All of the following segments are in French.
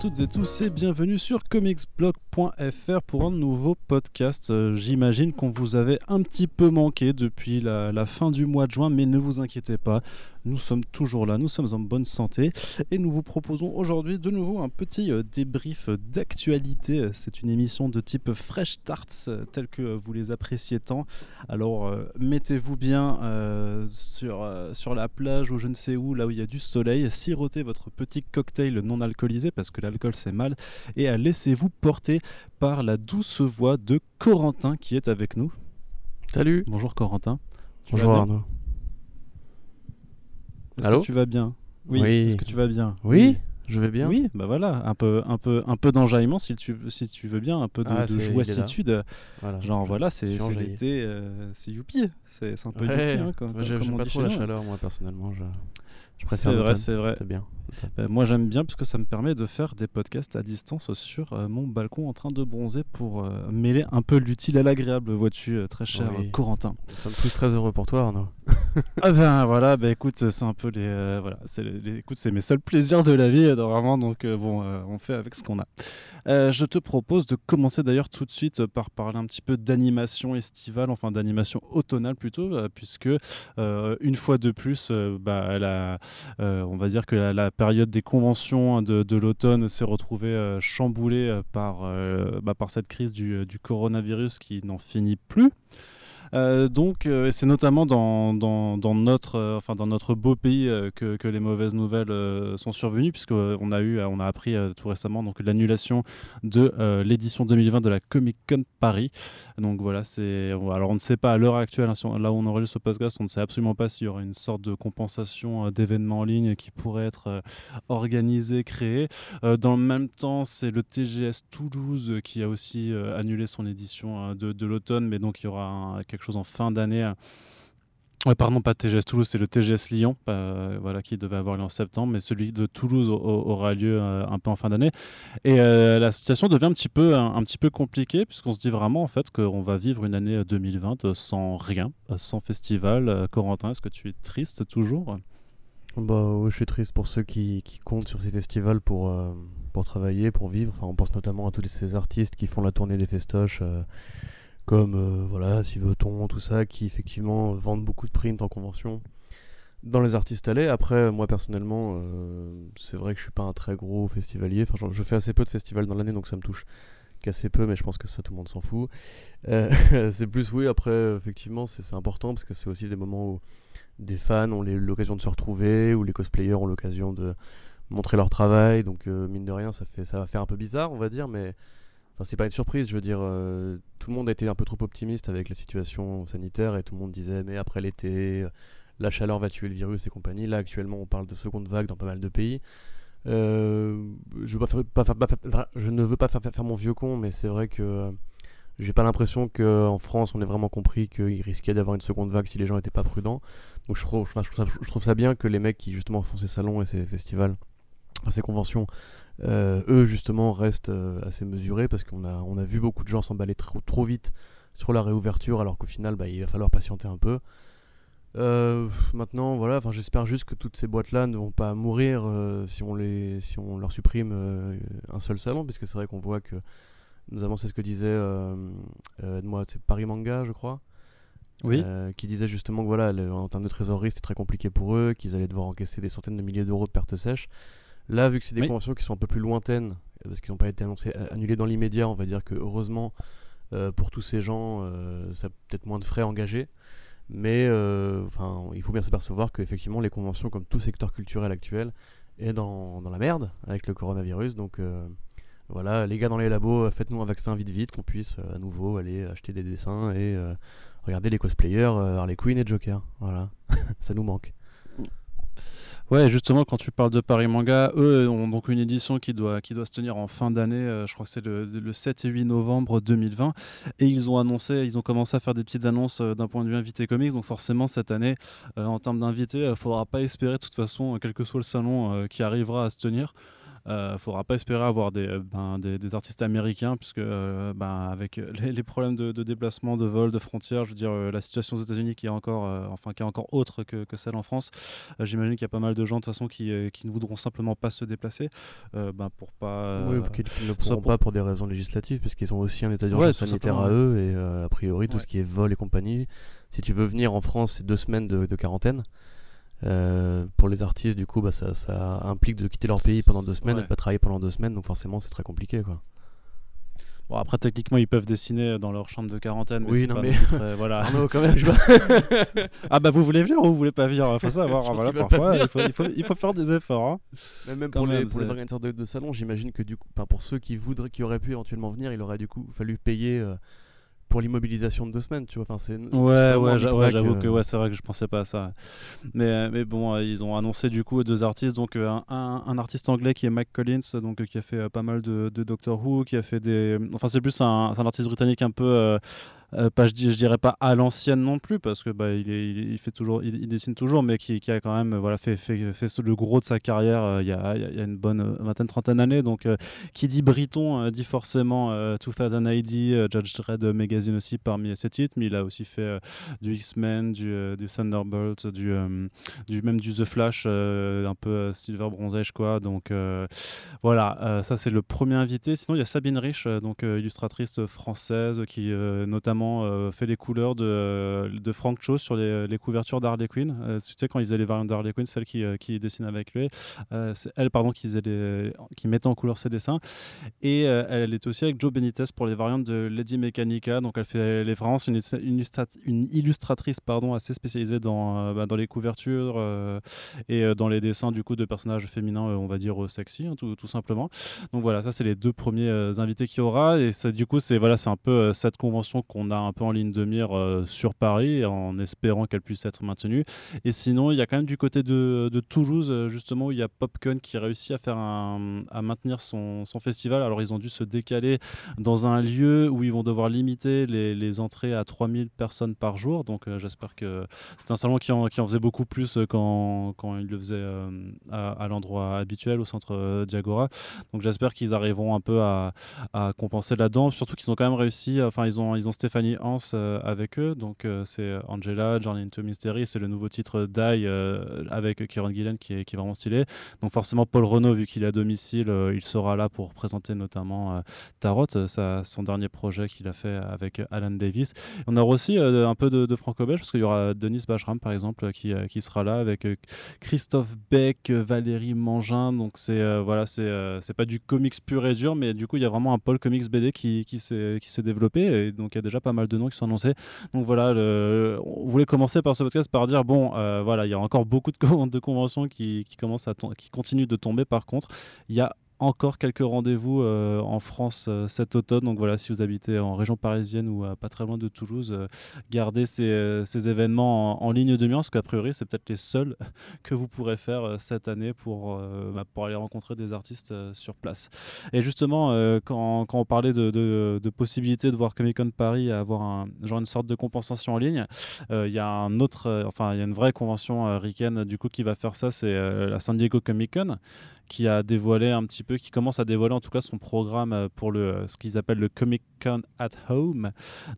Toutes et tous et bienvenue sur comicsblog.fr pour un nouveau podcast. Euh, j'imagine qu'on vous avait un petit peu manqué depuis la, fin du mois de juin, mais ne vous inquiétez pas, nous sommes toujours là, nous sommes en bonne santé et nous vous proposons aujourd'hui de nouveau un petit euh, débrief d'actualité. C'est une émission de type Fresh Starts, euh, telle que vous les appréciez tant. Alors mettez-vous bien sur, sur la plage ou je ne sais où, là où il y a du soleil, sirotez votre petit cocktail non alcoolisé parce que l'alcool c'est mal et laissez-vous porter par la douce voix de Corentin qui est avec nous. Salut. Bonjour Corentin. Bonjour Arnaud. Est-ce que tu vas bien? Oui. Est-ce que tu vas bien? Oui. Je vais bien. Oui, bah voilà, un peu, un peu, un peu d'enjaillement si tu, si tu veux bien, un peu de, ah, joiettitude. Genre voilà, c'est l'été, euh, c'est youpi, c'est un peu youpi. Hein, comme, J'aime pas trop la chaleur, moi personnellement. Je... C'est vrai, c'est vrai. C'est bien. Euh, moi j'aime bien parce que ça me permet de faire des podcasts à distance sur euh, mon balcon en train de bronzer pour euh, mêler un peu l'utile à l'agréable, vois-tu, très cher Corentin. Nous sommes tous très heureux pour toi Arnaud. ah ben voilà, ben écoute, c'est un peu les, voilà, c'est écoute, c'est mes seuls plaisirs de la vie vraiment, donc bon, on fait avec ce qu'on a. je te propose de commencer d'ailleurs tout de suite par parler un petit peu d'animation estivale, enfin d'animation automnale plutôt, puisque une fois de plus, bah, la, on va dire que la période des conventions hein, de, l'automne s'est retrouvée euh, chamboulée euh, par, euh, bah, par cette crise du coronavirus qui n'en finit plus. Euh, donc, euh, c'est notamment dans, notre, euh, enfin, dans notre beau pays que, les mauvaises nouvelles sont survenues, puisqu'on a, eu, on a appris tout récemment l'annulation de l'édition 2020 de la Comic Con Paris. Donc voilà. Alors on ne sait pas à l'heure actuelle, hein, là où on aurait ce podcast, on ne sait absolument pas s'il y aura une sorte de compensation d'événements en ligne qui pourrait être organisé, créé. dans le même temps, c'est le TGS Toulouse qui a aussi annulé son édition de, de l'automne, mais donc il y aura un, chose en fin d'année. Euh. Ouais, pardon, pas TGS Toulouse, c'est le TGS Lyon, euh, voilà, qui devait avoir lieu en septembre, mais celui de Toulouse aura lieu euh, un peu en fin d'année. Et la situation devient un petit peu, un, petit peu compliquée, puisqu'on se dit vraiment en fait qu'on va vivre une année 2020 sans rien, sans festival. Corentin, est-ce que tu es triste toujours? Bah, Je suis triste pour ceux qui, qui comptent sur ces festivals pour, pour travailler, pour vivre. Enfin, on pense notamment à tous ces artistes qui font la tournée des festoches comme euh, voilà, Siveton, tout ça, qui effectivement vendent beaucoup de prints en convention dans les artistes allés. Après, moi personnellement, euh, c'est vrai que je suis pas un très gros festivalier. Enfin, je fais assez peu de festivals dans l'année, donc ça me touche qu'assez peu, mais je pense que ça tout le monde s'en fout. Euh, c'est plus oui. Après, effectivement, c'est important parce que c'est aussi des moments où des fans ont l'occasion de se retrouver, où les cosplayers ont l'occasion de montrer leur travail. Donc mine de rien, ça fait ça va faire un peu bizarre, on va dire, mais Enfin, c'est pas une surprise, je veux dire, euh, tout le monde a été un peu trop optimiste avec la situation sanitaire et tout le monde disait, mais après l'été, la chaleur va tuer le virus et compagnie. Là, actuellement, on parle de seconde vague dans pas mal de pays. Euh, je, ne veux pas faire, mon vieux con, mais c'est vrai que euh, j'ai pas l'impression qu'en France, on ait vraiment compris qu'il risquait d'avoir une seconde vague si les gens n'étaient pas prudents. Donc je trouve, ça, je trouve ça bien que les mecs qui justement font ces salons et ces festivals, ces conventions, euh, eux justement restent euh, assez mesurés parce qu'on a, on a vu beaucoup de gens s'emballer trop, trop vite sur la réouverture alors qu'au final bah, il va falloir patienter un peu. Euh, maintenant voilà, j'espère juste que toutes ces boîtes là ne vont pas mourir si, on les, si on leur supprime un seul salon puisque c'est vrai qu'on voit que notamment c'est ce que disait moi c'est Paris Manga je crois. Oui. qui disait justement que voilà, en termes de trésorerie, c'était très compliqué pour eux, qu'ils allaient devoir encaisser des centaines de milliers d'euros de pertes sèches. Là, vu que c'est des conventions qui sont un peu plus lointaines, parce qu'ils n'ont pas été annoncés, annulés dans l'immédiat, on va dire que heureusement, euh, pour tous ces gens, euh, ça a peut-être moins de frais engagés. Mais euh, enfin, il faut bien s'apercevoir qu'effectivement, les conventions, comme tout secteur culturel actuel, est dans, dans la merde avec le coronavirus. Donc voilà, les gars dans les labos, faites-nous un vaccin vite vite, qu'on puisse à nouveau aller acheter des dessins et regarder les cosplayers, Harley Quinn et Joker. Voilà, ça nous manque. Ouais, justement, quand tu parles de Paris Manga, eux ont donc une édition qui doit, se tenir en fin d'année, euh, je crois que c'est le, le, 7 et 8 novembre 2020. Et ils ont annoncé, ils ont commencé à faire des petites annonces euh, d'un point de vue invité comics. Donc forcément, cette année, euh, en termes d'invités, il ne faudra pas espérer de toute façon, quel que soit le salon qui arrivera à se tenir. Ne faudra pas espérer avoir des, ben, des, artistes américains, puisque ben, avec les, problèmes de, déplacement, de vol, de frontières, je veux dire, la situation aux États-Unis qui est encore, enfin, qui est encore autre que, que celle en France, j'imagine qu'il y a pas mal de gens de toute façon qui, qui ne voudront simplement pas se déplacer ben, pour pas. oui, qui ne pourront pas pour des raisons législatives, puisqu'ils ont aussi un état d'urgence sanitaire à eux, et a priori, tout ce qui est vol et compagnie, si tu veux venir en France, c'est deux semaines de, quarantaine. Euh, pour les artistes, du coup, bah, ça, ça, implique de quitter leur pays pendant deux semaines et de pas travailler pendant deux semaines, donc forcément, c'est très compliqué. Quoi. Bon, après, techniquement, ils peuvent dessiner dans leur chambre de quarantaine. Mais oui, non, mais. voilà. quand même, je... ah, bah, vous voulez venir ou vous voulez pas venir? Il faut savoir. voilà, parfois, il faut, il, faut, il faut, faire des efforts. Hein. même pour, les, pour les, organisateurs de, de salon, j'imagine que, du coup, pour ceux qui, voudraient, qui auraient pu éventuellement venir, il aurait du coup fallu payer. Euh, pour l'immobilisation de deux semaines, tu vois. Enfin, c'est ouais, ouais, j'avoue que ouais, c'est vrai que je pensais pas à ça. Mais, euh, mais bon, euh, ils ont annoncé du coup deux artistes, donc euh, un, un, artiste anglais qui est Mike Collins, donc qui a fait pas mal de, de, Doctor Who, qui a fait des, enfin c'est plus un, un, artiste britannique un peu euh, pas, je, je, dirais pas à l'ancienne non plus parce que bah, il, fait toujours, il, dessine toujours, mais qui, a quand même voilà, fait, fait, fait le gros de sa carrière euh, il, y a, il, y a, une bonne euh, vingtaine, trentaine d'années. Donc, qui dit Briton dit forcément 2000 ID, Judge Dredd Magazine aussi parmi ses titres, mais il a aussi fait du X-Men, du, Thunderbolt, du, même du The Flash, un peu Silver Bronze quoi. Donc voilà, ça c'est le premier invité. Sinon, il y a Sabine Rich, donc illustratrice française qui notamment euh, fait les couleurs de, de Frank Cho sur les, couvertures d'Harley Quinn. Euh, tu sais, quand ils faisaient les variantes d'Harley Quinn, celle qui, euh, qui dessine avec lui, c'est elle pardon, qui, mettait en couleur ses dessins. Et elle était aussi avec Joe Benitez pour les variantes de Lady Mechanica. Donc elle fait les vraiment une, illustratrice pardon, assez spécialisée dans, bah, les couvertures et dans les dessins du coup de personnages féminins, on va dire sexy, hein, tout, simplement. Donc voilà, ça c'est les deux premiers invités qu'il y aura. Et du coup, c'est voilà, un peu cette convention qu'on a un peu en ligne de mire euh, sur Paris en espérant qu'elle puisse être maintenue. Et sinon, il y a quand même du côté de, de Toulouse, euh, justement, où il y a Popcon qui réussit à, faire un, à maintenir son, son, festival. Alors, ils ont dû se décaler dans un lieu où ils vont devoir limiter les, entrées à 3000 personnes par jour. Donc, euh, j'espère que c'est un salon qui en, qui en, faisait beaucoup plus quand, quand il le faisait à, à l'endroit habituel, au centre Diagora. Donc, j'espère qu'ils arriveront un peu à, à compenser là-dedans. Surtout qu'ils ont quand même réussi, enfin, ils ont, ils ont Stéphane Hans euh, avec eux. Donc euh, c'est Angela, Journey into Mystery, c'est le nouveau titre Die euh, avec Kieran Gillen qui est, qui est vraiment stylé. Donc forcément Paul Renault, vu qu'il est à domicile, il sera là pour présenter notamment Tarot, son dernier projet qu'il a fait avec Alan Davis. On aura aussi un peu de, franco-belge parce qu'il y aura Denis Bachram par exemple qui, sera là avec Christophe Beck, Valérie Mangin. Donc c'est voilà, c'est c'est pas du comics pur et dur, mais du coup il y a vraiment un pôle comics BD qui, qui s'est développé et donc il y a déjà pas mal de noms qui sont annoncés. Donc voilà, le, on voulait commencer par ce podcast par dire bon, euh, voilà, il y a encore beaucoup de, de conventions qui, qui commencent à qui continuent de tomber. Par contre, il y a encore quelques rendez-vous euh, en France euh, cet automne. Donc voilà, si vous habitez en région parisienne ou pas très loin de Toulouse, euh, gardez ces, événements en, ligne de mire, parce qu'a priori, c'est peut-être les seuls que vous pourrez faire cette année pour, bah, pour aller rencontrer des artistes sur place. Et justement, quand, quand, on parlait de, de, de possibilité de voir Comic Con Paris avoir un, genre une sorte de compensation en ligne, il y a un autre, enfin, il y a une vraie convention ricaine du coup qui va faire ça, c'est la San Diego Comic Con qui a dévoilé un petit peu, qui commence à dévoiler en tout cas son programme euh, pour le, euh, ce qu'ils appellent le Comic Con at Home.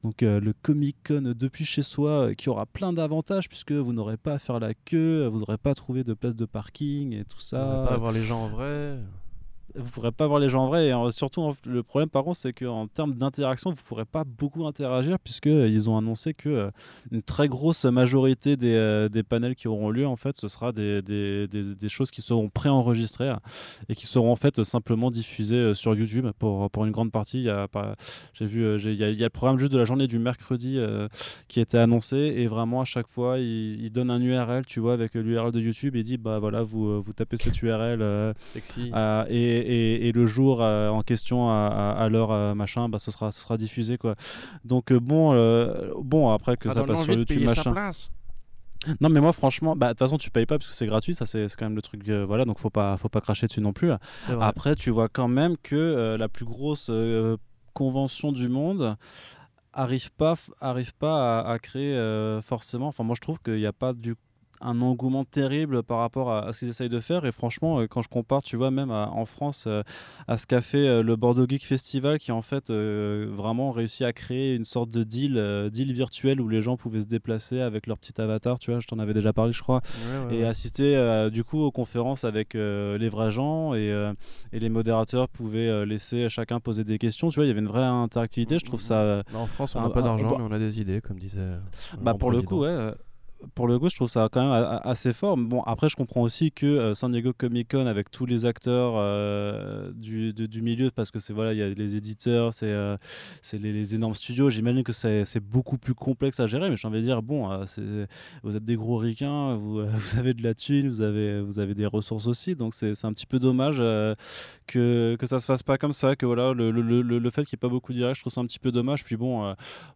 Donc euh, le Comic Con depuis chez soi, qui aura plein d'avantages puisque vous n'aurez pas à faire la queue, vous n'aurez pas à trouver de place de parking et tout ça. Pas avoir les gens en vrai vous pourrez pas voir les gens en vrai. Et surtout, le problème par contre, c'est qu'en termes d'interaction, vous pourrez pas beaucoup interagir puisqu'ils ont annoncé que euh, une très grosse majorité des, euh, des, panels qui auront lieu, en fait, ce sera des, des, des, choses qui seront préenregistrées et qui seront en fait simplement diffusées euh, sur YouTube pour, pour une grande partie. Il y a, j'ai vu, il y, a, le programme juste de la journée du mercredi qui était annoncé et vraiment à chaque fois, il, il donne un URL, tu vois, avec l'URL de YouTube et dit bah voilà, vous, vous tapez cette URL. Sexy. et et, le jour euh, en question à, l'heure euh, machin, bah, ce, sera, ce sera diffusé. Quoi. Donc euh, bon, bon, après que ça passe sur YouTube machin. Non mais moi franchement, bah de toute façon tu payes pas parce que c'est gratuit, ça c'est quand même le truc, voilà donc faut pas faut pas cracher dessus non plus. Après tu vois quand même que la plus grosse convention du monde arrive pas arrive pas à, créer forcément. Enfin moi je trouve qu'il n'y a pas du un engouement terrible par rapport à, ce qu'ils essayent de faire. Et franchement, quand je compare, tu vois, même en France, à ce qu'a fait le Bordeaux Geek Festival, qui en fait vraiment réussi à créer une sorte de deal, deal virtuel où les gens pouvaient se déplacer avec leur petit avatar, tu vois, je t'en avais déjà parlé, je crois, et assister du coup aux conférences avec les vrais gens et, et les modérateurs pouvaient laisser chacun poser des questions. Tu vois, il y avait une vraie interactivité. Je trouve ça. Bah, en France, on n'a pas d'argent, mais on a des idées, comme disait. Bah, pour le coup, ouais pour le coup, je trouve ça quand même assez fort. Bon, après, je comprends aussi que euh, San Diego Comic Con, avec tous les acteurs euh, du, du, milieu, parce que c'est voilà, il y a les éditeurs, c'est euh, les, énormes studios. J'imagine que c'est beaucoup plus complexe à gérer, mais j'ai envie de dire, bon, vous êtes des gros ricains, vous, vous, avez de la thune, vous avez, vous avez des ressources aussi, donc c'est un petit peu dommage que, que ça se fasse pas comme ça, que voilà, le, le, le, fait qu'il n'y ait pas beaucoup direct, je trouve ça un petit peu dommage. Puis bon,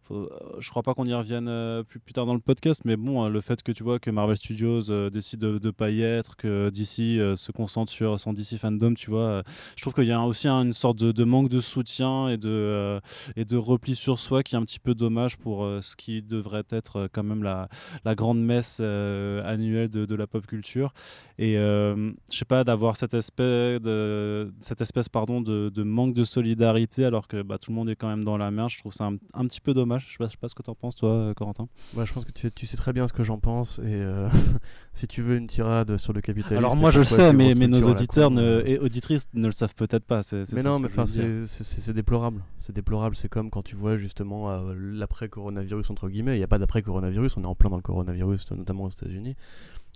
je crois pas qu'on y revienne plus, plus tard dans le podcast, mais bon, le fait que tu vois que Marvel Studios euh, décide de ne pas y être, que DC euh, se concentre sur son DC fandom, tu vois, euh, je trouve qu'il y a aussi une sorte de, manque de soutien et de, et de repli sur soi qui est un petit peu dommage pour ce qui devrait être quand même la, la grande messe annuelle de, de, la pop culture. Et je sais pas, d'avoir cette espèce, de, cette espèce pardon, de, de manque de solidarité alors que bah, tout le monde est quand même dans la merde, je trouve ça un, petit peu dommage. Je sais pas, sais pas ce que tu en penses, toi, Corentin. Ouais, je pense que tu, tu sais très bien ce que j'en pense. Et euh, si tu veux une tirade sur le capitalisme. Alors moi je le sais, mais, mais nos auditeurs ne, et auditrices ne le savent peut-être pas. mais non, mais enfin c'est déplorable. C'est déplorable. C'est comme quand tu vois justement euh, l'après-coronavirus, entre guillemets. Il n'y a pas d'après-coronavirus, on est en plein dans le coronavirus, notamment aux États-Unis.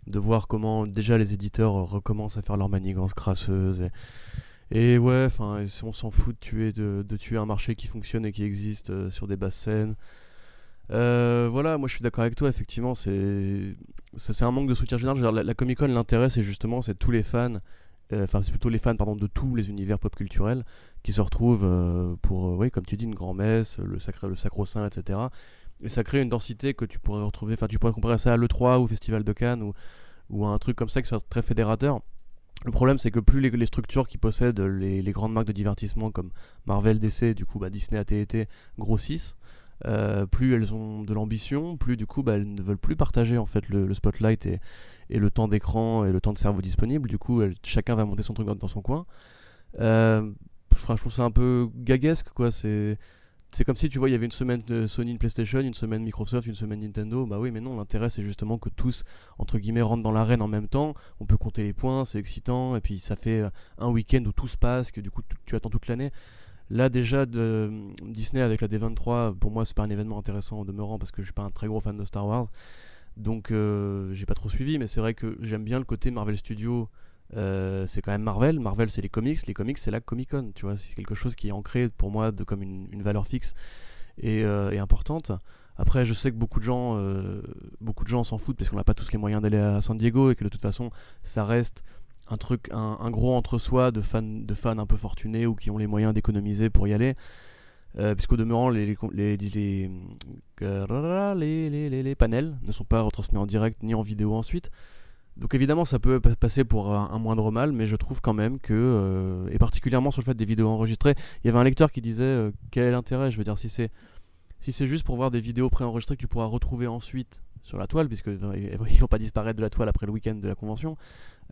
De voir comment déjà les éditeurs recommencent à faire leur manigance crasseuse. Et, et ouais, enfin, on s'en fout de tuer, de, tuer un marché qui fonctionne et qui existe euh, sur des basses scènes. Euh, voilà, moi je suis d'accord avec toi, effectivement, c'est un manque de soutien général. la, Comic Con, l'intérêt, c'est justement c'est tous les fans, euh, enfin c'est plutôt les fans pardon, de tous les univers pop culturels qui se retrouvent pour, oui, comme tu dis, une grand-messe, le, sacré, le sacro-saint, etc. Et ça crée une densité que tu pourrais retrouver, enfin tu pourrais comparer ça à l'E3 ou Festival de Cannes ou, ou à un truc comme ça qui soit très fédérateur. Le problème, c'est que plus les, structures qui possèdent les, grandes marques de divertissement comme Marvel, DC, du coup bah, Disney, AT&T grossissent, euh, plus elles ont de l'ambition, plus du coup bah, elles ne veulent plus partager en fait le, spotlight et, le temps d'écran et le temps de cerveau disponible. Du coup, chacun va monter son truc dans, son coin. Euh, je, trouve ça un peu gaguesque quoi. C'est comme si tu vois, il y avait une semaine de Sony, une PlayStation, une semaine Microsoft, une semaine Nintendo. Bah oui, mais non, l'intérêt c'est justement que tous, entre guillemets, rentrent dans l'arène en même temps. On peut compter les points, c'est excitant, et puis ça fait un week-end où tout se passe, que du coup tu attends toute l'année. Là déjà de Disney avec la D23, pour moi c'est pas un événement intéressant en demeurant parce que je suis pas un très gros fan de Star Wars. Donc euh, j'ai pas trop suivi, mais c'est vrai que j'aime bien le côté Marvel Studios. Euh, c'est quand même Marvel. Marvel c'est les comics, les comics c'est la Comic Con. Tu vois, c'est quelque chose qui est ancré pour moi comme une, valeur fixe euh, et, importante. Après, je sais que beaucoup de gens, beaucoup de gens s'en foutent parce qu'on n'a pas tous les moyens d'aller à San Diego et que de toute façon, ça reste un truc, un, gros entre-soi de fans, de fans un peu fortunés ou qui ont les moyens d'économiser pour y aller. Euh, puisqu'au demeurant, les, les, les, les, les, panels ne sont pas retransmis en direct ni en vidéo ensuite. Donc évidemment, ça peut passer pour un, moindre mal, mais je trouve quand même que, euh, et particulièrement sur le fait des vidéos enregistrées, il y avait un lecteur qui disait euh, quel est l'intérêt? Je veux dire, si c'est si c'est juste pour voir des vidéos préenregistrées que tu pourras retrouver ensuite sur la toile, puisque ils vont pas disparaître de la toile après le week-end de la convention,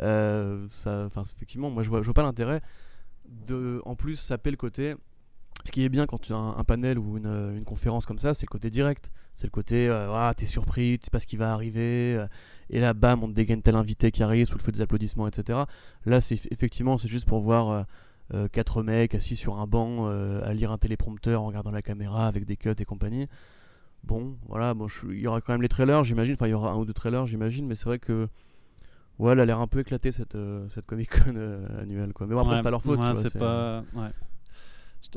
euh, ça, effectivement, moi je vois, vois pas l'intérêt de, en plus, saper le côté. Ce qui est bien quand tu as un, panel ou une, conférence comme ça, c'est le côté direct. C'est le côté, euh, ah, t'es surpris, tu sais pas ce qui va arriver, euh, et là, bam, on te dégaine tel invité qui arrive sous le feu des applaudissements, etc. Là, c'est effectivement, c'est juste pour voir quatre mecs assis sur un banc à lire un téléprompteur en regardant la caméra avec des cuts et compagnie. Bon, voilà, bon, il y aura quand même les trailers, j'imagine. Enfin, il y aura un ou deux trailers, j'imagine, mais c'est vrai que Ouais, elle a l'air un peu éclatée cette, euh, cette Comic Con euh, annuelle. Quoi. Mais bon, après, c'est pas leur faute. c'est pas... Ouais.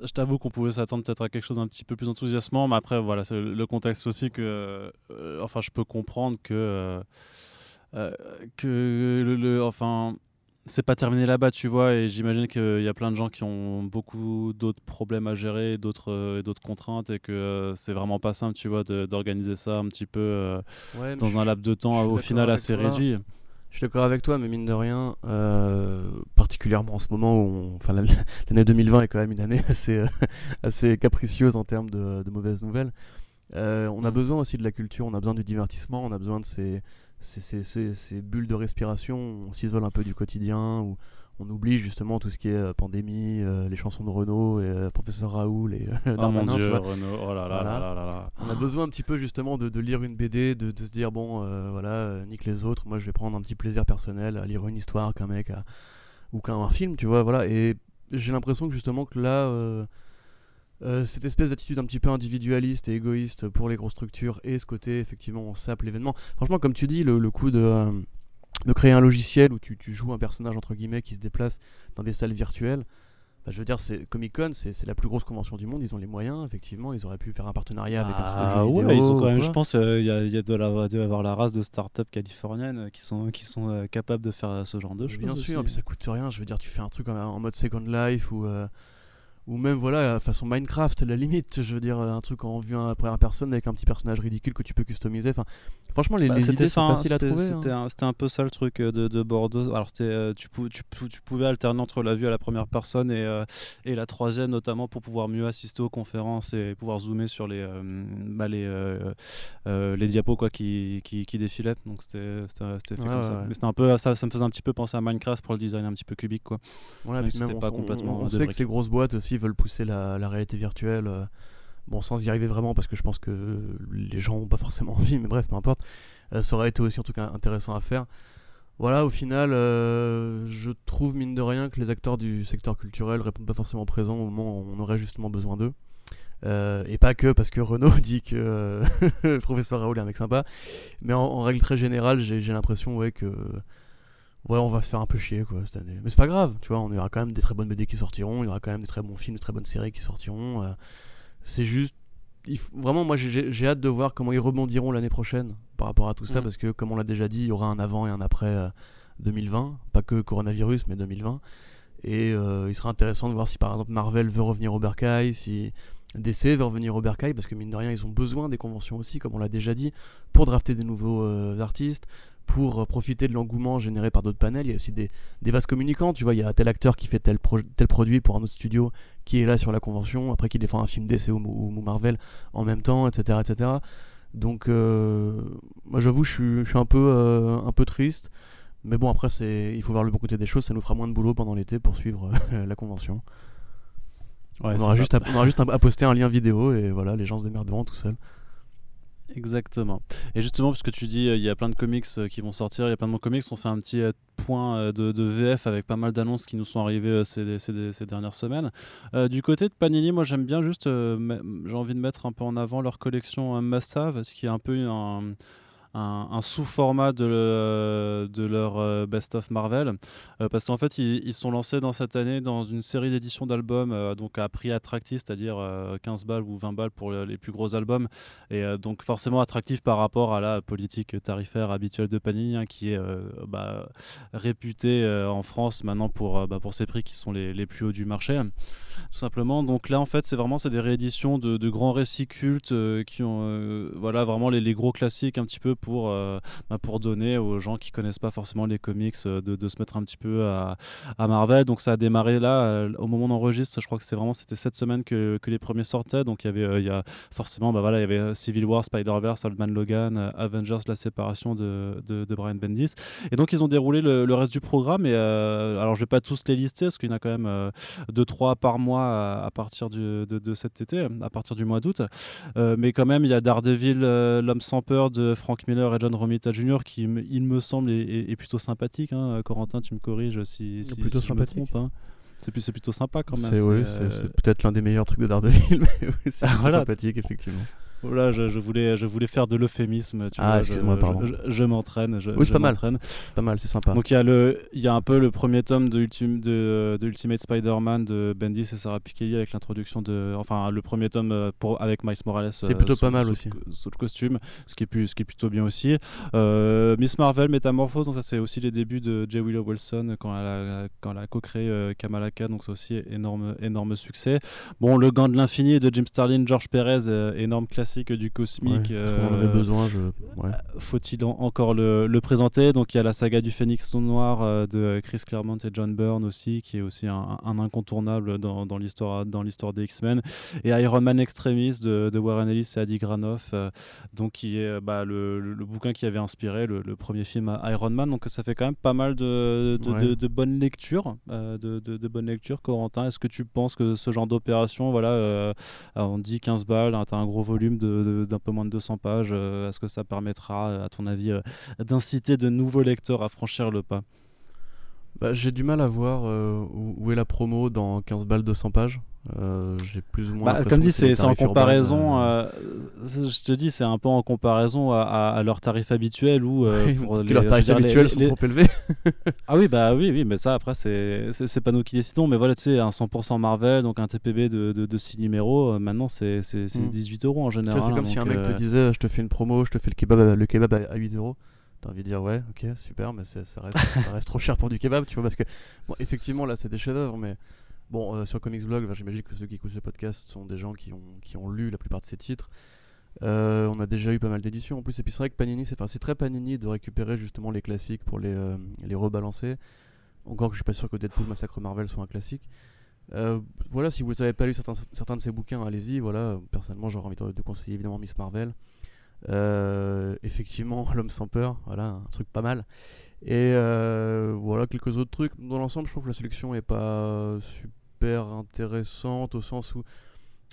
Je t'avoue qu'on pouvait s'attendre peut-être à quelque chose d'un petit peu plus enthousiasmant, mais après, voilà, c'est le contexte aussi que. Euh, enfin, je peux comprendre que. que le, le, enfin, c'est pas terminé là-bas, tu vois, et j'imagine qu'il y a plein de gens qui ont beaucoup d'autres problèmes à gérer, d'autres d'autres contraintes, et que c'est vraiment pas simple, tu vois, d'organiser ça un petit peu dans un laps de temps au final assez réduit. Je suis d'accord avec toi, mais mine de rien, euh, particulièrement en ce moment où, enfin, l'année 2020 est quand même une année assez, euh, assez capricieuse en termes de, mauvaises nouvelles. Euh, on a mm. besoin aussi de la culture, on a besoin du divertissement, on a besoin de ces, ces, ces, ces bulles de respiration, on s'isole un peu du quotidien, où on oublie justement tout ce qui est euh, pandémie, euh, les chansons de Renault et euh, Professeur Raoul et. On a besoin un petit peu justement de, de lire une BD, de, de se dire bon, voilà, nique les autres, moi je vais prendre un petit plaisir personnel à lire une histoire qu'un mec a- ou qu'un un film, tu vois, voilà. Et j'ai l'impression que justement que là, euh, cette espèce d'attitude un petit peu individualiste et égoïste pour les grosses structures et ce côté effectivement on sape l'événement. Franchement, comme tu dis, le, le coup de, euh, de créer un logiciel où tu, tu joues un personnage entre guillemets qui se déplace dans des salles virtuelles. Je veux dire, c'est Comic Con, c'est la plus grosse convention du monde. Ils ont les moyens, effectivement. Ils auraient pu faire un partenariat avec un studio de Ah jeux ouais, vidéo. ils ont quand même, je pense, euh, il y a, il y a de la, de avoir la race de start-up californiennes euh, qui sont, qui sont euh, capables de faire euh, ce genre de choses. Bien sûr, puis ça coûte rien. Je veux dire, tu fais un truc en, en mode Second Life ou, euh, ou même voilà, façon Minecraft, à la limite. Je veux dire, un truc en vue à première personne avec un petit personnage ridicule que tu peux customiser. Enfin, franchement, les, Bah, les idées ça, sont hein, faciles à c'était- trouver. hein. C'était un, peu ça le truc euh, de, de Bordeaux. Alors c'était, euh, tu, pou- tu, pou- tu pouvais alterner entre la vue à la première personne et, euh, et la troisième, notamment pour pouvoir mieux assister aux conférences et pouvoir zoomer sur les, euh, bah, les, euh, euh, les diapos quoi, qui, qui, qui défilaient. Donc c'était, fait Ouais, comme ouais, ça. ouais. Mais c'était un peu, ça, ça me faisait un petit peu penser à Minecraft pour le design un petit peu cubique. Quoi. Voilà, même puis si même c'était on, pas on- complètement on de sait que ces grosses boîtes aussi veulent pousser la, réalité virtuelle. euh, bon, sans y arriver vraiment, parce que je pense que les gens n'ont pas forcément envie, mais bref, peu importe. Euh, ça aurait été aussi en tout cas intéressant à faire. Voilà, au final, euh, je trouve mine de rien que les acteurs du secteur culturel répondent pas forcément présents au moment où on aurait justement besoin d'eux. Et pas que parce que Renault dit que le professeur Raoul est un mec sympa, mais en, en règle très générale, j'ai l'impression ouais, que ouais, on va se faire un peu chier quoi cette année. Mais c'est pas grave, tu vois, on y aura quand même des très bonnes BD qui sortiront, il y aura quand même des très bons films, des très bonnes séries qui sortiront. euh, c'est juste, il faut- vraiment, moi j'ai- hâte de voir comment ils rebondiront l'année prochaine par rapport à tout ça, Mm. parce que comme on l'a déjà dit, il y aura un avant et un après euh, 2020, pas que coronavirus, mais 2020. Et euh, il sera intéressant de voir si par exemple Marvel veut revenir au Bercail, si DC veut revenir au Bercail, parce que mine de rien, ils ont besoin des conventions aussi, comme on l'a déjà dit, pour drafter des nouveaux euh, artistes, pour euh, profiter de l'engouement généré par d'autres panels. Il y a aussi des, des vases communicants, tu vois, il y a tel acteur qui fait tel, pro- tel produit pour un autre studio qui est là sur la convention, après qui défend un film DC ou, Marvel en même temps, etc. etc. Donc, euh, moi j'avoue, je suis, je suis un, peu, euh, un peu triste. Mais bon, après, il faut voir le bon côté des choses. Ça nous fera moins de boulot pendant l'été pour suivre euh, la convention. Ouais, on, aura juste à, on aura juste à, à poster un lien vidéo et voilà, les gens se démerderont tout seuls. Exactement. Et justement, puisque tu dis, euh, il y a plein de comics euh, qui vont sortir, il y a plein de bons comics, on fait un petit euh, point de, VF avec pas mal d'annonces qui nous sont arrivées ces, ces- dernières semaines. Du côté de Panini, moi j'aime bien juste, j'ai envie de mettre un peu en avant leur collection Must Have, ce qui est un peu un, un- sous-format de, de leur euh, Best of Marvel. Euh, parce qu'en fait, ils, sont lancés dans cette année dans une série d'éditions d'albums euh, donc à prix attractif, c'est-à-dire euh, 15 balles ou 20 balles pour le- les plus gros albums. Et euh, donc forcément attractif par rapport à la politique tarifaire habituelle de Panini, hein, qui est euh, bah, réputée euh, en France maintenant pour, euh, bah, pour ses prix qui sont les, les plus hauts du marché. Tout simplement. Donc là, en fait, c'est vraiment des rééditions de, grands récits cultes euh, qui ont euh, voilà, vraiment les gros classiques un petit peu pour, euh, bah, pour donner aux gens qui connaissent pas forcément les comics euh, de, se mettre un petit peu à, Marvel. Donc ça a démarré là, euh, au moment d'enregistre, je crois que c'est vraiment c'était cette semaine que, que les premiers sortaient. Donc il y avait il y a forcément bah voilà, il y avait Civil War, Spider-Verse, Old Man Logan, Avengers, la séparation de, de, Brian Bendis. Et donc ils ont déroulé le, reste du programme. Et alors je vais pas tous les lister parce qu'il y en a quand même 2-3 par mois à, partir de, de cet été, à partir du mois d'août. Mais quand même, il y a Daredevil, l'homme sans peur de Frank Miller et John Romita Jr. qui, il me semble, est, est- est plutôt sympathique. hein. Corentin, tu me corriges si, si, Plutôt si je me trompe. hein. C'est plutôt sympa quand même. C'est oui, euh, peut-être l'un des meilleurs trucs de Daredevil, mais oui, c'est Ah, voilà. sympathique, effectivement. Voilà, je, je voulais, je voulais faire de l'euphémisme. tu Ah, excuse-moi, je- pardon. Je, je m'entraîne. Oui, c'est pas mal. C'est pas mal, c'est sympa. Donc il y, a le, y a un peu le premier tome de, Ultim- de, de Ultimate Spider-Man de Bendis et Sarah Pikeli avec l'introduction de... Enfin, le premier tome euh, pour, avec Miles Morales. C'est plutôt sous- pas mal sous- aussi. Sous le costume, ce qui est, plus, ce qui est plutôt bien aussi. Euh, Miss Marvel, Métamorphose, donc ça c'est aussi les débuts de J. Willow Wilson quand elle a, quand elle a co-créé euh, Kamala Khan, donc c'est aussi énorme, énorme succès. Bon, Le Gant de l'Infini de Jim Starlin, George Perez, euh, énorme classique classique du cosmique. Ouais, on avait besoin. Je... Ouais. Faut-il encore le, le, présenter? Donc il y a la saga du Phénix Noir de Chris Claremont et John Byrne aussi, qui est aussi un, un incontournable dans, dans l'histoire des X-Men. Et Iron Man Extremis de, de Warren Ellis et Adi Granoff, donc qui est bah, le, le, bouquin qui avait inspiré le, le, premier film Iron Man. Donc ça fait quand même pas mal de, de, de, de bonnes lectures, de, de, bonnes lectures. Corentin, est-ce que tu penses que ce genre d'opération, voilà, on dit 15 balles, hein, tu as un gros volume d'un peu moins de 200 pages, est-ce que ça permettra, à ton avis, d'inciter de nouveaux lecteurs à franchir le pas? Bah, J'ai du mal à voir où est la promo dans 15 balles 200 pages. Euh, j'ai plus ou moins. Bah, comme dit, c'est en comparaison. Euh, je te dis, c'est un peu en comparaison à, à, leur tarif habituel ou euh, leurs tarifs habituels sont trop élevés. ah oui, bah oui, oui, mais ça après c'est pas nous qui décidons. Mais voilà, tu sais, un 100% Marvel, donc un TPB de, de, 6 numéros, maintenant c'est 18 mm. euros en général. C'est comme si un mec te disait, je te fais une promo, je te fais le kebab, le kebab à 8 euros. T'as envie de dire ouais, ok, super, mais ça reste, ça reste trop cher pour du kebab, tu vois, parce que bon, effectivement là c'est des chefs-d'œuvre, mais Bon, euh, sur Comics Blog, j'imagine que ceux qui écoutent ce podcast sont des gens qui ont, qui ont lu la plupart de ces titres. Euh, on a déjà eu pas mal d'éditions en plus, et puis c'est vrai que Panini, c'est très Panini de récupérer justement les classiques pour les, euh, les rebalancer. Encore que je suis pas sûr que Deadpool Massacre Marvel soit un classique. voilà, si vous n'avez pas lu certains, de ces bouquins, allez-y. Voilà, personnellement, j'aurais envie de, conseiller évidemment Miss Marvel. effectivement, L'homme sans peur, voilà, un truc pas mal. Et voilà, quelques autres trucs. Dans l'ensemble, je trouve que la sélection est pas intéressante au sens où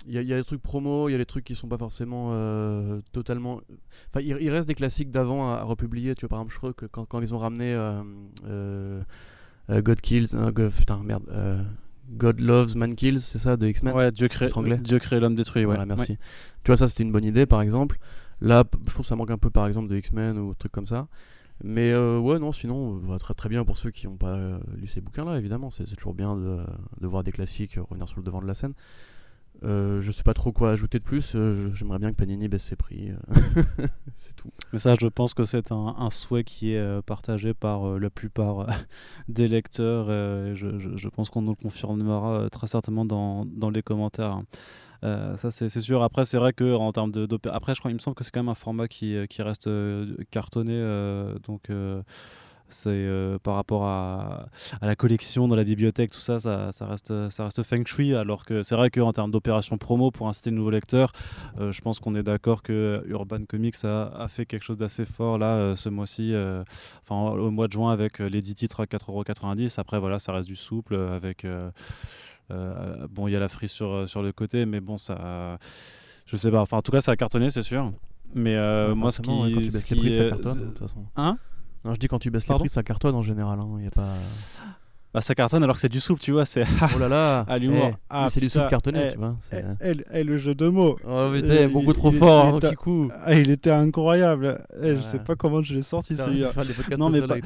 il y, a des trucs promo, il y a des trucs qui sont pas forcément euh, totalement. Enfin, il, reste des classiques d'avant à, republier. Tu vois, par exemple, je crois que quand, quand ils ont ramené euh, euh, God Kills, putain, merde, God Loves, Man Kills, c'est ça, de X-Men? Ouais, Dieu crée, Dieu crée l'homme détruit, ouais. Voilà, merci. Tu vois, ça c'était une bonne idée, par exemple. Là, je trouve que ça manque un peu, par exemple, de X-Men ou trucs comme ça. Mais euh, ouais, non, sinon, euh, très très bien pour ceux qui n'ont pas euh, lu ces bouquins-là, évidemment. C'est toujours bien de, voir des classiques revenir sur le devant de la scène. je sais pas trop quoi ajouter de plus. J'aimerais bien que Panini baisse ses prix. c'est tout. Mais ça, je pense que c'est un, souhait qui est partagé par la plupart des lecteurs. Je, je, pense qu'on nous le confirmera très certainement dans, dans les commentaires. Euh, ça, c'est sûr. Après, c'est vrai que en termes de. Après, je crois, il me semble que c'est quand même un format qui, euh, qui reste euh, cartonné. donc c'est par rapport à, la collection dans la bibliothèque, tout ça, ça, ça, reste, ça reste feng shui. Alors que c'est vrai qu'en termes d'opération promo pour inciter de nouveaux lecteurs, je pense qu'on est d'accord que Urban Comics a, a fait quelque chose d'assez fort là ce mois-ci, enfin au mois de juin avec les 10 titres à 4,90€. Après, voilà, ça reste du souple avec. Euh, bon, il y a la frise sur, euh, sur le côté, mais bon, ça. Je sais pas. Enfin, en tout cas, ça a cartonné, c'est sûr. Mais euh, moi, ce qui. quand tu baisses les prix, ça cartonne, de toute façon. Hein? Non, je dis quand tu baisses les prix, ça cartonne en général. Hein. Y a pas. Bah, ça cartonne alors que c'est du souple, tu vois. C'est oh là là, à l'humour. Eh, ah, c'est du souple cartonné, eh, tu vois. Eh, eh, le jeu de mots. Oh putain, beaucoup trop fort, hein, il, coup. Ah, il était incroyable. Je sais pas comment je l'ai sorti celui-là. Non mais pas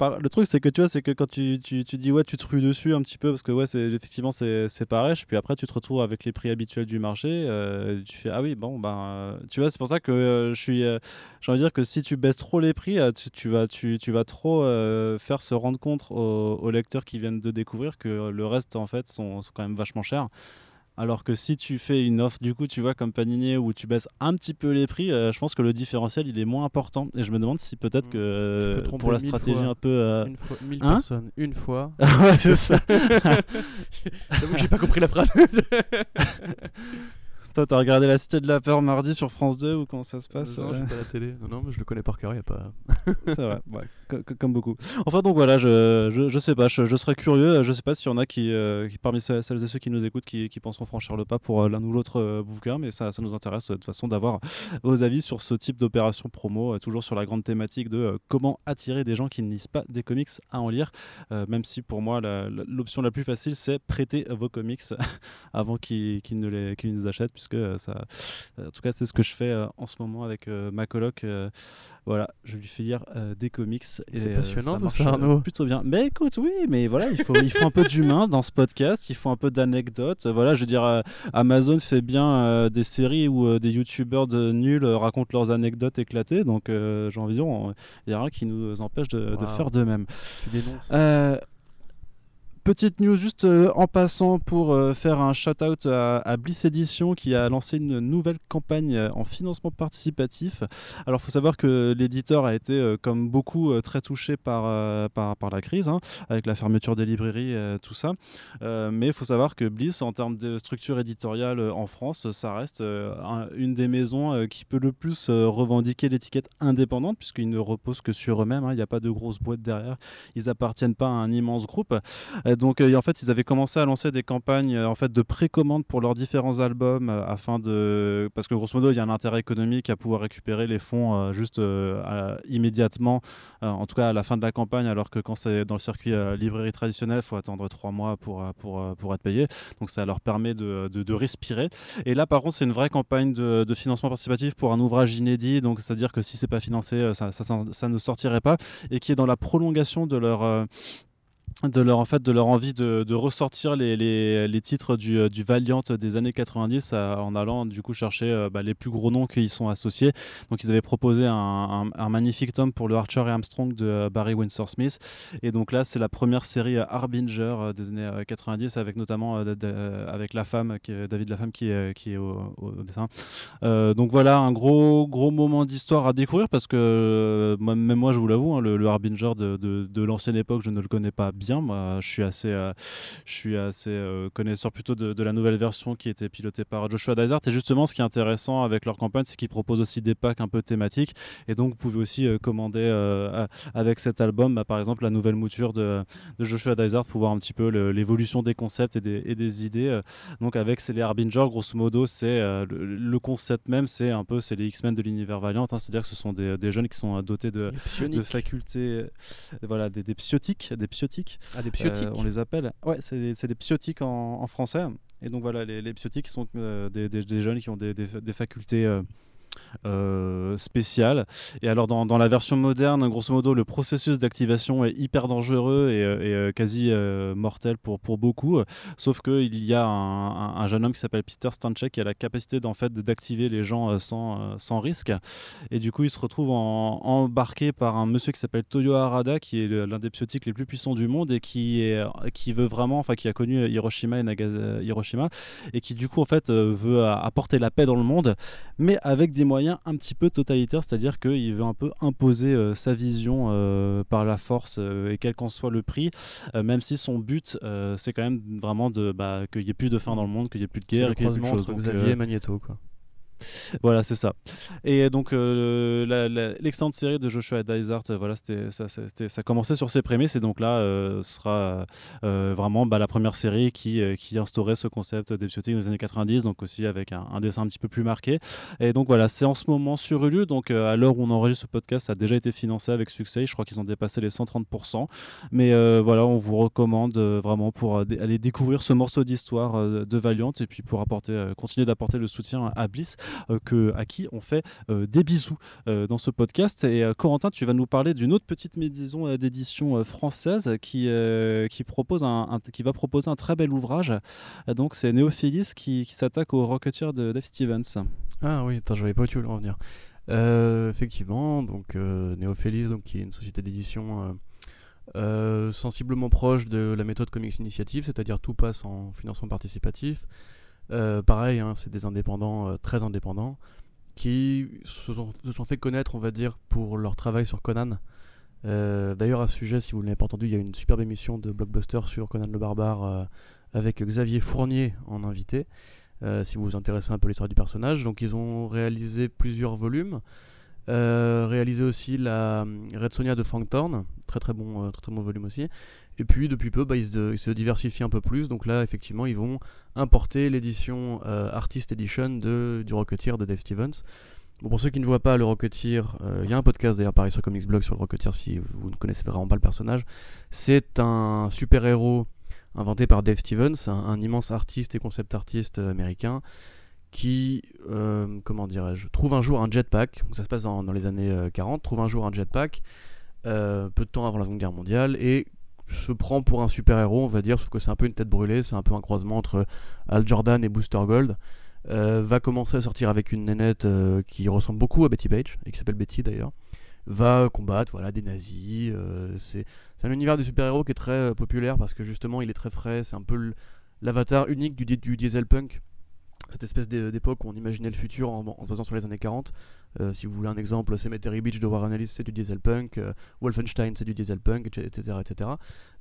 le truc, c'est que tu vois, c'est que quand tu, tu, tu, dis ouais, tu te rues dessus un petit peu parce que ouais, c'est effectivement c'est pareil. Puis après, tu te retrouves avec les prix habituels du marché. Euh, tu fais ah oui, bon ben, tu vois, c'est pour ça que euh, je suis. Euh, j'ai envie de dire que si tu baisses trop les prix, tu, tu vas tu, tu vas trop faire se rendre compte aux, aux, lecteurs qui viennent de découvrir que le reste en fait sont, sont quand même vachement chers. Alors que si tu fais une offre, du coup, tu vois, comme Panini, où tu baisses un petit peu les prix, euh, je pense que le différentiel, il est moins important. Et je me demande si peut-être que euh, pour la stratégie un peu. Euh, une fois, mille hein personnes, une fois. ouais, c'est ça. J'ai pas compris la phrase. Toi, t'as regardé La Cité de la Peur mardi sur France 2 ou comment ça se passe Non, j'ai pas la télé. Non, non, mais je le connais par cœur, y a pas. c'est vrai, ouais, comme beaucoup. Enfin, donc voilà, je, je, je sais pas, je, je, serais curieux. Je sais pas s'il y en a qui, euh, qui, parmi celles et ceux qui nous écoutent, qui, qui penseront franchir le pas pour euh, l'un ou l'autre euh, bouquin, mais ça, ça nous intéresse de toute façon d'avoir vos avis sur ce type d'opération promo, toujours sur la grande thématique de comment attirer des gens qui ne lisent pas des comics à en lire, même si pour moi, l'option la, plus facile, c'est prêter vos comics avant qu'ils ne les, qu les achètent, puisque euh, ça, en tout cas, c'est ce que je fais euh, en ce moment avec euh, ma coloc. voilà, je lui fais lire des comics. C'est passionnant ça, Arnaud. Plutôt bien. Mais écoute, oui, mais voilà, il faut, il faut un peu d'humain dans ce podcast. Il faut un peu d'anecdotes. Voilà, je veux dire, Amazon fait bien des séries où des youtubeurs de nuls racontent leurs anecdotes éclatées. Donc, j'ai envie de dire, il n'y a rien qui nous empêche de, de faire de même. Tu dénonces petite news juste en passant pour faire un shout-out à, Bliss Edition qui a lancé une nouvelle campagne en financement participatif. Alors il faut savoir que l'éditeur a été, comme beaucoup, très touché par, par, par, la crise, hein, avec la fermeture des librairies, tout ça. mais il faut savoir que Bliss, en termes de structure éditoriale en France, ça reste une des maisons qui peut le plus revendiquer l'étiquette indépendante, puisqu'ils ne reposent que sur eux-mêmes. Hein. Il n'y a pas de grosse boîte derrière. Ils appartiennent pas à un immense groupe. Donc, en fait, ils avaient commencé à lancer des campagnes en fait, de précommande pour leurs différents albums afin de. Parce que grosso modo, il y a un intérêt économique à pouvoir récupérer les fonds juste immédiatement, en tout cas à la fin de la campagne, alors que quand c'est dans le circuit librairie traditionnel, il faut attendre trois mois pour, pour, pour être payé. Donc, ça leur permet de, de, respirer. Et là, par contre, c'est une vraie campagne de, financement participatif pour un ouvrage inédit. Donc, c'est-à-dire que si c'est pas financé, ça, ça, ne sortirait pas. Et qui est dans la prolongation de leur euh, de leur en fait de leur envie de, de ressortir les, les, les, titres du, euh, du, Valiant des années 90 en allant du coup chercher euh, bah, les plus gros noms qui y sont associés. Donc ils avaient proposé un, un, magnifique tome pour le Archer et Armstrong de euh, Barry Windsor Smith. Et donc là c'est la première série Harbinger des années 90 avec notamment avec la femme qui est, David la femme qui est, qui est au, dessin. Donc voilà un gros gros moment d'histoire à découvrir parce que même moi je vous l'avoue hein, le, le, Harbinger de, de, de l'ancienne époque je ne le connais pas bien moi, je suis assez, euh, je suis assez euh, connaisseur plutôt de, la nouvelle version qui était pilotée par Joshua Dysart. Et justement, ce qui est intéressant avec leur campagne, c'est qu'ils proposent aussi des packs un peu thématiques. Et donc, vous pouvez aussi euh, commander avec cet album, bah, par exemple, la nouvelle mouture de, Joshua Dysart pour voir un petit peu l'évolution des concepts et des, idées. Donc, avec c'est les Harbinger, grosso modo, c'est le, concept même, c'est un peu c'est les X-Men de l'univers Valiant. Hein. C'est-à-dire que ce sont des, jeunes qui sont dotés de, de facultés, voilà, des, des psiotiques, des psiotiques ah, des psiotiques euh, On les appelle. Ouais, c'est des, des, psiotiques en, en, français. Et donc voilà, les, les psiotiques sont euh, des, des, jeunes qui ont des, facultés euh, euh, spécial. Et alors dans, dans, la version moderne, grosso modo, le processus d'activation est hyper dangereux et, euh, euh, quasi mortel pour, pour beaucoup. Sauf qu'il y a un, un, jeune homme qui s'appelle Peter Stanchek qui a la capacité d'en fait d'activer les gens sans, sans risque. Et du coup, il se retrouve embarqué par un monsieur qui s'appelle Toyo Harada, qui est l'un des psiotiques les plus puissants du monde et qui, est, qui veut vraiment, enfin qui a connu Hiroshima et Nagasaki, Hiroshima, et qui du coup en fait veut apporter la paix dans le monde, mais avec des moyens un petit peu totalitaires, c'est-à-dire qu'il veut un peu imposer euh, sa vision euh, par la force euh, et quel qu'en soit le prix, même si son but c'est quand même vraiment de bah, qu'il n'y ait plus de faim dans le monde, qu'il n'y ait plus de guerre, qu'il y ait plus de choses. Xavier et Magneto quoi. voilà, c'est ça. Et donc, euh, l'excellente série de Joshua Dysart, euh, voilà, ça, ça commençait sur ses prémices, et donc là, euh, ce sera vraiment bah, la première série qui, qui instaurait ce concept des dans les années 90, donc aussi avec un, dessin un petit peu plus marqué. Et donc voilà, c'est en ce moment sur Ulu, donc à l'heure où on enregistre ce podcast, ça a déjà été financé avec succès, je crois qu'ils ont dépassé les 130%. Mais voilà, on vous recommande vraiment pour aller découvrir ce morceau d'histoire de Valiant, et puis pour apporter, continuer d'apporter le soutien à Bliss. Euh, que, à qui on fait euh, des bisous euh, dans ce podcast. Et Corentin, tu vas nous parler d'une autre petite maison d'édition française qui, qui, propose un, qui va proposer un très bel ouvrage. donc c'est Néophilis qui, s'attaque au Rocketeer de Dave Stevens. Ah oui, attends, je n'avais pas tu le revenir. Euh, effectivement, donc euh, Néophilis, donc, qui est une société d'édition sensiblement proche de la méthode Comics Initiative, c'est-à-dire tout passe en financement participatif. Euh, pareil, hein, c'est des indépendants euh, très indépendants qui se sont, fait connaître, on va dire, pour leur travail sur Conan. Euh, d'ailleurs, à ce sujet, si vous ne l'avez pas entendu, il y a une superbe émission de Blockbuster sur Conan le Barbare avec Xavier Fournier en invité, si vous vous intéressez un peu à l'histoire du personnage. Donc, ils ont réalisé plusieurs volumes. Euh, réalisé aussi la Red Sonia de Frank Thorne, très très bon, euh, très, très bon volume aussi. Et puis depuis peu, bah, ils, se, diversifient un peu plus. Donc là, effectivement, ils vont importer l'édition euh, Artist Edition de, du Rocketeer de Dave Stevens. Bon, pour ceux qui ne voient pas le Rocketeer, il y a un podcast d'ailleurs pareil sur Comics Blog sur le Rocketeer si vous ne connaissez vraiment pas le personnage. C'est un super héros inventé par Dave Stevens, un immense artiste et concept artiste américain qui, euh, comment dirais-je, trouve un jour un jetpack, ça se passe dans, les années 40, euh, trouve un jour un jetpack, euh, peu de temps avant la Seconde Guerre mondiale, et se prend pour un super-héros, on va dire, sauf que c'est un peu une tête brûlée, c'est un peu un croisement entre Al Jordan et Booster Gold. va commencer à sortir avec une nénette qui ressemble beaucoup à Betty Page, et qui s'appelle Betty d'ailleurs. va combattre voilà, des nazis. c'est un univers de super-héros qui est très populaire parce que justement il est très frais, c'est un peu l'avatar unique du, du dieselpunk cette espèce d'époque où on imaginait le futur en, se basant sur les années 40. Euh, si vous voulez un exemple, Cemetery Beach de Warren Ellis, c'est du dieselpunk, euh, Wolfenstein, c'est du dieselpunk, etc., etc.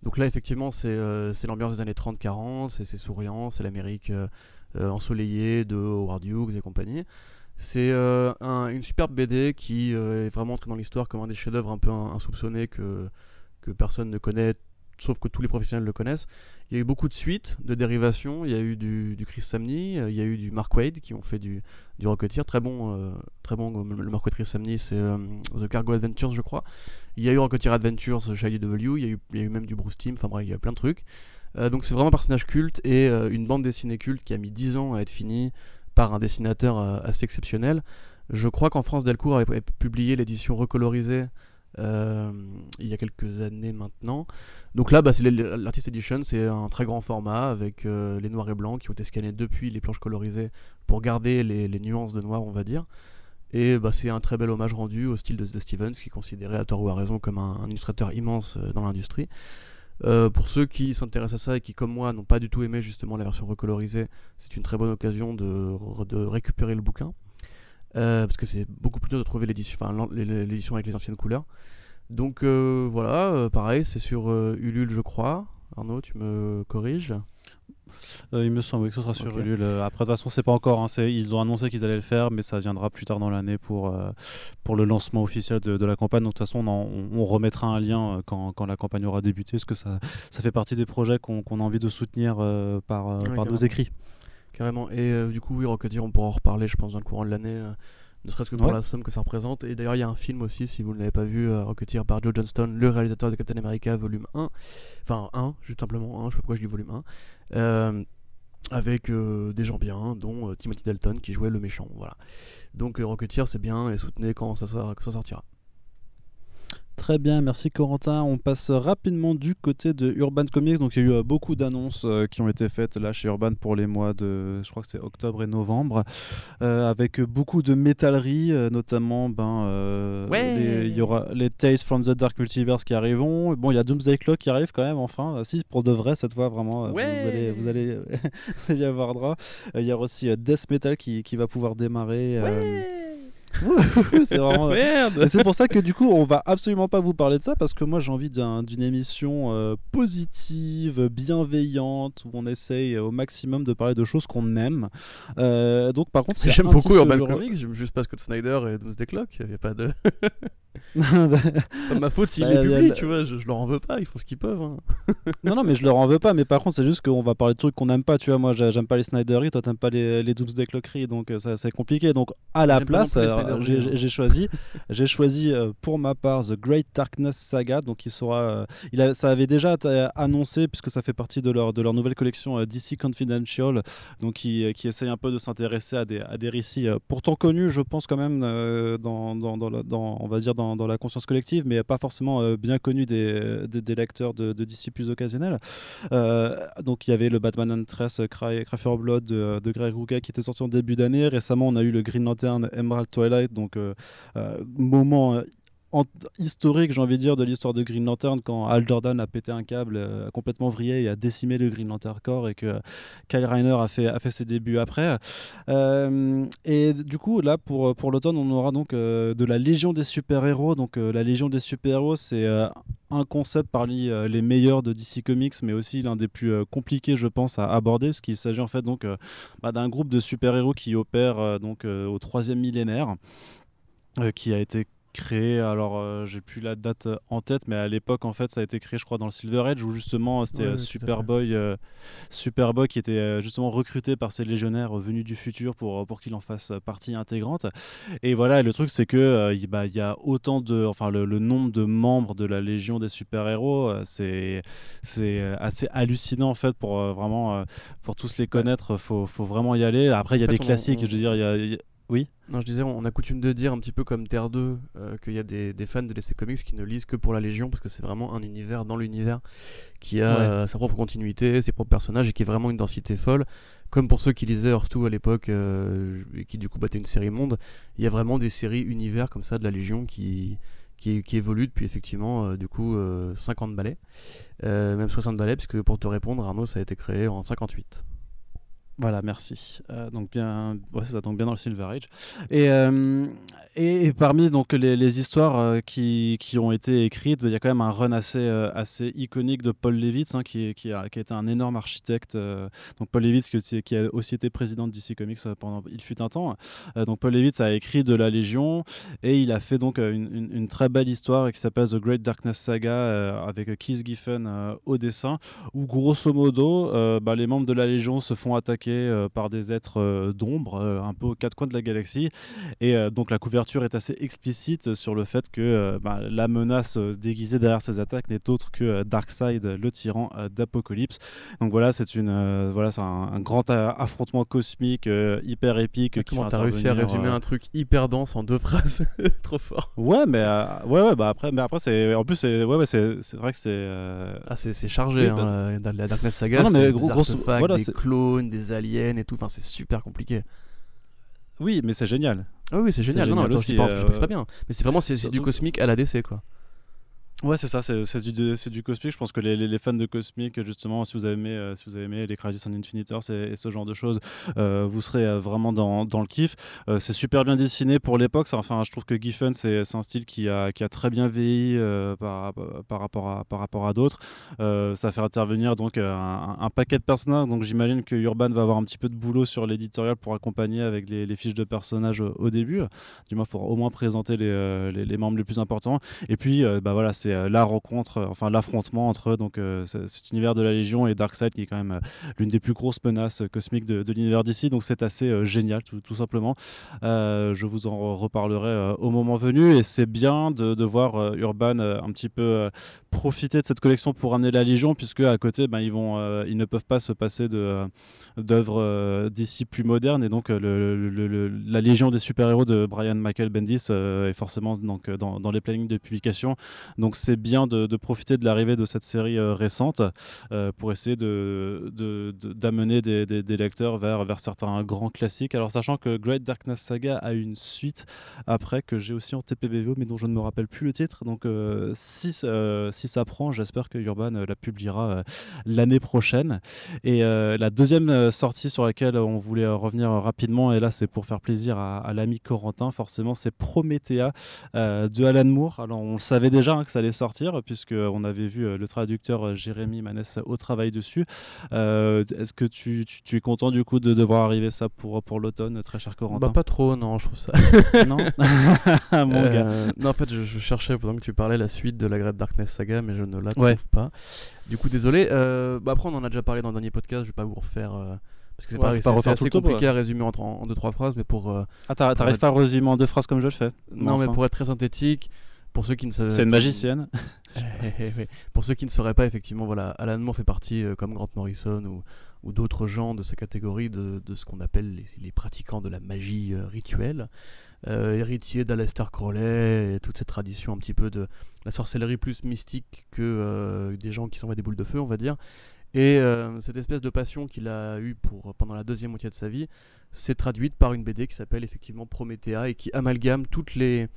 Donc là, effectivement, c'est euh, l'ambiance des années 30-40, c'est souriant, c'est l'Amérique ensoleillée de Howard Hughes et compagnie. C'est une superbe BD qui est vraiment entrée dans l'histoire comme un des chefs-d'œuvre un peu insoupçonnés que personne ne connaît sauf que tous les professionnels le connaissent. Il y a eu beaucoup de suites, de dérivations. Il y a eu du, Chris Samney, euh, il y a eu du Mark Wade qui ont fait du, du Rocketeer. Très bon, euh, très bon le Mark Wade Chris Samney, c'est euh, The Cargo Adventures, je crois. Il y a eu Rocketeer Adventures, Shady W. Il y, a eu, il y a eu même du Bruce Team. Enfin bref, il y a plein de trucs. donc c'est vraiment un personnage culte et une bande dessinée culte qui a mis 10 ans à être finie par un dessinateur assez exceptionnel. Je crois qu'en France, Delcourt avait publié l'édition recolorisée euh, il y a quelques années maintenant. Donc là, bah, c'est l'Artist Edition, c'est un très grand format avec euh, les noirs et blancs qui ont été scannés depuis les planches colorisées pour garder les, nuances de noir, on va dire. Et bah, c'est un très bel hommage rendu au style de, Stevens, qui est considéré à tort ou à raison comme un, illustrateur immense euh, dans l'industrie. pour ceux qui s'intéressent à ça et qui, comme moi, n'ont pas du tout aimé justement la version recolorisée, c'est une très bonne occasion de, de récupérer le bouquin. Euh, parce que c'est beaucoup plus dur de trouver l'édition, l'édition avec les anciennes couleurs. Donc euh, voilà, euh, pareil, c'est sur Ulule, je crois. Arnaud, tu me corriges il me semble que ce sera sur Ulule. Après, de toute façon, c'est pas encore. Hein, ils ont annoncé qu'ils allaient le faire, mais ça viendra plus tard dans l'année pour, pour le lancement officiel de, la campagne. Donc, de toute façon, on, remettra un lien quand, quand, la campagne aura débuté, parce que ça, ça fait partie des projets qu'on a envie de soutenir par, par nos écrits. Carrément. Et euh, du coup, oui, Rocketeer, on pourra en reparler, je pense, dans le courant de l'année, euh, ne serait-ce que pour la somme que ça représente. Et d'ailleurs, il y a un film aussi, si vous ne l'avez pas vu, euh, Rocketeer par Joe Johnston, le réalisateur de Captain America, volume 1. Enfin, 1, juste simplement 1, je sais pas pourquoi je dis volume 1. avec des gens bien, dont Timothy Dalton qui jouait le méchant. Voilà. Donc Rocketeer, c'est bien et soutenez quand ça, quand ça sortira. Très bien, merci Corentin. On passe rapidement du côté de Urban Comics. Donc il y a eu euh, beaucoup d'annonces euh, qui ont été faites là chez Urban pour les mois de, je crois que c'est octobre et novembre, euh, avec beaucoup de métallerie, notamment ben il y aura les Tales from the Dark Multiverse qui arriveront. Bon, il y a Doomsday Clock qui arrive quand même enfin. Si pour de vrai cette fois vraiment, vous allez vous allez, y avoir droit. Il y aura aussi Death Metal qui, qui va pouvoir démarrer. C'est vraiment. Merde C'est pour ça que du coup, on va absolument pas vous parler de ça parce que moi j'ai envie d'une émission euh, positive, bienveillante où on essaye au maximum de parler de choses qu'on aime. Euh, donc par contre, j'aime beaucoup Urban Comics, j'aime juste pas Scott Snyder et Doomsday Clock. Il y a pas de. pas ma faute s'il bah, est public, tu vois. Je, leur en veux pas, ils font ce qu'ils peuvent. Hein. non, non, mais je leur en veux pas. Mais par contre, c'est juste qu'on va parler de trucs qu'on n'aime pas. Tu vois, moi j'aime pas les Snydery, toi t'aimes pas les, les Doomsday Clockery, donc euh, ça c'est compliqué. Donc à la place, j'ai choisi, j'ai choisi euh, pour ma part The Great Darkness Saga. Donc il sera, euh, il a, ça avait déjà annoncé puisque ça fait partie de leur de leur nouvelle collection euh, DC Confidential, donc qui, qui essaye un peu de s'intéresser à des, à des récits pourtant connus, je pense quand même dans, dans, dans, on va dire dans, dans, la conscience collective, mais pas forcément bien connus des, des, lecteurs de, de, DC plus occasionnels. donc il y avait le Batman Huntress Cry, Cry for Blood de, Greg Rucka qui était sorti en début d'année. Récemment, on a eu le Green Lantern Emerald Twilight, donc euh, euh, moment euh, historique, j'ai envie de dire, de l'histoire de Green Lantern quand Al Jordan a pété un câble complètement vrillé et a décimé le Green Lantern Corps et que Kyle Reiner a fait, a ses débuts après. et du coup, là, pour, l'automne, on aura donc de la Légion des super-héros. Donc, la Légion des super-héros, c'est un concept parmi les meilleurs de DC Comics, mais aussi l'un des plus compliqués, je pense, à aborder, parce qu'il s'agit en fait donc bah, d'un groupe de super-héros qui opère donc au troisième millénaire. Euh, qui a été créé, alors euh, j'ai plus la date euh, en tête, mais à l'époque en fait ça a été créé je crois dans le Silver Age où justement c'était Superboy, Superboy qui était justement recruté par ces légionnaires venus du futur pour, pour qu'il en fasse partie intégrante. Et voilà, le truc c'est que il bah, y a autant de, enfin le, nombre de membres de la Légion des super-héros, c'est c'est assez hallucinant en fait pour vraiment pour tous les connaître, faut, faut vraiment y aller. Après il y a des classiques, je veux dire il y a oui. Non, je disais, on a coutume de dire un petit peu comme Terre 2 euh, qu'il y a des, fans de DC Comics qui ne lisent que pour la Légion parce que c'est vraiment un univers dans l'univers qui a euh, sa propre continuité, ses propres personnages et qui est vraiment une densité folle. Comme pour ceux qui lisaient Earth 2 à l'époque euh, et qui du coup battaient une série monde, il y a vraiment des séries univers comme ça de la Légion qui, qui, qui évolue depuis effectivement du coup 50 balais, même 60 balais, puisque pour te répondre, Arnaud, ça a été créé en 58. Voilà, merci. Euh, donc bien, ouais, ça, donc bien dans le Silver Age. Et, euh, et, parmi donc les, histoires euh, qui, qui, ont été écrites, il y a quand même un run assez, assez iconique de Paul Levitz, hein, qui, qui, a, qui, a, été un énorme architecte. donc Paul Levitz, qui, qui, a aussi été président de DC Comics pendant il fut un temps. donc Paul Levitz a écrit de la Légion et il a fait donc une, une, très belle histoire qui s'appelle The Great Darkness Saga avec Keith Giffen au dessin, où grosso modo, bah, les membres de la Légion se font attaquer euh, par des êtres euh, d'ombre, euh, un peu aux quatre coins de la galaxie. Et donc la couverture est assez explicite sur le fait que bah, la menace déguisée derrière ces attaques n'est autre que Darkseid, le tyran d'Apocalypse. Donc voilà, c'est une voilà, c'est un, grand affrontement cosmique hyper épique. Comment t'as réussi à résumer un truc hyper dense en deux phrases? Trop fort. Ouais, mais ouais, ouais, bah après, mais après c'est en plus c'est ouais, ouais c'est vrai que c'est ah c'est chargé hein, dans la Darkness Saga. Non, mais gros, des voilà, des clones, des aliens et tout. Enfin, c'est super compliqué. Oui, mais c'est génial. Ah oui, c'est génial. Non, non, aussi, je pense, euh, pas bien. Mais c'est vraiment c'est du cosmique à la DC, quoi. Ouais, c'est ça, c'est du, du cosmique. Je pense que les, les, fans de cosmique, justement, si vous avez aimé, euh, si vous avez aimé les Crisis on Infinite Earths et, ce genre de choses, euh, vous serez euh, vraiment dans, dans, le kiff. c'est super bien dessiné pour l'époque. Enfin, je trouve que Giffen, c'est un style qui a, qui a très bien vieilli par, par, rapport à, par rapport à d'autres. ça fait intervenir donc un, paquet de personnages. Donc j'imagine que Urban va avoir un petit peu de boulot sur l'éditorial pour accompagner avec les, les, fiches de personnages au, début. Du moins, il faut au moins présenter les, les, membres les plus importants. Et puis, bah voilà, c'est euh, la rencontre, euh, enfin l'affrontement entre donc euh, cet univers de la Légion et Darkseid qui est quand même l'une des plus grosses menaces cosmiques de, l'univers d'ici. Donc c'est assez génial tout, simplement. je vous en reparlerai au moment venu et c'est bien de, voir Urban un petit peu profiter de cette collection pour amener la Légion puisque à côté ben, ils, vont, ils ne peuvent pas se passer d'œuvres d'ici plus modernes et donc la Légion des super-héros de Brian Michael Bendis est forcément donc, dans, les plannings de publication. C'est bien de, profiter de l'arrivée de cette série euh, récente euh, pour essayer d'amener de, de, des, lecteurs vers, vers certains grands classiques. Alors sachant que Great Darkness Saga a une suite après que j'ai aussi en TPBVO mais dont je ne me rappelle plus le titre. Donc euh, si, si ça prend, j'espère que Urban la publiera l'année prochaine. Et la deuxième sortie sur laquelle on voulait revenir rapidement, et là c'est pour faire plaisir à, l'ami Corentin, forcément, c'est Promethea de Alan Moore. Alors on savait déjà hein, que ça allait sortir sortir, puisqu'on avait vu euh, le traducteur euh, Jérémy Manès au travail dessus. Euh, est-ce que tu, tu, es content du coup de devoir arriver ça pour, pour l'automne, très cher Corentin? Bah, Pas trop, non, je trouve ça. non Mon gars. Non, en fait, je, cherchais pendant que tu parlais la suite de la Great Darkness Saga, mais je ne la trouve pas. Du coup, désolé. bah, après, on en a déjà parlé dans le dernier podcast, je vais pas vous refaire. Parce que c'est ouais, pas, assez compliqué à résumer en, en, deux trois phrases, mais pour. ah, t'arrives pas à résumer en deux phrases comme je le fais? Non, mais pour être très synthétique, pour ceux qui ne C'est une magicienne. Pour ceux qui ne sauraient pas, effectivement, voilà, Alan Moore fait partie, euh, comme Grant Morrison ou, ou d'autres gens de sa catégorie, de, de ce qu'on appelle les, les, pratiquants de la magie euh, rituelle. Euh, héritier d'Aleister Crowley et toute cette tradition un petit peu de la sorcellerie plus mystique que des gens qui s'envoient des boules de feu, on va dire. Et cette espèce de passion qu'il a eue pour, pendant la deuxième moitié de sa vie s'est traduite par une BD qui s'appelle effectivement Promethea et qui amalgame toutes les,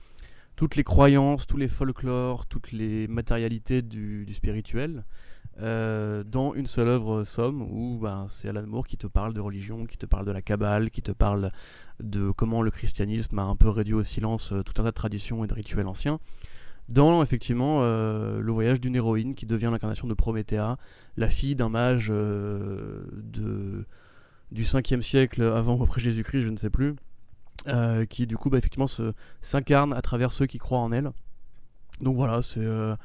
toutes les croyances, tous les folklores, toutes les matérialités du, spirituel euh, dans une seule œuvre somme où ben, c'est Alan Moore qui te parle de religion, qui te parle de la Kabbale, qui te parle de comment le christianisme a un peu réduit au silence euh, tout un tas de traditions et de rituels anciens. Dans effectivement euh, le voyage d'une héroïne qui devient l'incarnation de Promethea, la fille d'un mage du 5e siècle avant ou après Jésus-Christ, je ne sais plus, euh, qui du coup bah, effectivement s'incarne à travers ceux qui croient en elle. Donc voilà, c'est euh,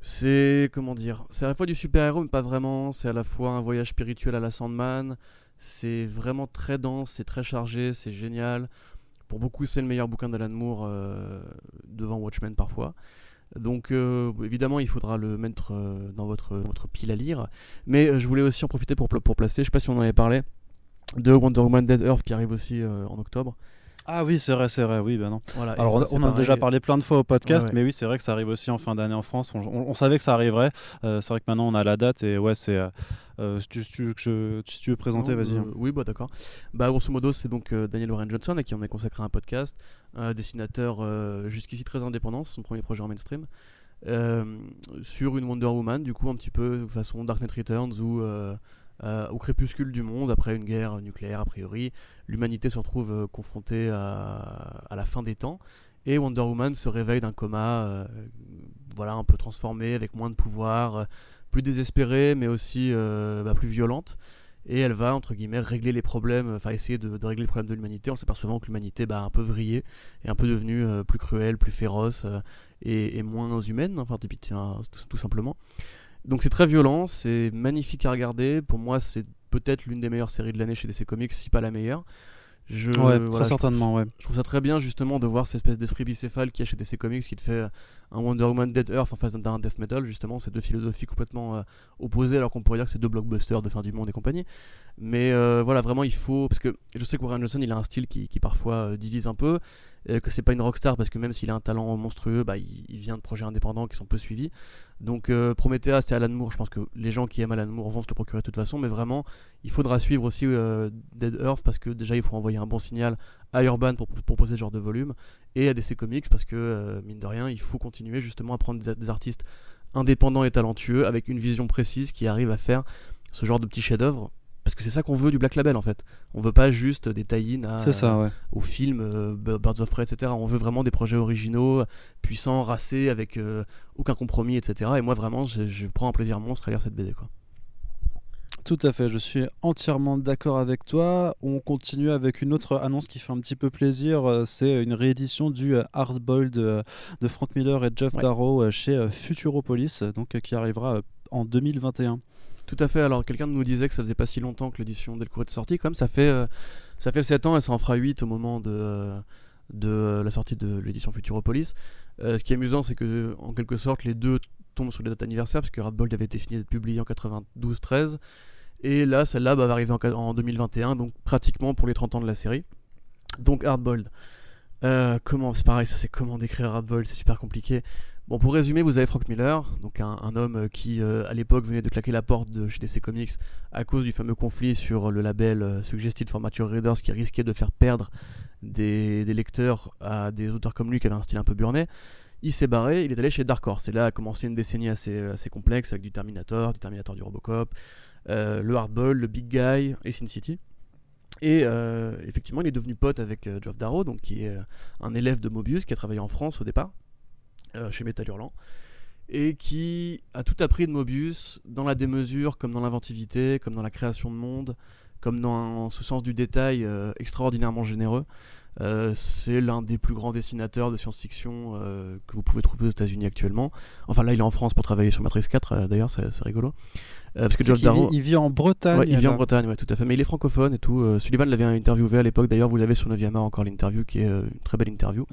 c'est comment dire, c'est à la fois du super-héros mais pas vraiment, c'est à la fois un voyage spirituel à la Sandman, c'est vraiment très dense, c'est très chargé, c'est génial. Pour beaucoup, c'est le meilleur bouquin d'Alan Moore euh, devant Watchmen parfois. Donc évidemment, il faudra le mettre dans votre, pile à lire. Mais je voulais aussi en profiter pour, pour placer, je sais pas si on en avait parlé, de Wonder Woman Dead Earth qui arrive aussi en octobre. Ah oui, c'est vrai, c'est vrai, oui, ben non. Voilà, Alors, ça, on, en a déjà parlé plein de fois au podcast, Ouais, ouais. mais oui, c'est vrai que ça arrive aussi en fin d'année en France. On, on- on savait que ça arriverait. Euh, c'est vrai que maintenant on a la date et ouais, c'est. euh, euh, si, tu, si tu veux que je- si tu veux présenter, vas-y. euh, oui, bah d'accord. Bah, grosso modo, c'est donc Daniel Warren Johnson à qui on a consacré un podcast, un dessinateur jusqu'ici très indépendant, c'est son premier projet en mainstream, sur une Wonder Woman, du coup, un petit peu façon Dark Knight Returns ou euh, au crépuscule du monde, après une guerre nucléaire, a priori, l'humanité se retrouve euh, confrontée à, la fin des temps. Et Wonder Woman se réveille d'un coma, euh, voilà, un peu transformée, avec moins de pouvoir, plus désespérée, mais aussi bah, plus violente et elle va entre guillemets régler les problèmes, enfin essayer de, régler les problèmes de l'humanité en s'apercevant que l'humanité bah, un peu vrillé et un peu devenue plus cruelle, plus féroce et, moins humaine, enfin tiens, tout, tout simplement. Donc c'est très violent, c'est magnifique à regarder. Pour moi, c'est peut-être l'une des meilleures séries de l'année chez DC Comics, si pas la meilleure. Je, ouais, voilà, très je certainement, ouais. je trouve ça très bien justement de voir cette espèce d'esprit bicéphale qu'il y a chez DC Comics qui te fait un Wonder Woman Dead Earth en face d'un death metal justement ces deux philosophies complètement euh, opposées alors qu'on pourrait dire que c'est deux blockbusters de fin du monde et compagnie mais euh, voilà vraiment il faut parce que je sais que Warren Johnson il a un style qui, qui parfois euh, divise un peu euh, que c'est pas une rockstar parce que même s'il a un talent monstrueux bah, il, vient de projets indépendants qui sont peu suivis. Donc euh, Prometheus et Alan Moore je pense que les gens qui aiment Alan Moore vont se le procurer de toute façon mais vraiment il faudra suivre aussi euh, Dead Earth parce que déjà il faut envoyer un bon signal à Urban pour proposer ce genre de volume et à DC Comics parce que euh, mine de rien il faut continuer justement à prendre des, des artistes indépendants et talentueux avec une vision précise qui arrive à faire ce genre de petits chefs-d'œuvre parce que c'est ça qu'on veut du Black Label en fait. On veut pas juste des tie-in à- C'est ça, ouais. aux films, euh, Birds of Prey, etc. On veut vraiment des projets originaux, puissants, racés, avec euh, aucun compromis, etc. Et moi vraiment, je, je prends un plaisir monstre à lire cette BD quoi. Tout à fait, je suis entièrement d'accord avec toi. On continue avec une autre annonce qui fait un petit peu plaisir. euh, C'est une réédition du Hardboiled de Frank Miller et Jeff Ouais. Darrow chez Futuropolis, donc qui arrivera en 2021. Tout à fait. Alors, quelqu'un nous disait que ça faisait pas si longtemps que l'édition Delcourt était sortie. Même, ça fait, euh, ça fait 7 ans et ça en fera 8 au moment de, euh, euh, la sortie de l'édition Futuropolis. Ce qui est amusant, c'est que, en quelque sorte, les deux tombent sur les dates anniversaires, parce que Radbold avait été fini d'être publié en 92-13. Et là, celle-là bah, va arriver en, qua- en 2021, donc pratiquement pour les 30 ans de la série. Donc, Hardboiled. Euh, comment, c'est pareil, ça c'est comment décrire Hardboiled, c'est super compliqué. Bon, pour résumer, vous avez Frank Miller, donc un, homme euh, qui, euh, à l'époque, venait de claquer la porte de chez DC Comics à cause du fameux conflit sur le label euh, Suggested for Mature Readers qui risquait de faire perdre des, lecteurs à des auteurs comme lui qui avaient un style un peu burné. Il s'est barré, il est allé chez Dark Horse. Et là a commencé une décennie assez, assez complexe avec du Terminator, du Terminator du Robocop, le Hardball, le Big Guy et Sin City. Et effectivement, il est devenu pote avec Geoff Darrow, donc qui est un élève de Mobius qui a travaillé en France au départ, euh, chez Metal Hurlant, et qui a tout appris de Mobius dans la démesure, comme dans l'inventivité, comme dans la création de monde, comme dans ce sens du détail euh, extraordinairement généreux. Euh, c'est l'un des plus grands dessinateurs de science-fiction euh, que vous pouvez trouver aux États-Unis actuellement. Enfin, là, il est en France pour travailler sur Matrix 4, euh, d'ailleurs, c'est rigolo. Parce que Geoff il, Darrow. vit, il vit en Bretagne. Ouais, il vit en. Bretagne, ouais, tout à fait. Mais il est francophone et tout. Sullivan l'avait interviewé à l'époque. D'ailleurs, vous l'avez sur Noviama encore l'interview, qui est une très belle interview.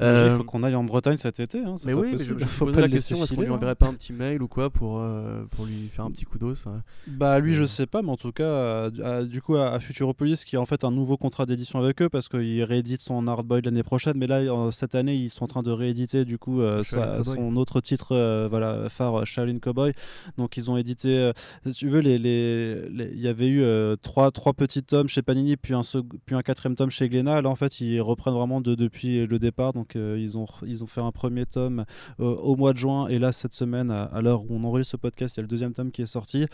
Il Euh, faut qu'on aille en Bretagne cet été. hein, mais oui, mais je, je faut pas la question est-ce qu'on lui enverrait pas un petit mail ou quoi pour, euh, pour lui faire un petit coup d'os hein. Bah lui que- je sais pas mais en tout cas euh, du- coup à, à Futuropolis qui a en fait un nouveau contrat d'édition avec eux parce qu'il réédite son Hardboiled l'année prochaine mais là euh, cette année ils sont en train de rééditer du coup euh, sa- son autre titre euh, voilà phare Shaolin Cowboy donc ils ont édité euh, si tu veux les les- les- il y avait eu euh, trois trois petits tomes chez Panini puis un puis un quatrième tome chez Glénat là en fait ils reprennent vraiment de, depuis le départ donc euh, ils ont ils ont fait un premier tome euh, au mois de juin. Et là cette semaine à, l'heure où on enregistre ce podcast il y a le deuxième tome qui est sorti.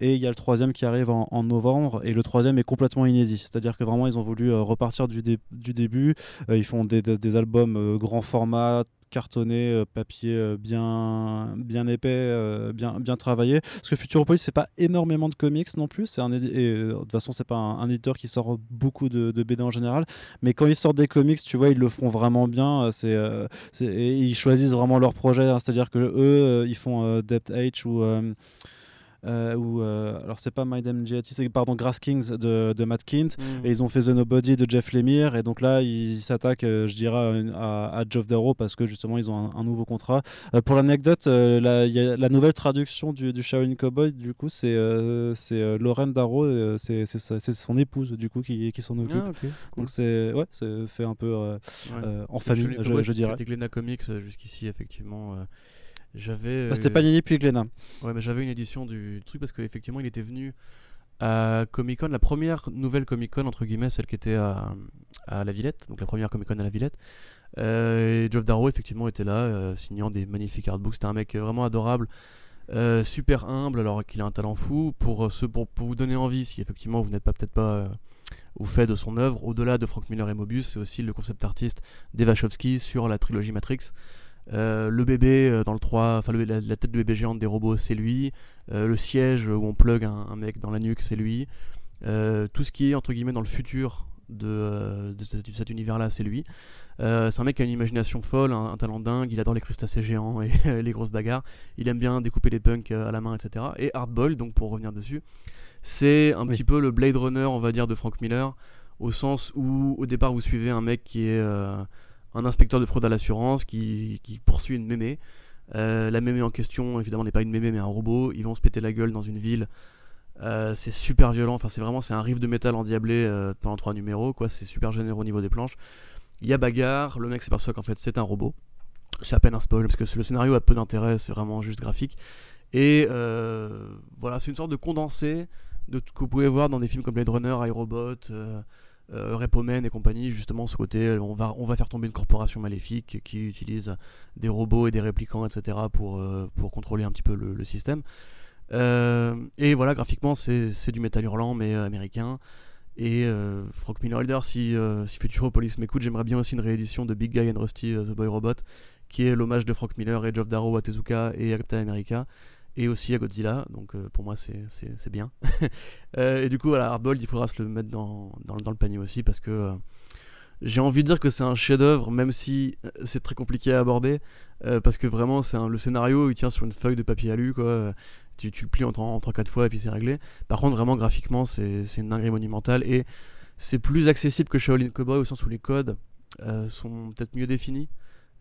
Et il y a le troisième qui arrive en, novembre. Et le troisième est complètement inédit. C'est à dire que vraiment ils ont voulu euh, repartir du, du début. Euh, ils font des, des- albums grand format cartonné, euh, papier euh, bien, bien épais, euh, bien, bien travaillé. Parce que Futuropolis, c'est pas énormément de comics non plus. C'est un de toute façon, c'est pas un, éditeur qui sort beaucoup de, BD en général. Mais quand ils sortent des comics, tu vois, ils le font vraiment bien. ils choisissent vraiment leur projet. hein. C'est-à-dire que eux, ils font Depth H ou. Euh, euh, ou alors c'est pas My Damn c'est pardon Grass Kings de, de Matt Kint, Mm. et ils ont fait The Nobody de Jeff Lemire, et donc là ils s'attaquent, je dirais, à, à, Geoff Darrow parce que justement ils ont un, nouveau contrat. pour l'anecdote, la, la nouvelle traduction du, du Shaolin Cowboy, du coup, c'est c'est Lauren Darrow, c'est son épouse du coup qui, qui s'en occupe. Ah, Donc c'est ouais, c'est fait un peu en famille, je, je dirais. C'était Glenna Comics jusqu'ici effectivement. J'avais. Bah, c'était Panini puis Glenna. Ouais, mais j'avais une édition du truc parce qu'effectivement, il était venu à Comic Con, la première nouvelle Comic Con, entre guillemets, celle qui était à, à la Villette, donc la première Comic Con à la Villette. Euh, et Geoff Darrow, effectivement, était là, euh, signant des magnifiques artbooks. C'était un mec euh, vraiment adorable, super humble, alors qu'il a un talent fou. Pour, ce, pour, pour, vous donner envie, si effectivement vous n'êtes pas peut-être pas au fait de son œuvre, au-delà de Frank Miller et Mobius, c'est aussi le concept artiste d'Eva sur la trilogie Matrix. Euh, le bébé euh, dans le 3, enfin la, tête de bébé géante des robots, c'est lui. Euh, le siège où on plug un, mec dans la nuque, c'est lui. tout ce qui est entre guillemets dans le futur de, cet univers-là, c'est lui. c'est un mec qui a une imagination folle, un, talent dingue. Il adore les crustacés géants et les grosses bagarres. Il aime bien découper les punks à la main, etc. Et Hardball, donc pour revenir dessus, c'est un petit peu le Blade Runner, on va dire, de Frank Miller, au sens où au départ vous suivez un mec qui est un inspecteur de fraude à l'assurance qui, poursuit une mémé. Euh, la mémé en question, évidemment, n'est pas une mémé mais un robot. Ils vont se péter la gueule dans une ville. Euh, c'est super violent. Enfin, c'est vraiment c'est un riff de métal endiablé euh, pendant trois numéros. C'est super généreux au niveau des planches. Il y a bagarre. Le mec s'aperçoit qu'en fait c'est un robot. C'est à peine un spoil parce que le scénario a peu d'intérêt. C'est vraiment juste graphique. Et voilà, c'est une sorte de condensé de ce que vous pouvez voir dans des films comme Blade Runner, iRobot euh, Repomen et compagnie, justement, ce côté, on va, on va faire tomber une corporation maléfique qui utilise des robots et des réplicants, etc., pour, euh, pour contrôler un petit peu le, système. Euh, et voilà, graphiquement, c'est du métal hurlant, mais euh, américain. Et Frank Miller si, si Futuropolis m'écoute, j'aimerais bien aussi une réédition de Big Guy and Rusty The Boy Robot, qui est l'hommage de Frank Miller et Geoff Darrow à Tezuka et Captain America et aussi à Godzilla. Donc euh, pour moi, c'est bien. Euh, et du coup, voilà, Hardboiled, il faudra se le mettre dans, dans, le panier aussi parce que euh, j'ai envie de dire que c'est un chef-d'œuvre, même si c'est très compliqué à aborder. parce que vraiment, c'est le scénario, il tient sur une feuille de papier alu, quoi. Tu, tu le plies en 3-4 fois et puis c'est réglé. Par contre, vraiment, graphiquement, c'est une dinguerie monumentale et c'est plus accessible que Shaolin Cowboy au sens où les codes sont peut-être mieux définis.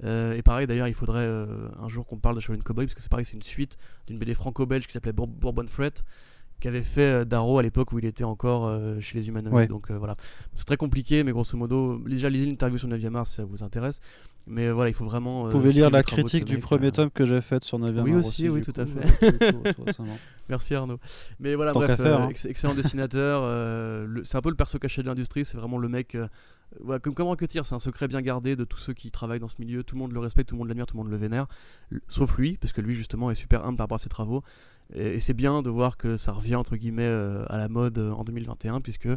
Euh, et pareil, d'ailleurs, il faudrait euh, un jour qu'on parle de Shaolin Cowboy, parce que c'est pareil, c'est une suite d'une BD franco-belge qui s'appelait Bourbon Fret, qui avait fait euh, Darrow à l'époque où il était encore chez les humanoïdes. Donc voilà, c'est très compliqué, mais grosso modo, déjà lisez l'interview sur 9 Mars si ça vous intéresse. Mais voilà, il faut vraiment. Vous pouvez lire la critique du premier tome que j'ai faite sur 9 Mars. Oui, aussi, oui, tout à fait. Merci Arnaud. Mais voilà, bref, hein. excellent dessinateur. c'est un peu le perso caché de l'industrie, c'est vraiment le mec comme, comme Rocketeer, c'est un secret bien gardé de tous ceux qui travaillent dans ce milieu. Tout le monde le respecte, tout le monde l'admire, tout le monde le vénère. Sauf lui, parce que lui, justement, est super humble par rapport à ses travaux. Et, c'est bien de voir que ça revient, entre guillemets, euh, à la mode euh, en 2021, puisque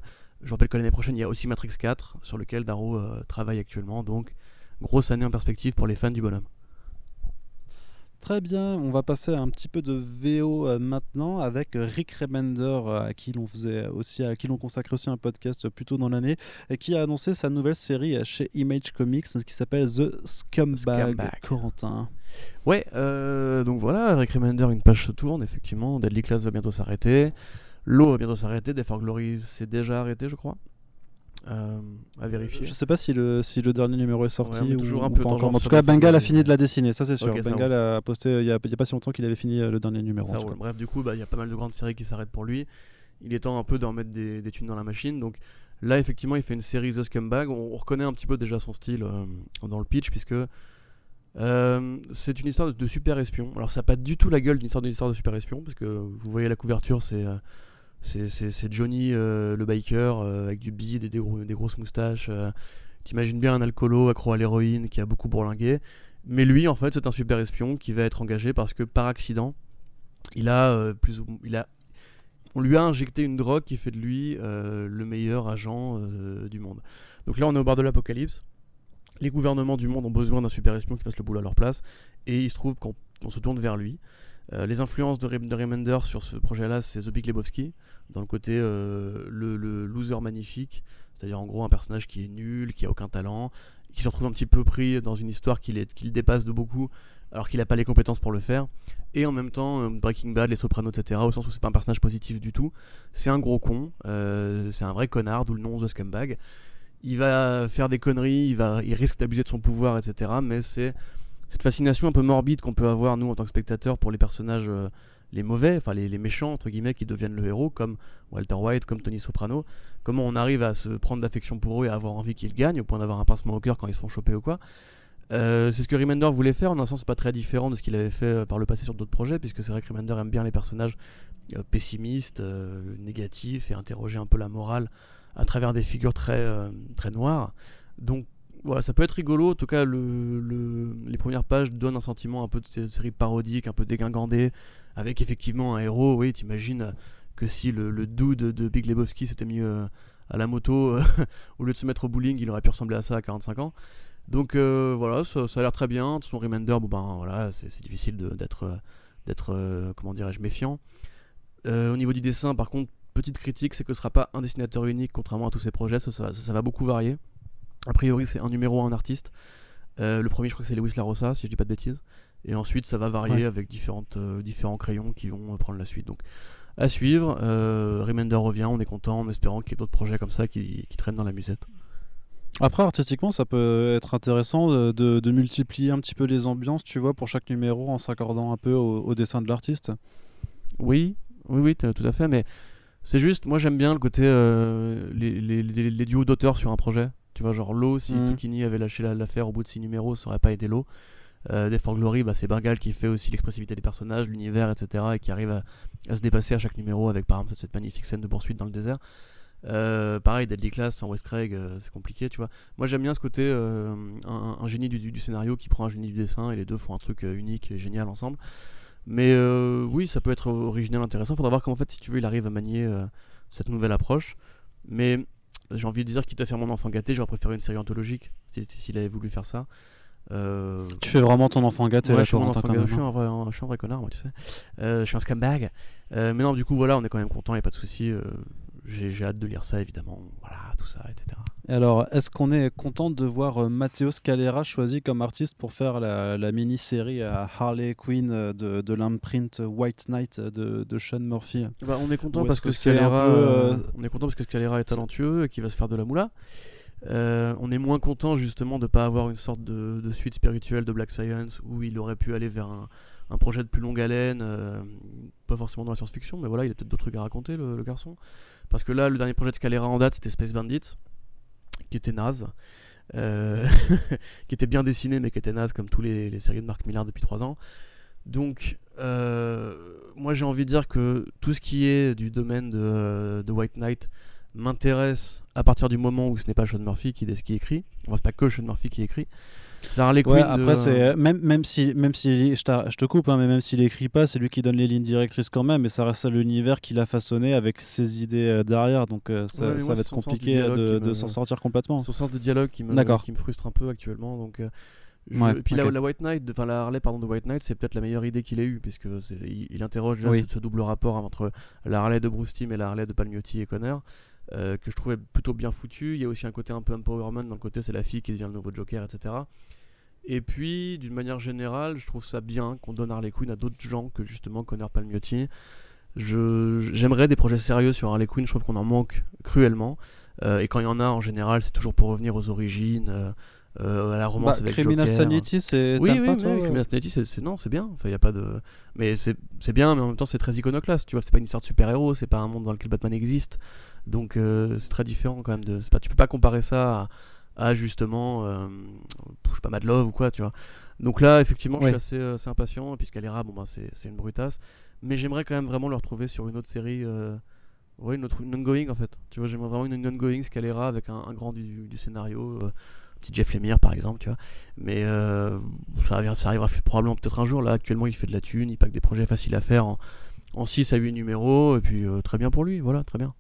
je rappelle que l'année prochaine, il y a aussi Matrix 4, sur lequel Darrow euh, travaille actuellement. Donc, grosse année en perspective pour les fans du bonhomme. Très bien, on va passer à un petit peu de VO euh, maintenant avec Rick Remender euh, à qui l'on faisait aussi à qui l'on consacre aussi un podcast plus tôt dans l'année et qui a annoncé sa nouvelle série chez Image Comics qui s'appelle The Scumbag, Corentin. Ouais, euh, donc voilà, Rick Remender, une page se tourne effectivement, Deadly Class va bientôt s'arrêter, L'eau va bientôt s'arrêter, Death for Glory s'est déjà arrêté je crois. Euh, à vérifier. Je sais pas si le, si le dernier numéro est sorti ou, toujours un peu. En tout cas, Bengal a fini de la dessiner, ça c'est sûr. Bengal a posté il y a, pas si longtemps qu'il avait fini euh, le dernier numéro. Bref, du coup, bah, il y a pas mal de grandes séries qui s'arrêtent pour lui. Il est temps un peu d'en mettre des, des thunes dans la machine. Donc là, effectivement, il fait une série The Scumbag. On, reconnaît un petit peu déjà son style euh, dans le pitch, puisque c'est une histoire de, super espion. Alors, ça n'a pas du tout la gueule d'une histoire, histoire de super espion, parce que vous voyez la couverture, c'est c'est Johnny euh, le biker euh, avec du bide et des, grosses moustaches. Euh. T'imagines bien un alcoolo accro à l'héroïne qui a beaucoup bourlingué. Mais lui, en fait, c'est un super espion qui va être engagé parce que par accident, il a plus ou, il a on lui a injecté une drogue qui fait de lui le meilleur agent du monde. Donc là, on est au bord de l'apocalypse. Les gouvernements du monde ont besoin d'un super espion qui fasse le boulot à leur place. Et il se trouve qu'on se tourne vers lui. Euh, les influences de, Remender sur ce projet-là, c'est The Big Lebowski, dans le côté euh, le, loser magnifique, c'est-à-dire en gros un personnage qui est nul, qui a aucun talent, qui se retrouve un petit peu pris dans une histoire qui, le dépasse de beaucoup, alors qu'il n'a pas les compétences pour le faire. Et en même temps, euh, Breaking Bad, Les Sopranos, etc., au sens où c'est pas un personnage positif du tout. C'est un gros con, c'est un vrai connard, d'où le nom The Scumbag. Il va faire des conneries, il, va, il risque d'abuser de son pouvoir, etc. Mais c'est cette fascination un peu morbide qu'on peut avoir, nous, en tant que spectateurs, pour les personnages euh, les mauvais, enfin les, méchants, entre guillemets, qui deviennent le héros, comme Walter White, comme Tony Soprano. Comment on arrive à se prendre d'affection pour eux et à avoir envie qu'ils gagnent, au point d'avoir un pincement au cœur quand ils se font choper ou quoi. Euh, c'est ce que Remender voulait faire, en un sens pas très différent de ce qu'il avait fait euh, par le passé sur d'autres projets, puisque c'est vrai que Remender aime bien les personnages pessimistes, négatifs, et interroger un peu la morale à travers des figures très, très noires. Donc voilà, ça peut être rigolo, en tout cas le, les premières pages donnent un sentiment un peu de cette série parodique, un peu dégingandée, avec effectivement un héros, oui, t'imagines que si le, le dude de Big Lebowski s'était mis à la moto, au lieu de se mettre au bowling, il aurait pu ressembler à ça à 45 ans. Donc euh, voilà, ça, a l'air très bien. Son Remender, bon ben voilà, c'est difficile d'être, d'être euh, comment dirais-je, méfiant. Euh, au niveau du dessin, par contre, petite critique, c'est que ce sera pas un dessinateur unique, contrairement à tous ces projets, ça, va beaucoup varier. A priori, c'est un numéro, un artiste. le premier, je crois que c'est Lewis Larossa, si je dis pas de bêtises. Et ensuite, ça va varier avec différentes, différents crayons qui vont prendre la suite. Donc, à suivre. Remender revient, on est content, en espérant qu'il y ait d'autres projets comme ça qui, qui traînent dans la musette. Après, artistiquement, ça peut être intéressant de, multiplier un petit peu les ambiances, tu vois, pour chaque numéro en s'accordant un peu au, dessin de l'artiste. Oui, oui, oui, tout à fait, mais c'est juste, moi j'aime bien le côté euh, les, les, duos d'auteurs sur un projet. Tu vois, genre Low, si mmh. avait lâché l'affaire au bout de 6 numéros, ça aurait pas été Low. Euh, for Glory, bah, c'est Bengal qui fait aussi l'expressivité des personnages, l'univers, etc. et qui arrive à, se dépasser à chaque numéro avec par exemple cette magnifique scène de poursuite dans le désert. Euh, pareil, Deadly Class sans Wes Craig, euh, c'est compliqué, tu vois. Moi j'aime bien ce côté euh, un, génie du, scénario qui prend un génie du dessin et les deux font un truc unique et génial ensemble. Mais oui, ça peut être original, intéressant. Faudra voir comment en fait, si tu veux, il arrive à manier cette nouvelle approche. Mais j'ai envie de dire, quitte à faire mon enfant gâté, j'aurais préféré une série anthologique s'il avait voulu faire ça. Tu fais vraiment ton enfant gâté je, suis un vrai, je suis un vrai connard, moi, tu sais. je suis un scumbag. mais non, du coup, voilà, on est quand même content, il a pas de souci j'ai hâte de lire ça évidemment, voilà, tout ça, etc. Alors, est-ce qu'on est content de voir euh, Matteo Scalera choisi comme artiste pour faire la, mini-série à Harley Quinn euh, de, de l'imprint White Knight de, de Sean Murphy? Bah, On est content parce que, Scalera, euh, on est content parce que Scalera est talentueux et qu'il va se faire de la moula. on est moins content justement de ne pas avoir une sorte de, de, suite spirituelle de Black Science où il aurait pu aller vers un, un projet de plus longue haleine, pas forcément dans la science-fiction, mais voilà, il a peut-être d'autres trucs à raconter, le garçon. Parce que là, le dernier projet de Scalera en date, c'était Space Bandit, qui était naze. Euh, qui était bien dessiné, mais qui était naze comme tous les, séries de Mark Millar depuis 3 ans. Donc, euh, moi j'ai envie de dire que tout ce qui est du domaine de, de White Knight m'intéresse à partir du moment où ce n'est pas Sean Murphy qui, qui écrit. Enfin, c'est pas que Sean Murphy qui écrit. Ouais, après, c'est même, même si, même si je, je te coupe, hein, mais même s'il écrit pas, c'est lui qui donne les lignes directrices quand même, et ça reste l'univers qu'il a façonné avec ses idées euh, derrière, donc euh, ça, ça va être compliqué de, de s'en sortir complètement. Son sens de dialogue qui me, qui me frustre un peu actuellement, donc. Euh, et puis la, White Knight, enfin la Harley pardon de White Knight, c'est peut-être la meilleure idée qu'il ait eue puisque il, il, interroge ce, double rapport entre la Harley de Bruce Timm et la Harley de Palmiotti et Connor. que je trouvais plutôt bien foutu. Il y a aussi un côté un peu empowerment dans le côté c'est la fille qui devient le nouveau Joker, etc. Et puis, d'une manière générale, je trouve ça bien qu'on donne Harley Quinn à d'autres gens que justement Connor Palmiotti. J'aimerais des projets sérieux sur Harley Quinn, je trouve qu'on en manque cruellement. Euh, et quand il y en a, en général, c'est toujours pour revenir aux origines, euh, euh, à la romance bah, avec Criminal Sanity, c'est oui, oui, pas, toi, Criminal Sanity, c'est non, c'est bien. Enfin, y a pas de, mais c'est bien, mais en même temps, c'est très iconoclaste. Tu vois, c'est pas une histoire de super héros, c'est pas un monde dans lequel Batman existe, donc c'est très différent quand même. De, pas, tu peux pas comparer ça à à justement, euh, je sais pas, Mad Love ou quoi, tu vois. Donc là, effectivement, je suis assez, euh, assez impatient, puisqu'Alera, bon, bah, c'est une brutasse. Mais j'aimerais quand même vraiment le retrouver sur une autre série, euh, ouais, une autre une ongoing en fait. Tu vois, j'aimerais vraiment une, ongoing Scalera avec un, un grand du, du scénario, petit Jeff Lemire par exemple, tu vois. Mais ça, ça arrivera probablement peut-être un jour. Là, actuellement, il fait de la thune, il pack des projets faciles à faire en, en 6 à 8 numéros, et puis très bien pour lui, voilà, très bien.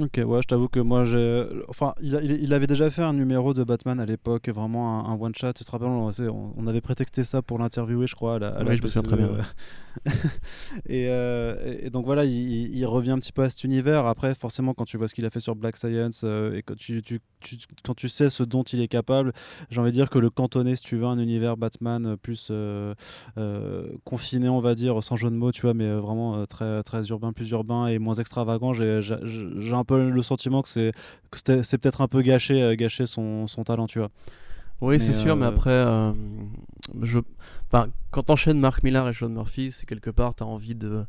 Ok, ouais, je t'avoue que moi, j'ai. Enfin, il, il, avait déjà fait un numéro de Batman à l'époque, vraiment un, one-shot. Tu te rappelles, on, on, avait prétexté ça pour l'interviewer, je crois. À la, oui, je me souviens très bien. Euh, et, donc voilà, il, revient un petit peu à cet univers. Après, forcément, quand tu vois ce qu'il a fait sur Black Science euh, et quand tu, tu, quand tu sais ce dont il est capable, j'ai envie de dire que le cantonner, si tu veux, un univers Batman plus euh, confiné, on va dire, sans jeu de mots, tu vois, mais vraiment très, très urbain, plus urbain et moins extravagant, j'ai un peu le sentiment que c'est peut-être un peu gâché, euh, gâché son, son talent, tu vois. Oui, c'est sûr, mais euh, après, euh, je... enfin, quand t'enchaînes Mark Millar et Sean Murphy, c'est quelque part, t'as envie de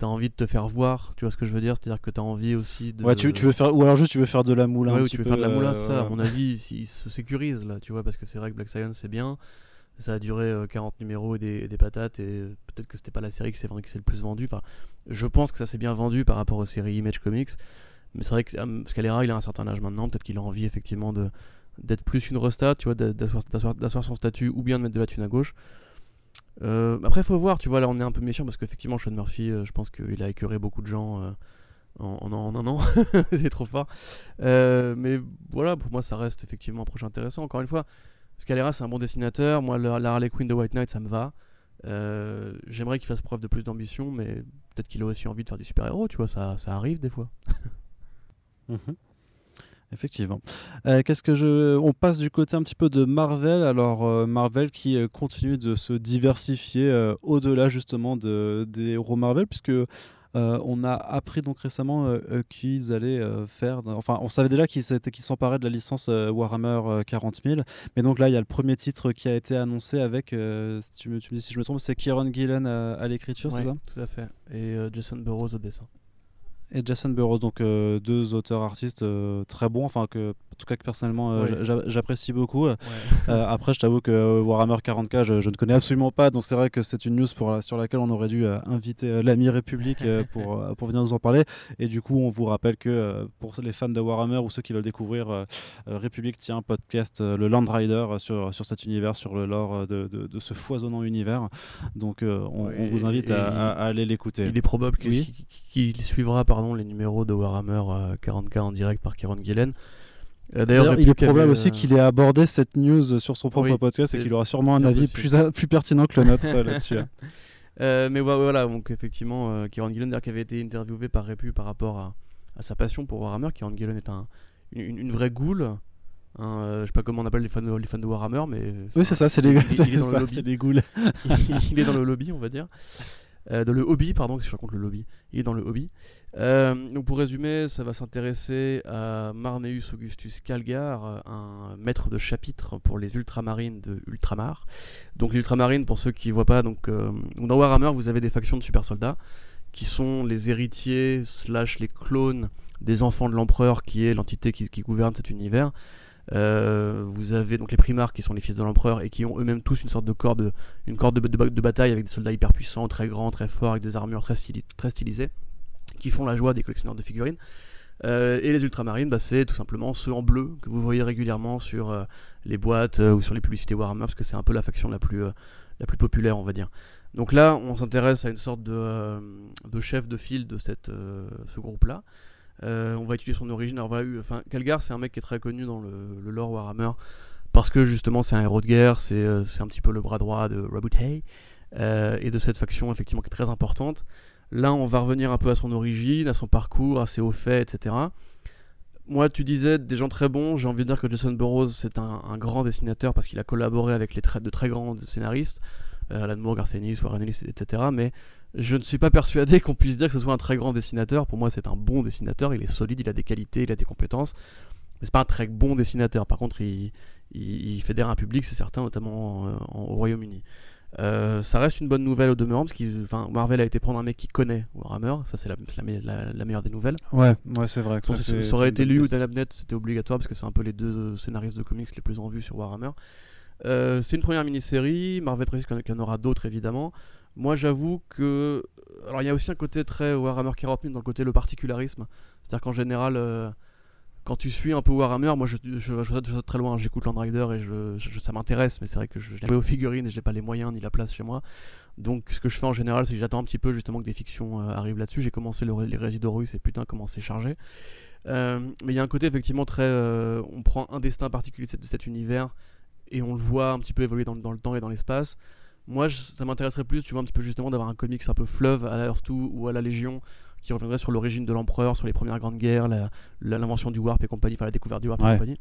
t'as envie de te faire voir, tu vois ce que je veux dire? C'est-à-dire que t'as envie aussi de. Ouais, tu, tu, veux faire, ou alors juste tu veux faire de la moula. Ouais, tu veux faire de la moula, ça, à mon avis, il se sécurise là, tu vois, parce que c'est vrai que Black Science c'est bien, ça a duré 40 numéros et des, des patates, et peut-être que c'était pas la série qui c'est vrai que c'est le plus vendu. Enfin, je pense que ça s'est bien vendu par rapport aux séries Image Comics. Mais c'est vrai que euh, Scalera, il a un certain âge maintenant, peut-être qu'il a envie effectivement de d'être plus une restat, tu vois, d'asseoir son statut ou bien de mettre de la thune à gauche. Euh, après, faut voir, tu vois, là on est un peu méchant parce qu'effectivement, Sean Murphy, euh, je pense qu'il a écœuré beaucoup de gens en, en, un an, c'est trop fort. mais voilà, pour moi, ça reste effectivement un projet intéressant. Encore une fois, Scalera, c'est un bon dessinateur. Moi, la, Harley Quinn de White Knight, ça me va. J'aimerais qu'il fasse preuve de plus d'ambition, mais peut-être qu'il a aussi envie de faire du super-héros, tu vois, ça, ça arrive des fois. Mhm. Effectivement. Euh, qu'est-ce que je On passe du côté un petit peu de Marvel. Alors euh, Marvel qui euh, continue de se diversifier au-delà justement de, des héros Marvel, puisque on a appris donc récemment qu'ils allaient faire. Enfin, on savait déjà qu'ils s'emparaient de la licence Warhammer 40 000, mais donc là il y a le premier titre qui a été annoncé avec. tu, me, dis si je me trompe, c'est Kieron Gillen à, l'écriture, c'est ça? Tout à fait. Et Jason Burroughs au dessin et Jason Burroughs, donc euh, deux auteurs artistes euh, très bons, enfin que en tout cas que personnellement euh, j'apprécie beaucoup. après, je t'avoue que Warhammer 40k, je, ne connais absolument pas, donc c'est vrai que c'est une news pour sur laquelle on aurait dû inviter l'ami République pour, pour venir nous en parler. Et du coup, on vous rappelle que pour les fans de Warhammer ou ceux qui veulent découvrir, République tient un podcast, le Land Rider, sur, sur cet univers, sur le lore de, de, ce foisonnant univers. Donc on, vous invite à, aller l'écouter. Il est probable qu'il suivra par les numéros de Warhammer 40k euh, en direct par Kieron Gillen. Euh, d'ailleurs, il est probable aussi euh, qu'il ait abordé cette news sur son propre podcast et qu'il aura sûrement un avis plus, plus pertinent que le nôtre là-dessus. mais voilà, donc effectivement, Kieron Gillen, qui avait été interviewé par Repu par rapport à, sa passion pour Warhammer. Kieron Gillen est un, une, vraie goule. Hein, je sais pas comment on appelle les fans de, les fans de Warhammer, mais. Oui, c'est ça, c'est les, les ghouls. il, est dans le lobby, on va dire. Dans le hobby, pardon, que je raconte le lobby. Il est dans le hobby. Euh, donc pour résumer, ça va s'intéresser à Marneus Augustus Calgar, un maître de chapitre pour les ultramarines de Ultramar. Donc les ultramarines, pour ceux qui ne voient pas, donc euh, dans Warhammer, vous avez des factions de super soldats qui sont les héritiers slash les clones des enfants de l'empereur, qui est l'entité qui, gouverne cet univers. Euh, vous avez donc les primars qui sont les fils de l'empereur et qui ont eux-mêmes tous une sorte de corps de, une corde de, bataille avec des soldats hyper puissants, très grands, très forts, avec des armures très, stylisées qui font la joie des collectionneurs de figurines. Euh, et les ultramarines, bah, c'est tout simplement ceux en bleu que vous voyez régulièrement sur euh, les boîtes ou sur les publicités Warhammer, parce que c'est un peu la faction la plus, la plus populaire, on va dire. Donc là, on s'intéresse à une sorte de, de, chef de file de cette, ce groupe-là. On va étudier son origine. Alors voilà, enfin, Calgar, c'est un mec qui est très connu dans le, le lore Warhammer, parce que justement, c'est un héros de guerre, c'est un petit peu le bras droit de Hay et de cette faction, effectivement, qui est très importante. Là, on va revenir un peu à son origine, à son parcours, à ses hauts faits, etc. Moi, tu disais des gens très bons. J'ai envie de dire que Jason Burroughs, c'est un, grand dessinateur parce qu'il a collaboré avec les de très grands scénaristes, euh, Alan Moore, Garth Ennis, Warren Ellis, etc. Mais je ne suis pas persuadé qu'on puisse dire que ce soit un très grand dessinateur. Pour moi, c'est un bon dessinateur. Il est solide, il a des qualités, il a des compétences. Mais c'est pas un très bon dessinateur. Par contre, il, il, fédère un public, c'est certain, notamment au Royaume-Uni. Euh, ça reste une bonne nouvelle au demeurant parce que Marvel a été prendre un mec qui connaît Warhammer, ça c'est la, la, meilleure des nouvelles. Ouais, ouais c'est vrai. ça, ça, aurait été lui ou Dan Abnett, c'était obligatoire parce que c'est un peu les deux scénaristes de comics les plus en vue sur Warhammer. Euh, c'est une première mini-série, Marvel précise qu'il y en aura d'autres évidemment. Moi j'avoue que. Alors il y a aussi un côté très Warhammer 40 000 dans le côté le particularisme. C'est-à-dire qu'en général. Euh, quand tu suis un peu Warhammer, moi je, je, je, très loin, j'écoute Land Rider et ça m'intéresse, mais c'est vrai que je, je aux figurines et j'ai pas les moyens ni la place chez moi. Donc ce que je fais en général, c'est que j'attends un petit peu justement que des fictions euh, arrivent là-dessus. J'ai commencé le, les résidents russes et putain comment c'est chargé. Mais il y a un côté effectivement très. On prend un destin particulier de, cet univers et on le voit un petit peu évoluer dans, dans le temps et dans l'espace. Moi, ça m'intéresserait plus, tu vois, un petit peu justement d'avoir un comics un peu fleuve à la Earth 2 ou à la Légion qui reviendrait sur l'origine de l'empereur, sur les premières grandes guerres, l'invention du warp et compagnie, enfin la découverte du warp et compagnie.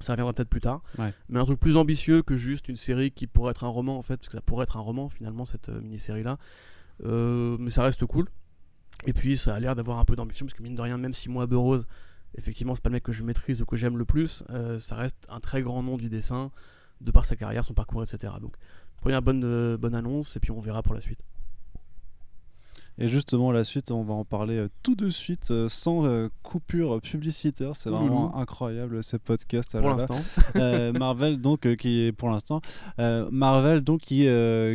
Ça reviendra peut-être plus tard. Mais un truc plus ambitieux que juste une série qui pourrait être un roman, en fait, parce que ça pourrait être un roman finalement, cette euh, mini-série-là. Euh, mais ça reste cool. Et puis ça a l'air d'avoir un peu d'ambition, parce que mine de rien, même si moi, Burroughs, effectivement, c'est pas le mec que je maîtrise ou que j'aime le plus, euh, ça reste un très grand nom du dessin, de par sa carrière, son parcours, etc. Donc, première bonne, bonne annonce, et puis on verra pour la suite. Et justement, la suite, on va en parler euh, tout de suite, euh, sans euh, coupure publicitaire. C'est vraiment incroyable ces podcasts. Pour l'instant. Marvel, donc, qui est pour l'instant, Marvel, donc, qui,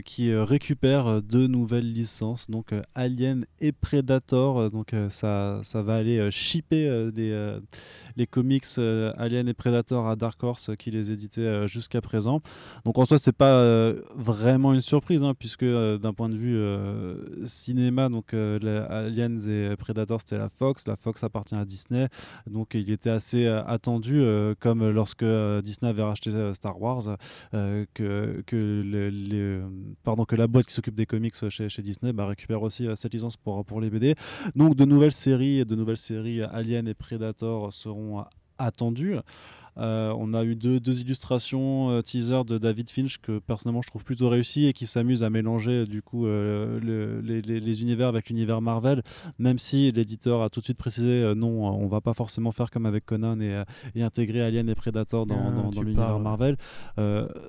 qui récupère deux nouvelles licences, donc Alien et Predator. Donc, ça, ça va aller shipper les, les comics Alien et Predator à Dark Horse qui les éditait jusqu'à présent. Donc, en soi, c'est pas vraiment une surprise, hein, puisque d'un point de vue cinéma, donc euh, Aliens et Predator c'était la Fox, la Fox appartient à Disney, donc il était assez euh, attendu, euh, comme lorsque Disney avait racheté Star Wars, que, que, la boîte qui s'occupe des comics chez, Disney bah, récupère aussi cette licence pour, les BD. Donc de nouvelles séries, de nouvelles séries Aliens et Predator seront attendues. Euh, on a eu deux, illustrations euh, teaser de David Finch que personnellement je trouve plutôt réussi et qui s'amuse à mélanger du coup euh, les, univers avec l'univers Marvel, même si l'éditeur a tout de suite précisé non, on va pas forcément faire comme avec Conan et, intégrer Alien et Predator dans, ah, l'univers Marvel.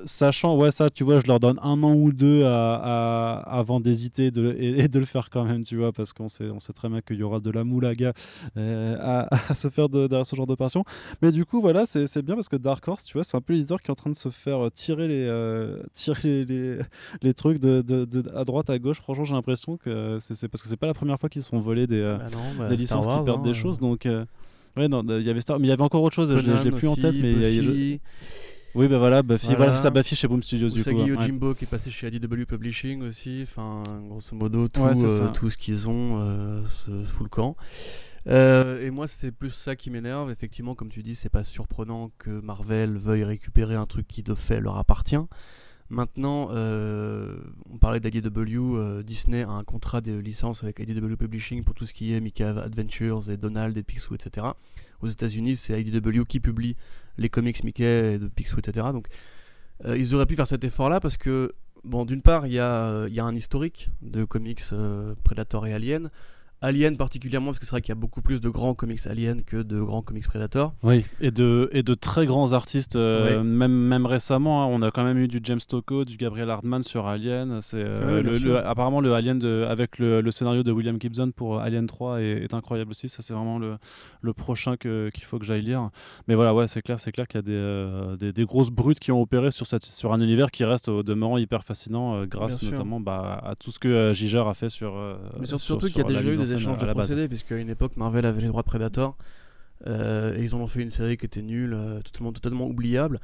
sachant, ouais, ça, tu vois, je leur donne un an ou deux avant d'hésiter et, de le faire quand même, tu vois, parce qu'on sait, on sait très bien qu'il y aura de la moulaga à, à, se faire derrière ce genre d'opération. Mais du coup, voilà, c'est c'est bien parce que Dark Horse, tu vois, c'est un peu l'éditeur qui est en train de se faire euh, tirer les, euh, tirer les, les, trucs de, de, à droite, à gauche. Franchement, j'ai l'impression que c'est parce que c'est pas la première fois qu'ils se font voler des, euh, bah bah, des licences qui perdent des hein. choses. Donc, ouais, non, il y avait Star, mais il y avait encore autre chose. je l'ai plus en tête, mais il y a. Oui, bah voilà, Buffy, voilà, c'est ça, Buffy chez Boom Studios du coup. Ouais. Jimbo qui est passé chez IDW Publishing aussi, enfin, grosso modo, tout, tout ce qu'ils ont se fout le camp. Euh, et moi, c'est plus ça qui m'énerve. Effectivement, comme tu dis, c'est pas surprenant que Marvel veuille récupérer un truc qui de fait leur appartient. Maintenant, euh, on parlait d'IDW, euh, Disney a un contrat de licence avec IDW Publishing pour tout ce qui est Mickey Adventures et Donald et Picsou, etc. Aux États-Unis, c'est IDW qui publie les comics Mickey et de Picsou, etc. Donc, ils auraient pu faire cet effort-là parce que, bon, d'une part, il y a, y a, un historique de comics Predator et Alien. Alien particulièrement parce que c'est vrai qu'il y a beaucoup plus de grands comics Alien que de grands comics Predator. Oui, et de, et de très grands artistes, euh, même, même récemment, hein, on a quand même eu du James Tocco, du Gabriel Hardman sur Alien. C'est, euh, le, apparemment, le Alien de, avec le, le, scénario de William Gibson pour Alien 3 est, incroyable aussi. Ça, c'est vraiment le, le prochain que, qu'il faut que j'aille lire. Mais voilà, ouais, c'est clair, c'est clair qu'il y a des, euh, des, des, grosses brutes qui ont opéré sur, cette, sur un univers qui reste au demeurant hyper fascinant grâce notamment bah, à tout ce que Giger a fait sur. Mais surtout qu'il y a déjà eu des des échanges de procédés, puisqu'à une époque, Marvel avait les droits de Predator. Euh, et ils ont fait une série qui était nulle, euh, totalement, totalement oubliable.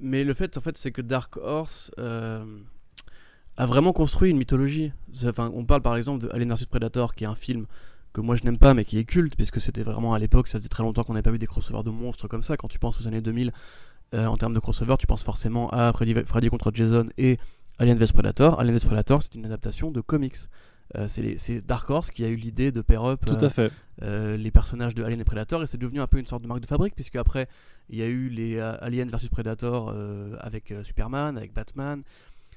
Mais le fait, en fait, c'est que Dark Horse euh, a vraiment construit une mythologie. Enfin, on parle par exemple de Alien vs Predator, qui est un film que moi je n'aime pas, mais qui est culte, puisque c'était vraiment à l'époque, ça faisait très longtemps qu'on n'avait pas vu des crossovers de monstres comme ça. Quand tu penses aux années 2000, en termes de crossover, tu penses forcément à Freddy, Freddy contre Jason et Alien vs Predator. Alien vs Predator, c'est une adaptation de comics. Euh, c'est Dark Horse qui a eu l'idée de pair up euh, euh, les personnages de Alien et Predator et c'est devenu un peu une sorte de marque de fabrique puisque après il y a eu les Alien versus Predator avec Superman, avec Batman.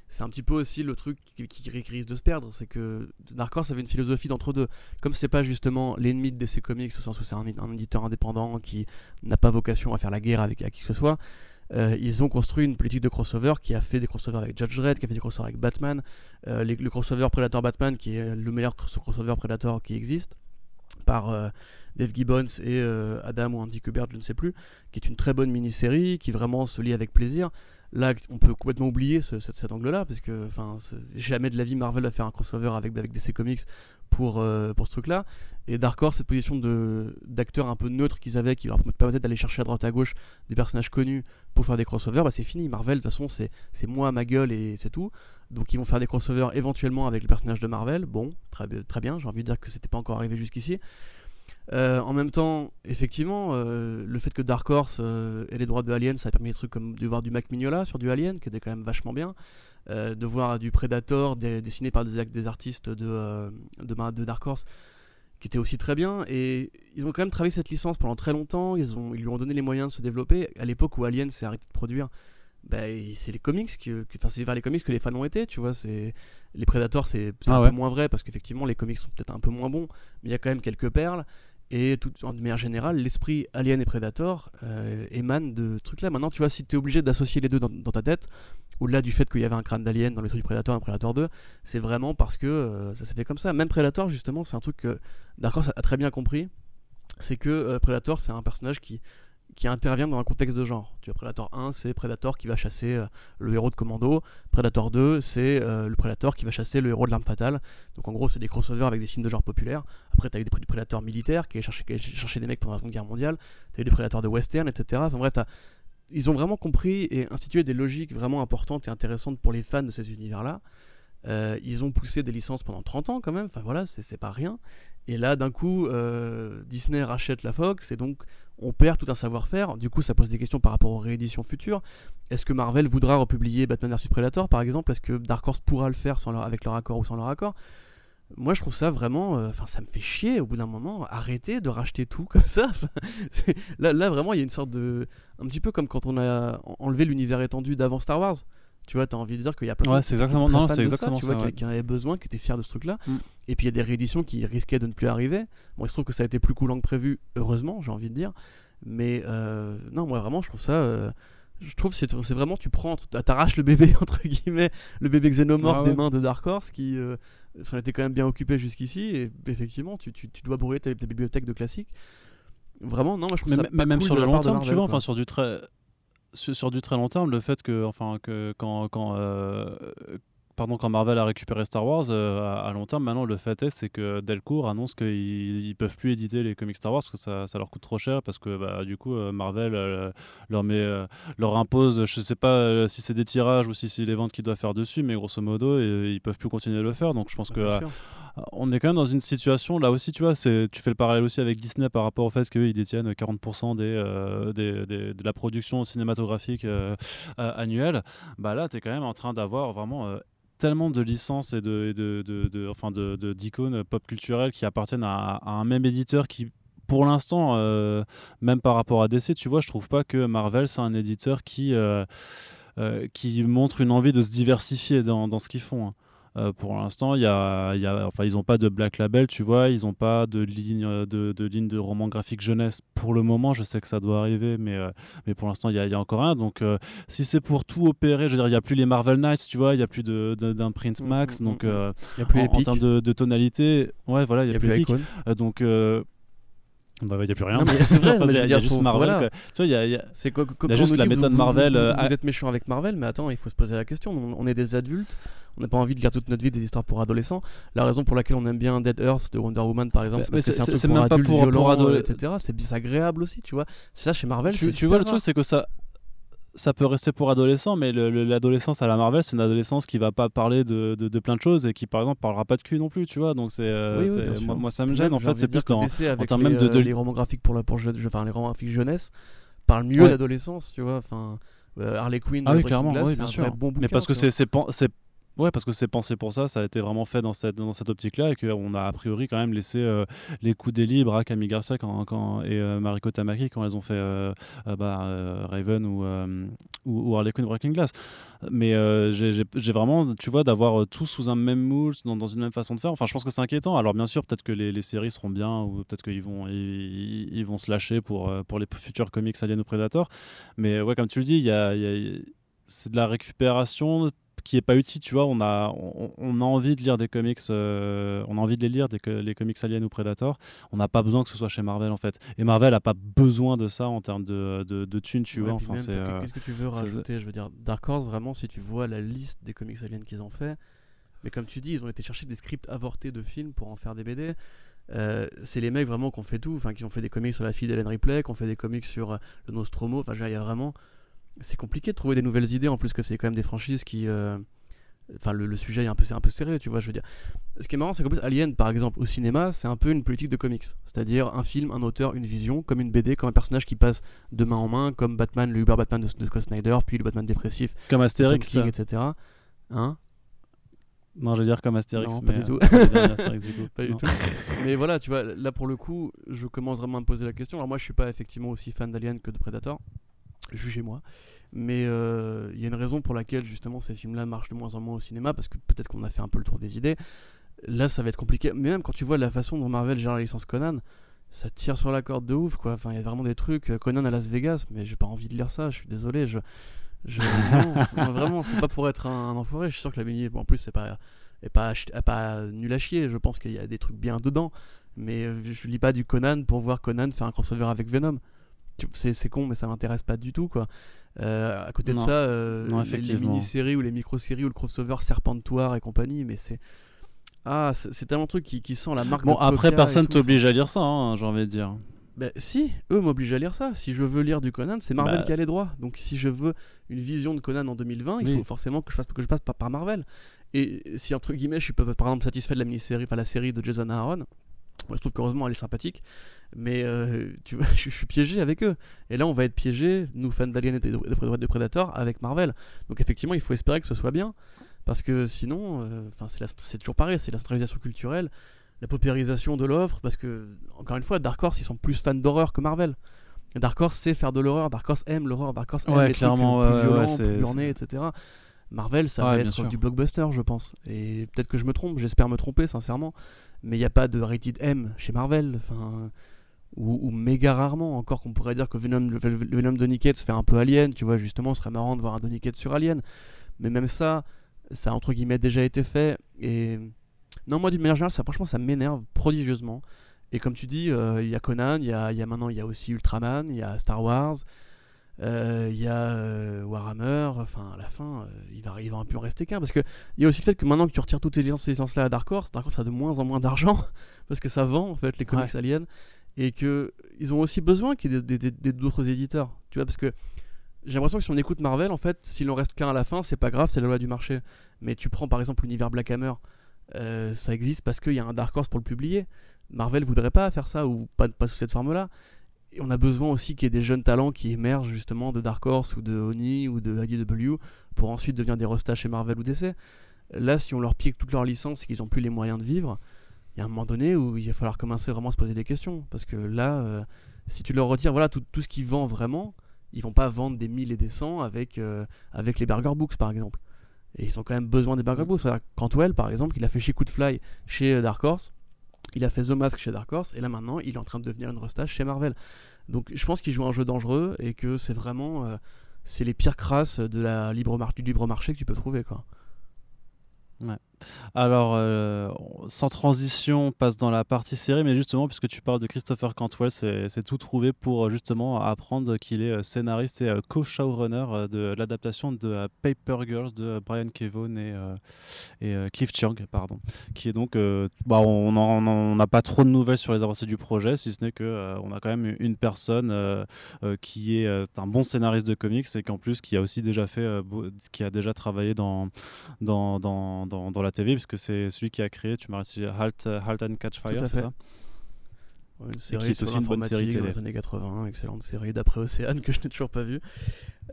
C'est un petit peu aussi le truc qui, qui risque de se perdre, c'est que Dark Horse avait une philosophie d'entre deux. Comme c'est pas justement l'ennemi de DC Comics au sens où c'est un, un, éditeur indépendant qui n'a pas vocation à faire la guerre avec à qui que ce soit, euh, ils ont construit une politique de crossover qui a fait des crossovers avec Judge Dredd, qui a fait des crossovers avec Batman, euh, le crossover Predator Batman qui est le meilleur crossover Predator qui existe par euh, Dave Gibbons et Adam ou Andy Kubert, je ne sais plus, qui est une très bonne mini-série qui vraiment se lit avec plaisir. Là, on peut complètement oublier ce, cet, angle-là, parce que jamais de la vie Marvel va faire un crossover avec, avec DC Comics pour, euh, pour ce truc-là. Et Dark Horse, cette position d'acteur un peu neutre qu'ils avaient, qui leur permettait d'aller chercher à droite à gauche des personnages connus pour faire des crossovers, bah, c'est fini. Marvel, de toute façon, c'est moi, ma gueule et c'est tout. Donc ils vont faire des crossovers éventuellement avec les personnages de Marvel. Bon, très, très bien, j'ai envie de dire que c'était pas encore arrivé jusqu'ici. Euh, en même temps, effectivement, euh, le fait que Dark Horse euh, ait les droits de Alien, ça a permis des trucs comme de voir du Mac Mignola sur du Alien, qui était quand même vachement bien. de voir du Predator dessiné par des, des artistes de, de, Dark Horse, qui était aussi très bien. Et ils ont quand même travaillé cette licence pendant très longtemps. Ils, ont, ils lui ont donné les moyens de se développer. À l'époque où Alien s'est arrêté de produire, ben, c'est les comics qui, enfin c'est vers les comics que les fans ont été tu vois c'est les Predators c'est ah un peu moins vrai parce qu'effectivement les comics sont peut-être un peu moins bons mais il y a quand même quelques perles et tout, en manière générale, l'esprit Alien et Predator euh, émane de ce truc-là. Maintenant, tu vois, si tu es obligé d'associer les deux dans, ta tête, au-delà du fait qu'il y avait un crâne d'Alien dans les trucs du Predator et Predator 2, c'est vraiment parce que euh, ça s'est fait comme ça. Même Predator, justement, c'est un truc que Dark Horse a très bien compris. C'est que euh, Predator, c'est un personnage qui qui intervient dans un contexte de genre. Tu vois, Predator 1, c'est Predator qui va chasser euh, le héros de Commando. Predator 2, c'est euh, le Predator qui va chasser le héros de l'arme fatale. Donc en gros, c'est des crossovers avec des films de genre populaires. Après, tu as eu des, Predators militaires qui allaient chercher, des mecs pendant la Seconde Guerre mondiale. Tu as eu des Predators de western, etc. Enfin bref, ils ont vraiment compris et institué des logiques vraiment importantes et intéressantes pour les fans de ces univers-là. Euh, ils ont poussé des licences pendant 30 ans quand même, enfin voilà, c'est pas rien. Et là, d'un coup, Disney rachète la Fox et donc on perd tout un savoir-faire. Du coup, ça pose des questions par rapport aux rééditions futures. Est-ce que Marvel voudra republier Batman vs Predator, par exemple? Est-ce que Dark Horse pourra le faire sans avec leur accord ou sans leur accord? Moi je trouve ça vraiment euh, enfin ça me fait chier au bout d'un moment arrêter de racheter tout comme ça là, là vraiment il y a une sorte de un petit peu comme quand on a enlevé l'univers étendu d'avant Star Wars tu vois, tu as envie de dire qu'il y a plein ouais, c'est exactement, non, c'est exactement ça, tu vois, qui en avait besoin, qui était fier de ce truc-là. Mm. Et puis il y a des rééditions qui risquaient de ne plus arriver. Bon, il se trouve que ça a été plus coulant que prévu, heureusement, j'ai envie de dire. Mais euh, non, moi vraiment, je trouve ça. Euh, je trouve c'est c'est vraiment tu prends t'arraches le bébé entre guillemets le bébé xénomorphe ah des mains de Dark Horse qui euh, s'en était quand même bien occupé jusqu'ici et effectivement tu, tu, tu dois brûler ta, bibliothèque de classiques vraiment non moi je trouve ça même sur le long terme tu vois enfin sur du très sur, du très long terme, le fait que, enfin, que quand, quand, euh, pardon, quand Marvel a récupéré Star Wars, euh, à, long terme, maintenant, le fait est, c'est que Delcourt annonce qu'ils ne peuvent plus éditer les comics Star Wars parce que ça, ça leur coûte trop cher, parce que bah, du coup, euh, Marvel leur, met, leur impose, je sais pas si c'est des tirages ou si c'est les ventes qu'ils doivent faire dessus, mais grosso modo, ils peuvent plus continuer de le faire. Donc je pense que on est quand même dans une situation là aussi, tu vois, tu fais le parallèle aussi avec Disney par rapport au fait qu'ils détiennent 40% euh, des, des, de la production cinématographique euh, annuelle. Bah là, tu es quand même en train d'avoir vraiment euh, tellement de licences et de, de, de, enfin de, d'icônes pop culturelles qui appartiennent à, un même éditeur qui pour l'instant même par rapport à DC tu vois je trouve pas que Marvel c'est un éditeur qui qui montre une envie de se diversifier dans, dans ce qu'ils font hein. Euh, pour l'instant, y a, y a, enfin, ils n'ont pas de black label, tu vois, ils n'ont pas de ligne euh, de, de, ligne de roman graphique jeunesse pour le moment. Je sais que ça doit arriver, mais, euh, mais pour l'instant, il y, y a, encore un. Donc, si c'est pour tout opérer, je veux dire, il n'y a plus les Marvel Knights, tu vois, il n'y a plus d'imprint de, mm, max. Mm, donc, mm, il y a plus en, en, termes de, tonalité, ouais, voilà, il n'y a, plus, plus donc, il n'y a plus rien. C'est vrai, il y, a juste Marvel. Tu vois, il y a, y a, y juste la méthode Marvel. Vous, êtes méchant avec Marvel, mais attends, il faut se poser la question. On, est des adultes, on n'a pas envie de lire toute notre vie des histoires pour adolescents. La raison pour laquelle on aime bien Dead Earth de Wonder Woman, par exemple, c'est c'est un truc pour adultes, pour, violent, etc. C'est agréable aussi, tu vois. Ça, chez Marvel, tu, tu vois, le truc, c'est que ça ça peut rester pour adolescents, mais l'adolescence à la Marvel, c'est une adolescence qui va pas parler de, de, plein de choses et qui, par exemple, parlera pas de cul non plus, tu vois. Donc, c'est, euh, moi, ça me gêne. en fait, c'est plus en, en même de, les romans graphiques pour la pour je, enfin, les romans graphiques jeunesse parlent mieux d'adolescence, tu vois. Enfin, euh, Harley Quinn, ah oui, clairement, oui, bien sûr. Bon bouquin, mais parce que c'est Ouais, parce que c'est pensé pour ça, ça a été vraiment fait dans cette, dans cette optique-là et qu'on a a priori quand même laissé euh, les coups des libres à Camille Garcia quand, et euh, Mariko Tamaki quand elles ont fait euh, bah, Raven ou, ou, Harley Quinn Breaking Glass. Mais j'ai vraiment, tu vois, d'avoir tout sous un même moule, dans, dans, une même façon de faire. Enfin, je pense que c'est inquiétant. Alors, bien sûr, peut-être que les, les, séries seront bien ou peut-être qu'ils vont, ils, vont se lâcher pour, pour les futurs comics Alien ou Predator. Mais ouais, comme tu le dis, y a c'est de la récupération qui est pas utile, tu vois. On a, on, a envie de lire des comics, on a envie de les lire, des, les comics Alien ou Predator. On n'a pas besoin que ce soit chez Marvel en fait. Et Marvel a pas besoin de ça en termes de, de, de thunes, tu vois. Enfin, Qu'est-ce que tu veux rajouter Je veux dire, Dark Horse, vraiment, si tu vois la liste des comics Alien qu'ils ont fait, mais comme tu dis, ils ont été chercher des scripts avortés de films pour en faire des BD. Euh, c'est les mecs vraiment qui ont fait tout, enfin qui ont fait des comics sur la fille d'Ellen Ripley, qui ont fait des comics sur euh, le Nostromo. Enfin, il y a vraiment, c'est compliqué de trouver des nouvelles idées en plus que c'est quand même des franchises qui, euh, enfin le, sujet est un peu, c'est un peu serré, tu vois. Je veux dire, ce qui est marrant, c'est qu'en plus Alien, par exemple, au cinéma, c'est un peu une politique de comics, c'est-à-dire un film, un auteur, une vision, comme une BD, comme un personnage qui passe de main en main, comme Batman, le Uber Batman de, Scott Snyder, puis le Batman dépressif, comme Astérix, King, etc. Hein? Non, je veux dire comme Astérix. Non, pas du tout. pas du tout. mais voilà, tu vois, là pour le coup, je commence vraiment à me poser la question. Alors moi, je suis pas effectivement aussi fan d'Alien que de Predator. Jugez-moi. Mais euh, il y a une raison pour laquelle justement ces films-là marchent de moins en moins au cinéma, parce que peut-être qu'on a fait un peu le tour des idées. Là, ça va être compliqué. Mais même quand tu vois la façon dont Marvel gère la licence Conan, ça tire sur la corde de ouf, quoi. Enfin, il y a vraiment des trucs. Euh, Conan à Las Vegas, mais j'ai pas envie de lire ça. Je suis désolé. Je, je, non, vraiment, c'est pas pour être un, enfoiré. Je suis sûr que la BD, bon, en plus, c'est pas, est pas, pas nul à chier. Je pense qu'il y a des trucs bien dedans. Mais euh, je lis pas du Conan pour voir Conan faire un crossover avec Venom. C'est con, mais ça m'intéresse pas du tout, quoi. Euh, à côté de ça, euh, les, mini-séries ou les micro-séries ou le crossover Serpentoire et compagnie, mais c'est. Ah, c'est tellement de trucs qui, qui sent la marque. Bon, après, personne t'oblige à lire ça, hein, j'ai envie de dire. Bah si, eux m'obligent à lire ça. Si je veux lire du Conan, c'est Marvel bah. qui a les droits. Donc si je veux une vision de Conan en 2020, il faut forcément que je fasse que je passe par, par Marvel. Et si entre guillemets je suis par exemple satisfait de la mini-série, enfin la série de Jason Aaron, moi je trouve qu'heureusement elle est sympathique, mais euh, tu vois, je, suis piégé avec eux. Et là on va être piégé, nous fans d'Alien et de, de, Predator, avec Marvel. Donc effectivement il faut espérer que ce soit bien, parce que sinon, euh, c'est toujours pareil, c'est la centralisation culturelle la paupérisation de l'offre, parce que, encore une fois, Dark Horse, ils sont plus fans d'horreur que Marvel. Dark Horse sait faire de l'horreur, Dark Horse aime l'horreur, Dark Horse aime les clairement, trucs plus violents, plus etc. Marvel, ça va être du blockbuster, je pense. Et peut-être que je me trompe, j'espère me tromper, sincèrement. Mais il n'y a pas de rated M chez Marvel. Enfin, ou, méga rarement. Encore qu'on pourrait dire que Venom, le, Venom de Nickets fait un peu Alien. Tu vois, justement, ce serait marrant de voir un Donny sur Alien. Mais même ça, ça a entre guillemets déjà été fait. Et non, moi, d'une manière générale, ça, franchement, ça m'énerve prodigieusement. Et comme tu dis, euh, il y a Conan, il y a, y a, maintenant, il y a aussi Ultraman, il y a Star Wars, il y a euh, Warhammer. Enfin, à la fin, il va, il va un peu en rester qu'un. Parce qu'il y a aussi le fait que maintenant que tu retires toutes ces licences-là à Dark Horse, Dark Horse a de moins en moins d'argent. parce que ça vend, en fait, les comics aliens. Et qu'ils ont aussi besoin qu'il y ait d'autres éditeurs. Tu vois, parce que j'ai l'impression que si on écoute Marvel, en fait, s'il en reste qu'un à la fin, c'est pas grave, c'est la loi du marché. Mais tu prends par exemple l'univers Black Hammer. Euh, ça existe parce qu'il y a un Dark Horse pour le publier. Marvel voudrait pas faire ça ou pas, pas sous cette forme-là. Et on a besoin aussi qu'il y ait des jeunes talents qui émergent justement de Dark Horse ou de Oni ou de IDW pour ensuite devenir des restats chez Marvel ou DC. Là, si on leur pique toutes leurs licences et qu'ils n'ont plus les moyens de vivre, il y a un moment donné où il va falloir commencer vraiment à se poser des questions. Parce que là, euh, si tu leur retires voilà, tout, tout, ce qui vend vraiment, ils vont pas vendre des 1000 et des 100 avec, euh, avec les Burger Books par exemple. Et ils ont quand même besoin des Burger Books. Cantwell, par exemple, il a fait chez Fly chez euh, Dark Horse. Il a fait The Mask chez Dark Horse. Et là, maintenant, il est en train de devenir une restage chez Marvel. Donc, je pense qu'il joue un jeu dangereux et que c'est vraiment. Euh, c'est les pires crasses de la libre du libre marché que tu peux trouver, quoi. Ouais. Alors, euh, sans transition, on passe dans la partie série, mais justement, puisque tu parles de Christopher Cantwell, c'est tout trouvé pour justement apprendre qu'il est euh, scénariste et euh, co-showrunner de l'adaptation de Paper Girls de Brian Kevon et, et Cliff Chiang, pardon, qui est donc, bah, on n'a pas trop de nouvelles sur les avancées du projet, si ce n'est que on a quand même une personne qui est un bon scénariste de comics et qu'en plus qui a aussi déjà fait, qui a déjà travaillé dans, dans, dans, dans la TV, puisque c'est celui qui a créé, tu m'as dit Halt, Halt and Catch Fire, c'est ça? Une série qui est aussi une bonne série dans les années 80, excellente série d'après Océane que je n'ai toujours pas vue.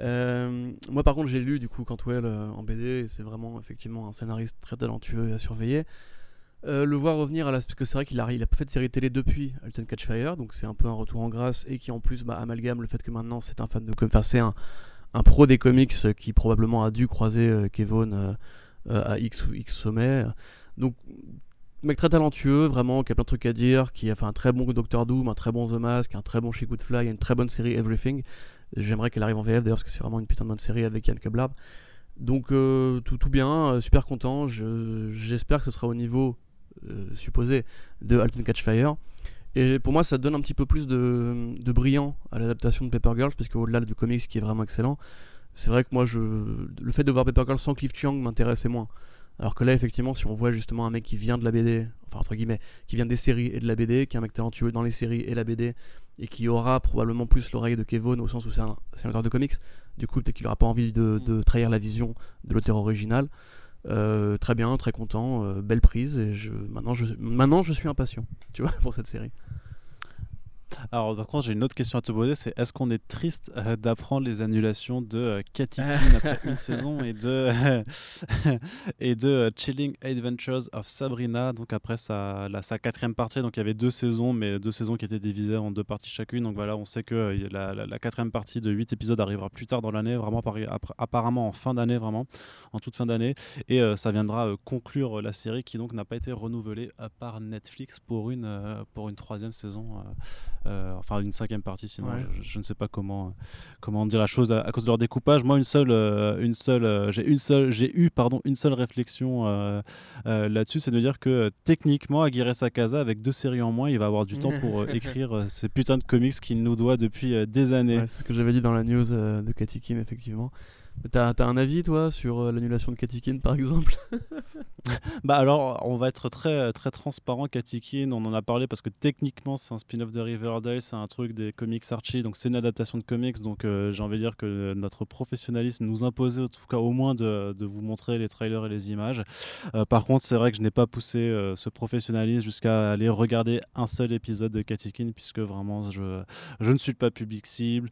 Euh, moi par contre j'ai lu du coup Cantwell euh, en BD et c'est vraiment effectivement un scénariste très talentueux et à surveiller. Euh, le voir revenir à la... parce que c'est vrai qu'il a, il a fait de série télé depuis Halt and Catch Fire donc c'est un peu un retour en grâce et qui en plus bah, amalgame le fait que maintenant c'est un fan de enfin c'est un, un, pro des comics qui probablement a dû croiser euh, à X ou X sommet. Donc, mec très talentueux, vraiment, qui a plein de trucs à dire, qui a fait un très bon Doctor Doom, un très bon The Mask, un très bon She Could Fly, une très bonne série Everything. J'aimerais qu'elle arrive en VF d'ailleurs, parce que c'est vraiment une putain de bonne série avec Yann Keblab. Donc tout, tout, bien, super content. J'espère que ce sera au niveau supposé de Alton Catch Fire. Et pour moi, ça donne un petit peu plus de, de brillant à l'adaptation de Paper Girls, parce qu'au-delà du comics qui est vraiment excellent, c'est vrai que moi, je, le fait de voir Paper Girls sans Cliff Chiang m'intéressait moins. Alors que là, effectivement, si on voit justement un mec qui vient de la BD, enfin entre guillemets, qui vient des séries et de la BD, qui est un mec talentueux dans les séries et la BD, et qui aura probablement plus l'oreille de Kevon au sens où c'est un, un, auteur de comics, du coup, peut-être qu'il n'aura pas envie de, de, trahir la vision de l'auteur original. Euh, très bien, très content, euh, belle prise, et je, maintenant, je, maintenant je suis impatient, tu vois, pour cette série. Alors, par contre, j'ai une autre question à te poser c'est est-ce qu'on est triste euh, d'apprendre les annulations de euh, Katy après une saison et de, et de euh, Chilling Adventures of Sabrina, donc après sa, sa quatrième partie Donc, il y avait deux saisons, mais deux saisons qui étaient divisées en deux parties chacune. Donc, voilà, on sait que la, la, quatrième partie de huit épisodes arrivera plus tard dans l'année, vraiment apparemment en fin d'année, vraiment, en toute fin d'année. Et ça viendra conclure la série qui, donc, n'a pas été renouvelée par Netflix pour une, pour une troisième saison. Euh, enfin une cinquième partie sinon je, ne sais pas comment comment dire la chose à, cause de leur découpage. Moi une seule euh, une seule euh, j'ai une seule j'ai eu pardon une seule réflexion là-dessus c'est de dire que techniquement Aguirre Sakaza avec deux séries en moins il va avoir du temps pour écrire ces putains de comics qu'il nous doit depuis des années. C'est ce que j'avais dit dans la news de Katikin effectivement T'as as un avis, toi, sur euh, l'annulation de Katikin, par exemple? Bah alors, on va être très, très transparent. Katikin, on en a parlé parce que techniquement, c'est un spin-off de Riverdale, c'est un truc des comics Archie, donc c'est une adaptation de comics. Donc euh, j'ai envie de dire que notre professionnalisme nous imposait, en tout cas au moins, de, de vous montrer les trailers et les images. Euh, par contre, c'est vrai que je n'ai pas poussé ce professionnalisme jusqu'à aller regarder un seul épisode de Katikin, puisque vraiment, je, je ne suis pas public cible.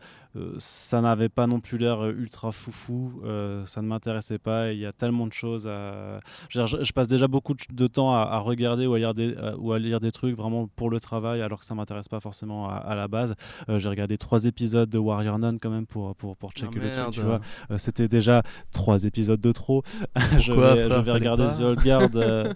ça n'avait pas non plus l'air ultra foufou euh, ça ne m'intéressait pas. Il y a tellement de choses à. Je, passe déjà beaucoup de temps à, regarder ou à, lire des, euh, ou à lire des trucs vraiment pour le travail, alors que ça m'intéresse pas forcément à, la base. Euh, j'ai regardé trois épisodes de Warrior Nun quand même pour, pour, pour checker le truc, tu vois. C'était déjà trois épisodes de trop. je, vais, regarder The Old Guard.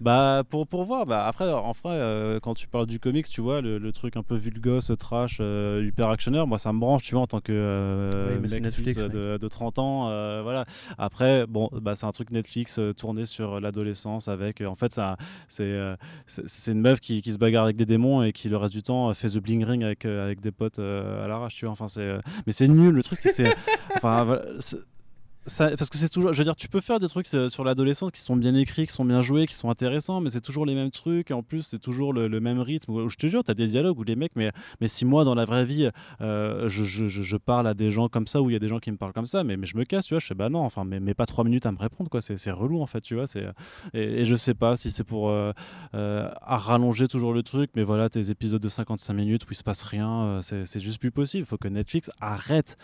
bah, pour, pour voir. Bah, après, en vrai, quand tu parles du comics, tu vois, le, truc un peu vulgos, trash, hyper actionneur, moi ça me branche, tu vois, en tant que mec Netflix, de, de 30 ans. Euh, voilà. Après, bon, bah, c'est un truc Netflix euh, tourné sur l'adolescence avec. Euh, en fait, ça, c'est, c'est une meuf qui, se bagarre avec des démons et qui le reste du temps fait the bling ring avec, avec des potes à l'arrache, tu vois. Enfin, c'est, mais c'est nul. Le truc, c'est, enfin, parce que c'est toujours, je veux dire, tu peux faire des trucs euh, sur l'adolescence qui sont bien écrits, qui sont bien joués, qui sont intéressants, mais c'est toujours les mêmes trucs. Et en plus, c'est toujours le, même rythme. Je te jure, tu as des dialogues où les mecs, mais, mais si moi, dans la vraie vie, euh, je, je, je, parle à des gens comme ça, où il y a des gens qui me parlent comme ça, mais, mais je me casse, tu vois, je sais, bah non, enfin, mais, mais pas trois minutes à me répondre, quoi. C'est relou, en fait, tu vois. Et, et je sais pas si c'est pour euh, rallonger toujours le truc, mais voilà, tes épisodes de 55 minutes où il se passe rien, c'est juste plus possible. Il faut que Netflix arrête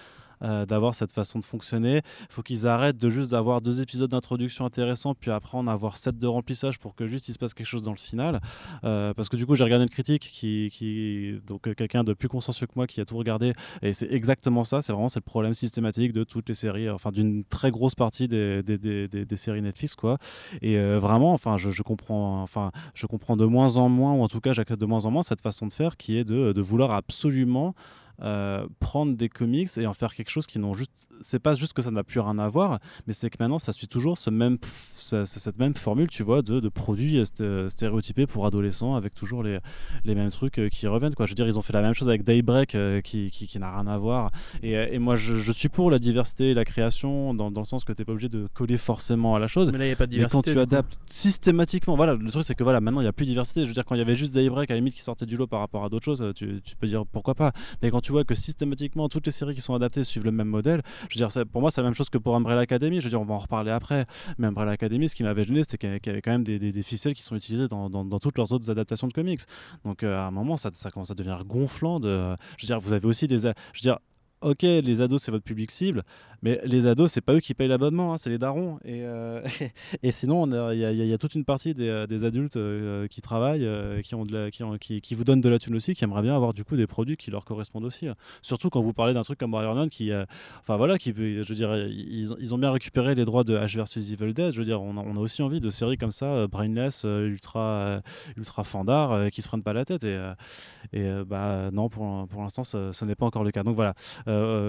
euh, d'avoir cette façon de fonctionner. Il faut qu'ils arrêtent de juste d'avoir deux épisodes d'introduction intéressants, puis après en avoir sept de remplissage pour que juste il se passe quelque chose dans le final. Euh, parce que du coup, j'ai regardé une critique qui, donc euh, quelqu'un de plus consciencieux que moi qui a tout regardé, et c'est exactement ça. C'est vraiment c'est le problème systématique de toutes les séries, enfin d'une très grosse partie des, des, des, séries Netflix, quoi. Et vraiment, enfin, je, je, comprends, enfin, je comprends de moins en moins, ou en tout cas, j'accepte de moins en moins cette façon de faire qui est de, de vouloir absolument prendre des comics et en faire quelque chose qui n'ont juste c'est pas juste que ça n'a plus rien à voir mais c'est que maintenant ça suit toujours ce même cette même formule tu vois de, de produits stéréotypés pour adolescents avec toujours les, les mêmes trucs euh, qui reviennent quoi. Je veux dire ils ont fait la même chose avec Daybreak euh, qui, qui, qui n'a rien à voir. Et, et moi je, je, suis pour la diversité et la création dans, dans le sens que tu n'es pas obligé de coller forcément à la chose. Mais là il n'y a pas de diversité mais quand tu adaptes systématiquement voilà le truc c'est que voilà maintenant il n'y a plus de diversité. Je veux dire quand il y avait juste Daybreak à la limite qui sortait du lot par rapport à d'autres choses tu, tu peux dire pourquoi pas. Mais quand tu vois que systématiquement toutes les séries qui sont adaptées suivent le même modèle, je veux dire, pour moi c'est la même chose que pour Umbrella Academy. Je veux dire, on va en reparler après. Mais Umbrella Academy, ce qui m'avait gêné, c'était qu'il y avait quand même des, ficelles qui sont utilisées dans, toutes leurs autres adaptations de comics. Donc euh, à un moment, ça, commence à devenir gonflant. Je veux dire, vous avez aussi des, je veux dire, ok, les ados c'est votre public cible, mais les ados, c'est pas eux qui payent l'abonnement, hein, c'est les darons. Et, euh, sinon, il y, a toute une partie des, euh, adultes euh, qui travaillent, qui, ont de la, qui, vous donnent de la thune aussi, qui aimeraient bien avoir du coup des produits qui leur correspondent aussi. Hein. Surtout quand vous parlez d'un truc comme Warrior Nun, qui, enfin voilà, qui, je veux dire, ils, ont bien récupéré les droits de H versus Evil Dead. Je veux dire, on a, aussi envie de séries comme ça, brainless, ultra, ultra fandard, qui se prennent pas la tête. Et, bah non, pour, l'instant, ce, n'est pas encore le cas. Donc voilà,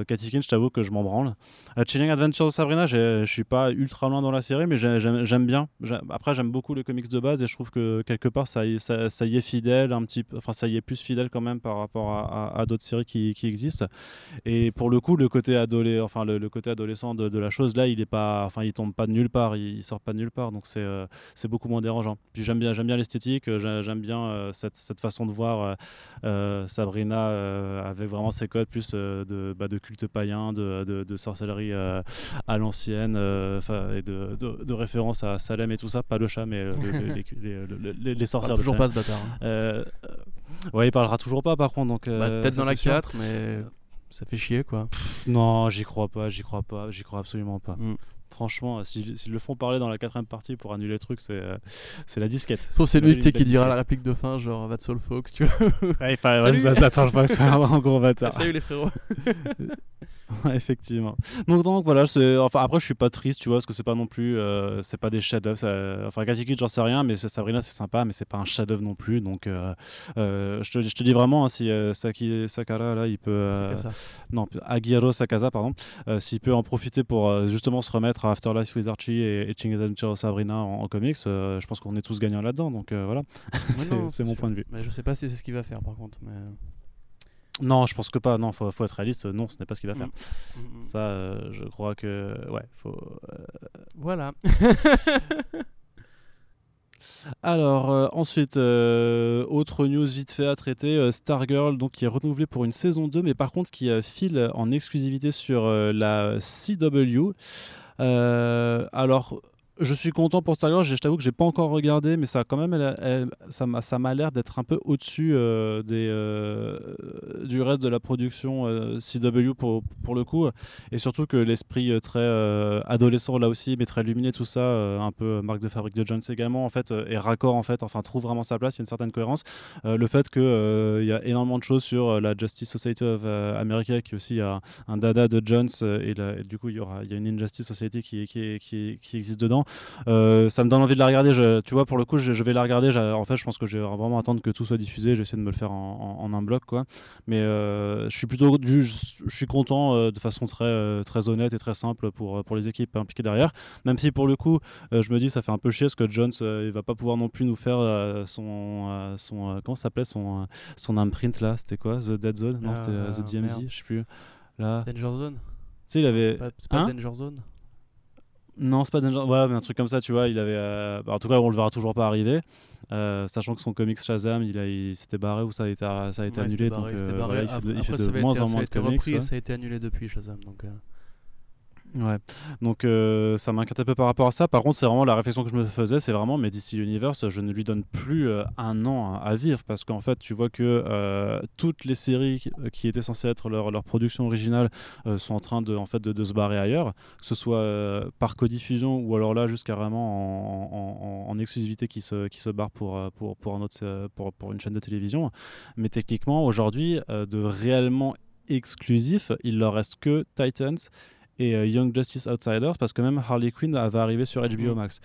Katikin, je t'avoue que je m'en branle. Chilling Adventures de Sabrina, je suis pas ultra loin dans la série, mais j'aime bien. Après, j'aime beaucoup les comics de base et je trouve que quelque part, ça, y, est fidèle, un petit enfin, ça y est plus fidèle quand même par rapport à, d'autres séries qui, existent. Et pour le coup, le côté, adolé, enfin, le, côté adolescent de, la chose, là, il est pas, enfin, il tombe pas de nulle part, il, sort pas de nulle part, donc c'est c'est beaucoup moins dérangeant. Puis j'aime bien, bien l'esthétique, j'aime bien cette, façon de voir Sabrina avec vraiment ses codes plus de, bah, de culte païen, de, sorcellerie à l'ancienne et de, de, référence à Salem et tout ça, pas le chat, mais les, les, sorcières. toujours pas ce bâtard. Hein. ouais, il parlera toujours pas par contre. Donc, bah, Peut-être dans la 4, mais ça fait chier quoi. non, j'y crois pas, j'y crois pas, j'y crois absolument pas. Mm. Franchement, s'ils le font parler dans la quatrième partie pour annuler le truc, c'est euh, c'est la disquette. Sauf c'est lui qui dira la réplique de fin, genre That's all folks, tu vois. Ouais, il fallait, That's all folks, en gros bâtard. Salut les frérots. effectivement. Donc, donc voilà, enfin après je suis pas triste, tu vois, parce que c'est pas non plus, euh, c'est pas des chefs-d'œuvre. Enfin, Katikid, j'en sais rien, mais Sabrina c'est sympa, mais c'est pas un chef-d'œuvre non plus. Donc, euh, euh, je, te, je, te, dis vraiment, hein, si Saki Sakara là, il peut, non, Aguero Sakaza pardon, s'il peut en profiter pour justement se remettre à Afterlife with Archie et, et Adventure Sabrina en, comics, je pense qu'on est tous gagnants là-dedans. Donc voilà, c'est mon point de vue. Mais je sais pas si c'est ce qu'il va faire par contre, mais. Non, je pense que pas. Non, faut, faut être réaliste. Non, ce n'est pas ce qu'il va faire. Mm. Mm, mm. Ça, euh, je crois que ouais, faut. Euh, voilà. Alors euh, ensuite, autre news vite fait à traiter, Stargirl donc qui est renouvelée pour une saison 2, mais par contre qui file en exclusivité sur la CW. alors je suis content pour Stargirl. Je t'avoue que j'ai pas encore regardé, mais ça quand même, ça m'a, ça m'a l'air d'être un peu au-dessus euh, des, euh, du reste de la production euh, CW pour, pour le coup, et surtout que l'esprit très adolescent là aussi, mais très luminé, tout ça, un peu marque de fabrique de Jones également, en fait, est raccord en fait, enfin trouve vraiment sa place. Il y a une certaine cohérence. le fait que il y a énormément de choses sur la Justice Society of America, qui aussi a un dada de Jones, et, du coup il y aura, il y a une Injustice Society qui, qui, qui existe dedans. Euh, ça me donne envie de la regarder. Je, tu vois, pour le coup, je, vais la regarder. En fait, je pense que je vais vraiment attendre que tout soit diffusé. J'essaie de me le faire en, un bloc, quoi. Mais euh, je suis plutôt, je, je suis content euh, de façon très, très honnête et très simple pour, pour les équipes impliquées derrière. Même si pour le coup, je me dis, ça fait un peu chier parce que Jones, il va pas pouvoir non plus nous faire son, son comment s'appelait son, son imprint là? C'était quoi, The Dead Zone? Non, c'était The DMZ, je sais plus. Là. Danger Zone. Tu sais, il avait. C'est pas, hein? Danger Zone. Non, c'est pas Danger. Ouais, mais un truc comme ça, tu vois. Il avait. Euh, bah, en tout cas, on le verra toujours pas arriver. Euh, sachant que son comics Shazam, il, a, il s'était barré ou ça a été, ça a été annulé. donc, euh, il fait, de, moins en moins de comics. Repris, Ça a été annulé depuis Shazam. Donc, Ouais. Donc euh, ça m'inquiète un peu par rapport à ça. Par contre, c'est vraiment la réflexion que je me faisais, c'est vraiment, mais DC Universe, je ne lui donne plus euh, un an à, vivre parce qu'en fait, tu vois que euh, toutes les séries qui, étaient censées être leur, production originale sont en train de, en fait, de, se barrer ailleurs, que ce soit par codiffusion ou alors là, juste carrément en, en, exclusivité qui se, qui se barre pour, pour, pour, un autre, pour, pour une chaîne de télévision. Mais techniquement, aujourd'hui, de réellement exclusif, il leur reste que Titans et euh, Young Justice Outsiders parce que même Harley Quinn va arriver sur HBO mm. Max.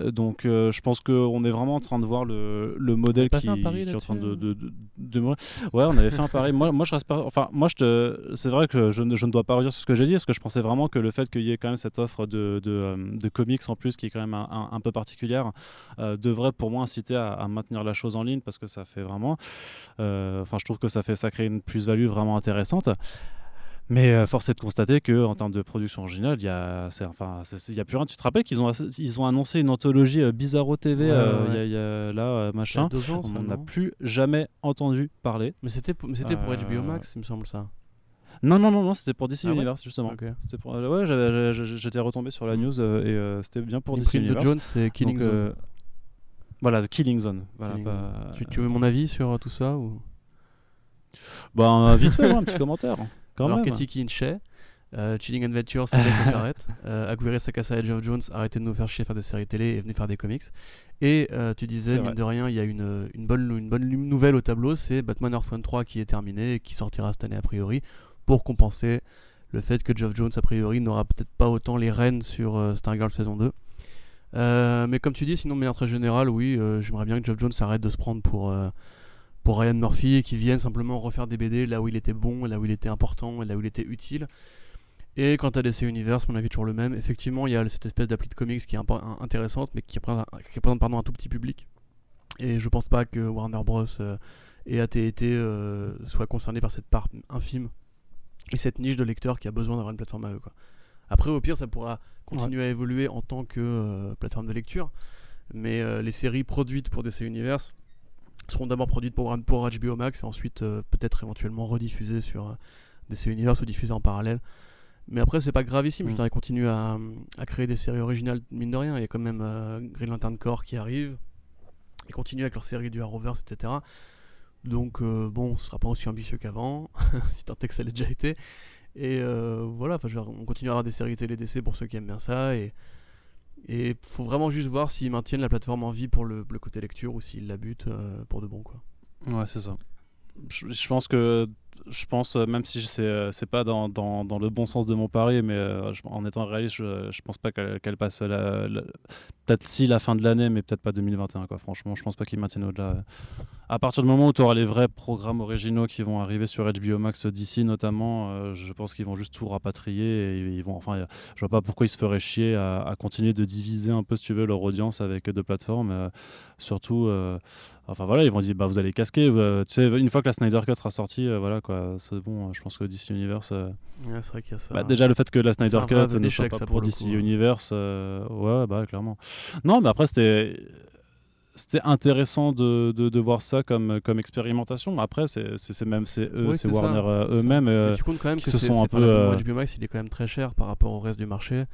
Euh, donc euh, je pense qu'on est vraiment en train de voir le, le modèle qui, qui est en train de, de, de, Ouais, on avait fait un pari. moi, moi, je reste pas. Enfin, moi, je te... c'est vrai que je ne, je ne dois pas revenir sur ce que j'ai dit parce que je pensais vraiment que le fait qu'il y ait quand même cette offre de, de, comics en plus qui est quand même un, un, peu particulière devrait pour moi inciter à, à, maintenir la chose en ligne parce que ça fait vraiment. Enfin, je trouve que ça fait ça crée une plus-value vraiment intéressante. Mais euh, force est de constater qu'en termes de production originale, il n'y a, enfin, y a plus rien. Tu te rappelles qu'ils ont, ils ont annoncé une anthologie euh, Bizarro TV euh, y a, là, machin. on n'en a plus jamais entendu parler. Mais c'était pour, HBO Max, il me semble ça. Non, non, non, non c'était pour DC ah Universe, justement. C'était pour, ouais, j'étais retombé sur la mm. news et c'était bien pour DC Universe. de Jones, c'est Killing Zone. Voilà, Killing Zone. Tu, veux mon avis sur tout ça ou... Bah, vite fait, un petit commentaire. Quand Alors Katie euh, Chilling Adventure, c'est là que ça s'arrête. Euh, Aguirre Sakasa et Geoff Jones, arrêtez de nous faire chier faire des séries télé et venez faire des comics. Et euh, tu disais, mine de rien, il y a une, une, bonne, une bonne nouvelle au tableau, c'est Batman Earth 3 qui est terminé et qui sortira cette année a priori pour compenser le fait que Geoff Jones a priori n'aura peut-être pas autant les rênes sur euh, Stargirl saison 2. mais comme tu dis, sinon, de manière très générale, oui, j'aimerais bien que Geoff Jones arrête de se prendre pour pour Ryan Murphy et qui viennent simplement refaire des BD là où il était bon, là où il était important, là où il était utile. Et quant à DC Universe, mon avis est toujours le même. Effectivement, il y a cette espèce d'appli de comics qui est intéressante, mais qui représente, pardon, un tout petit public. Et je pense pas que Warner Bros. Euh, et AT&T euh, soient concernés par cette part infime et cette niche de lecteurs qui a besoin d'avoir une plateforme à eux. Quoi. Après, au pire, ça pourra continuer à évoluer en tant que euh, plateforme de lecture. Mais les séries produites pour DC Universe seront d'abord produites pour, pour HBO Max et ensuite peut-être éventuellement rediffusées sur DC Universe ou diffusées en parallèle. Mais après, c'est pas gravissime. Je mm. dirais, continue à, à, créer des séries originales, mine de rien. Il y a quand même euh, Green Lantern Corps qui arrive. Ils continuent avec leur série du Arrowverse, etc. Donc, euh, bon, ce sera pas aussi ambitieux qu'avant, si tant est que ça l'a déjà été. Et euh, voilà, on continue à avoir des séries télé DC pour ceux qui aiment bien ça. Et il faut vraiment juste voir s'ils maintiennent la plateforme en vie pour le, côté lecture ou s'ils la butent pour de bon. Quoi. Ouais, c'est ça. je pense que je pense, euh, même si c'est euh, c'est pas dans, dans, le bon sens de mon pari, mais euh, en étant réaliste, je, je pense pas qu'elle passe la, peut-être si la fin de l'année, mais peut-être pas 2021. Quoi. Franchement, je pense pas qu'ils maintiennent au-delà. À partir du moment où tu auras les vrais programmes originaux qui vont arriver sur HBO Max d'ici, notamment, je pense qu'ils vont juste tout rapatrier et ils vont. Enfin, je vois pas pourquoi ils se feraient chier à, à, continuer de diviser un peu, si tu veux, leur audience avec deux plateformes. surtout. Enfin voilà, ils vont dire bah vous allez casquer. tu sais, une fois que la Snyder Cut sera sortie, voilà quoi c'est bon. Je pense que DC Universe. Euh, c'est vrai y a ça. Bah, déjà, le fait que la Snyder Cut ne soit pas pour, DC Universe, euh, ouais, bah clairement. Non, mais après, c'était c'était intéressant de, de, voir ça comme, comme expérimentation. Après, c'est même c'est eux, c'est Warner euh, eux-mêmes. tu comptes quand même que ce sont un peu. HBO Max, il est quand même très cher par rapport au reste du marché.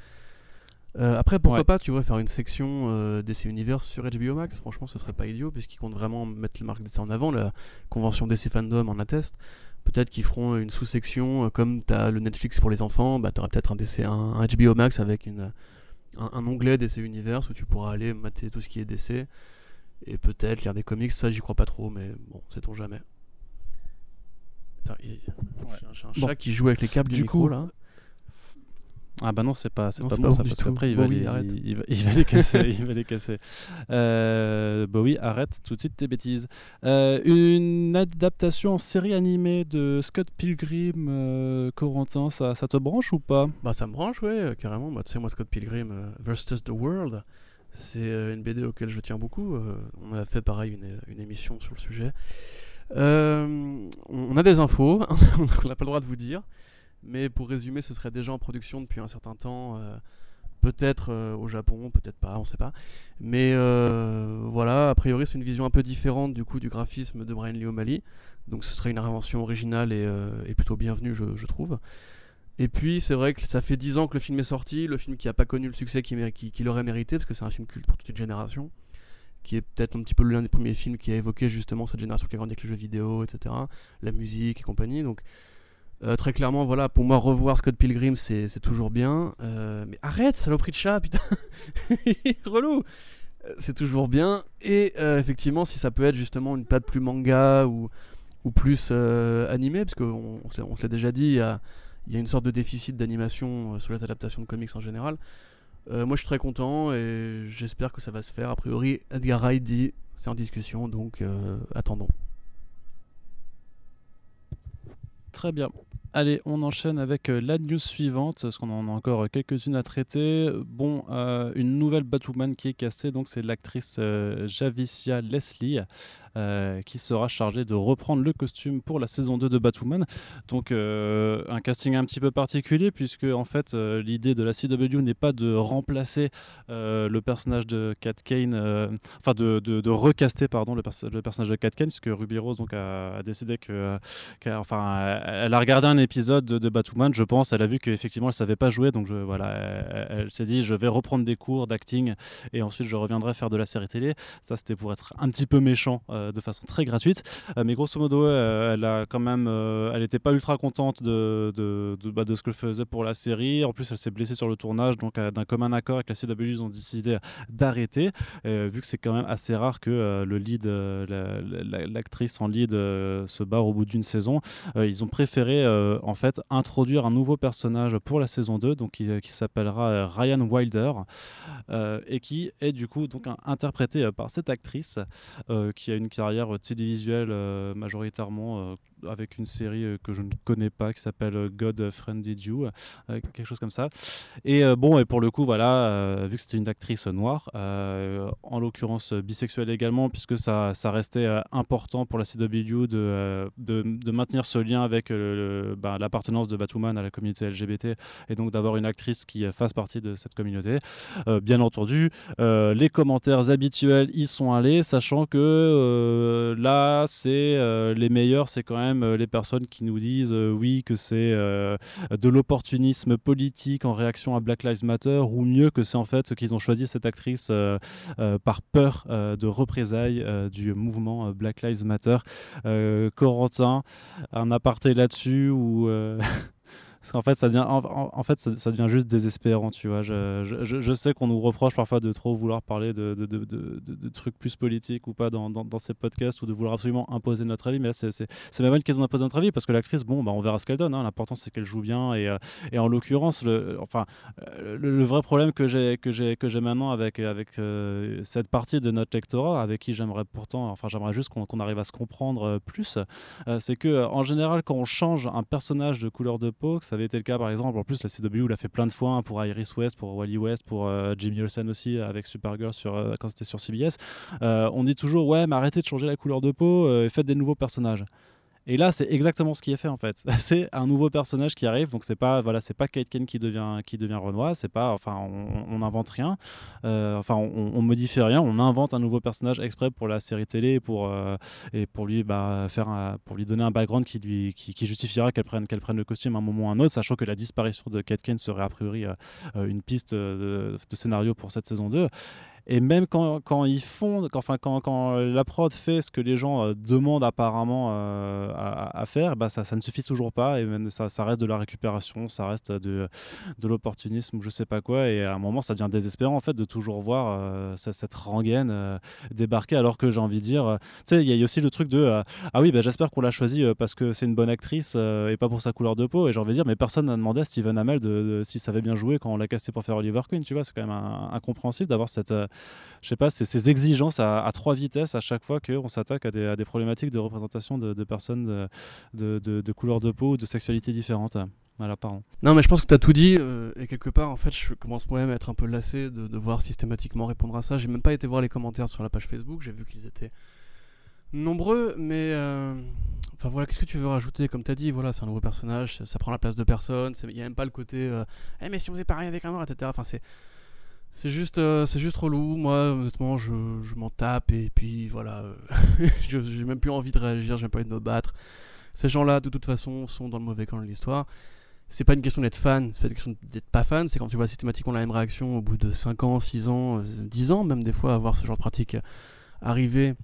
après, pourquoi pas, tu vois, faire une section DC Universe sur HBO Max? Franchement, ce serait pas idiot, puisqu'ils comptent vraiment mettre le marque DC en avant. La convention DC Fandom en atteste. Peut-être qu'ils feront une sous-section, euh, comme tu as le Netflix pour les enfants, bah, tu auras peut-être un, DC, un, HBO Max avec une, un, onglet DC Universe où tu pourras aller mater tout ce qui est DC. Et peut-être lire des comics, ça j'y crois pas trop, mais bon, sait-on jamais. J'ai un, chat qui joue avec les câbles du, micro là. Ah bah non, c'est pas, c'est pas, bon, ça, parce qu'après il, va les, il, va, il va les casser. il va les casser. Euh, bah oui, arrête tout de suite tes bêtises. Euh, une adaptation en série animée de Scott Pilgrim, euh, Corentin, ça, ça, te branche ou pas? Bah ça me branche, ouais, carrément. Bah, tu sais, moi Scott Pilgrim versus the World, c'est une BD auquel je tiens beaucoup. on a fait pareil une, une émission sur le sujet. on a des infos, on n'a pas le droit de vous dire. Mais pour résumer, ce serait déjà en production depuis un certain temps. Euh, peut-être euh, au Japon, peut-être pas, on sait pas. Mais euh, voilà, a priori, c'est une vision un peu différente du coup du graphisme de Brian Lee O'Malley. Donc ce serait une invention originale et, plutôt bienvenue, je, trouve. Et puis c'est vrai que ça fait 10 ans que le film est sorti, le film qui n'a pas connu le succès qu'il qui, aurait mérité, parce que c'est un film culte pour toute une génération, qui est peut-être un petit peu l'un des premiers films qui a évoqué justement cette génération qui a grandi avec les jeux vidéo, etc., la musique et compagnie. Donc euh, très clairement, voilà, pour moi, revoir Scott Pilgrim, c'est toujours bien. Euh, mais arrête, saloperie de chat, putain Relou euh, C'est toujours bien. Et effectivement, si ça peut être justement une patte plus manga ou, ou plus animée, parce qu'on on se l'a déjà dit, il y a, y a, une sorte de déficit d'animation sur les adaptations de comics en général. moi, je suis très content et j'espère que ça va se faire. A priori, Edgar Wright dit c'est en discussion, donc attendons. Très bien. Allez, on enchaîne avec euh, la news suivante, parce qu'on en a encore quelques-unes à traiter. Bon, euh, une nouvelle Batwoman qui est castée, donc c'est l'actrice euh, Javicia Leslie. Euh, qui sera chargé de reprendre le costume pour la saison 2 de Batwoman. Donc euh, un casting un petit peu particulier puisque en fait euh, l'idée de la CW n'est pas de remplacer le personnage de Cat Kane, enfin de, de, recaster pardon le, personnage de Cat Kane puisque Ruby Rose donc a, décidé que, enfin elle a regardé un épisode de, Batwoman, je pense, elle a vu qu'effectivement elle savait pas jouer donc voilà, elle, s'est dit je vais reprendre des cours d'acting et ensuite je reviendrai faire de la série télé. Ça c'était pour être un petit peu méchant de façon très gratuite. Euh, mais grosso modo, euh, elle a quand même, elle n'était pas ultra contente de, de, bah, de ce qu'elle faisait pour la série. En plus, elle s'est blessée sur le tournage, donc d'un commun accord avec la CW, ils ont décidé d'arrêter, vu que c'est quand même assez rare que le lead, l'actrice en lead se barre au bout d'une saison. ils ont préféré en fait introduire un nouveau personnage pour la saison 2, donc qui, qui s'appellera Ryan Wilder, et qui est du coup donc interprété par cette actrice qui a une carrière télévisuelle majoritairement avec une série euh, que je ne connais pas qui s'appelle euh, God Friended You, euh, quelque chose comme ça. Et bon, et pour le coup, voilà, vu que c'était une actrice noire, en l'occurrence bisexuelle également, puisque ça, ça restait important pour la CW de, de, maintenir ce lien avec bah, l'appartenance de Batwoman à la communauté LGBT et donc d'avoir une actrice qui fasse partie de cette communauté. bien entendu, les commentaires habituels y sont allés, sachant que là, c'est les meilleurs, c'est quand même euh, les personnes qui nous disent euh, oui que c'est euh, de l'opportunisme politique en réaction à Black Lives Matter ou mieux que c'est en fait qu'ils ont choisi cette actrice par peur de représailles du mouvement Black Lives Matter. Corentin, un aparté là-dessus ou Parce qu'en fait, ça devient, en, fait, ça, devient juste désespérant, tu vois. Je, sais qu'on nous reproche parfois de trop vouloir parler de, trucs plus politiques ou pas dans, ces podcasts ou de vouloir absolument imposer notre avis. Mais là, c'est même pas une question d'imposer notre avis parce que l'actrice, bon, bah, on verra ce qu'elle donne. Hein. L'important, c'est qu'elle joue bien. Et, euh, en l'occurrence, le, enfin, le, vrai problème que j'ai maintenant avec, euh, cette partie de notre lectorat, avec qui j'aimerais pourtant, enfin, j'aimerais juste qu'on arrive à se comprendre euh, plus, c'est que en général, quand on change un personnage de couleur de peau, ça avait été le cas par exemple. En plus, la CW l'a fait plein de fois hein, pour Iris West, pour Wally West, pour euh, Jimmy Olsen aussi avec Supergirl sur, euh, quand c'était sur CBS. Euh, on dit toujours ouais, mais arrêtez de changer la couleur de peau et faites des nouveaux personnages. Et là, c'est exactement ce qui est fait en fait. C'est un nouveau personnage qui arrive, donc c'est pas voilà, c'est pas Kate Kane qui devient qui devient Renoir, c'est pas enfin on n'invente rien, euh, enfin on, on, modifie rien, on invente un nouveau personnage exprès pour la série télé et pour euh, et pour lui bah, faire pour lui donner un background qui lui qui, justifiera qu'elle prenne qu'elle prenne le costume à un moment ou à un autre, sachant que la disparition de Kate Kane serait a priori euh, une piste de, de, scénario pour cette saison 2. Et même quand, quand ils font, quand, enfin, quand, quand, la prod fait ce que les gens euh, demandent apparemment euh, à, faire, bah ça, ça, ne suffit toujours pas. Et même ça, ça reste de la récupération, ça reste de, de l'opportunisme je sais pas quoi. Et à un moment, ça devient désespérant en fait de toujours voir euh, cette, rengaine débarquer. Alors que j'ai envie de dire, tu sais, il y a aussi le truc de ah oui, bah, j'espère qu'on l'a choisi parce que c'est une bonne actrice et pas pour sa couleur de peau. Et j'ai envie de dire, mais personne n'a demandé à Steven Amell de, de, s'il savait bien jouer quand on l'a cassé pour faire Oliver Queen. Tu vois, c'est quand même incompréhensible d'avoir cette je sais pas, c'est ces exigences à, trois vitesses à chaque fois qu'on s'attaque à des, problématiques de représentation de, personnes de, de, de, couleur de peau ou de sexualité différente. Voilà, pardon. Non, mais je pense que tu as tout dit, euh, et quelque part, en fait, je commence moi-même à être un peu lassé de devoir systématiquement répondre à ça. J'ai même pas été voir les commentaires sur la page Facebook, j'ai vu qu'ils étaient nombreux, mais. Euh, enfin voilà, qu'est-ce que tu veux rajouter? Comme tu as dit, voilà, c'est un nouveau personnage, ça, prend la place de personne, il n'y a même pas le côté. Euh, eh, mais si on faisait pareil avec un noir, etc. Enfin, c'est c'est juste, euh, c'est juste relou. Moi, honnêtement, je, je m'en tape et puis voilà. j'ai même plus envie de réagir, j'ai pas envie de me battre. Ces gens-là, de toute façon, sont dans le mauvais camp de l'histoire. C'est pas une question d'être fan, c'est pas une question d'être pas fan, c'est quand tu vois systématiquement la même réaction au bout de 5 ans, 6 ans, 10 euh, ans, même des fois, à voir ce genre de pratique arriver.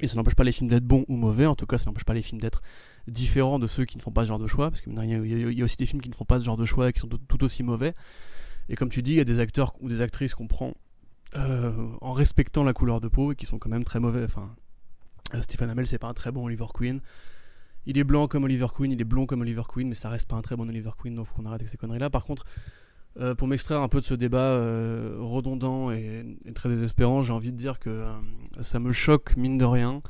Et ça n'empêche pas les films d'être bons ou mauvais, en tout cas, ça n'empêche pas les films d'être différents de ceux qui ne font pas ce genre de choix, parce qu'il y, a aussi des films qui ne font pas ce genre de choix et qui sont tout aussi mauvais. Et comme tu dis, il y a des acteurs ou des actrices qu'on prend euh, en respectant la couleur de peau et qui sont quand même très mauvais. Enfin, euh, Stephen Amell, c'est pas un très bon Oliver Queen. Il est blanc comme Oliver Queen, il est blond comme Oliver Queen, mais ça reste pas un très bon Oliver Queen, donc faut qu'on arrête avec ces conneries-là. Par contre, euh, pour m'extraire un peu de ce débat redondant et, très désespérant, j'ai envie de dire que ça me choque, mine de rien,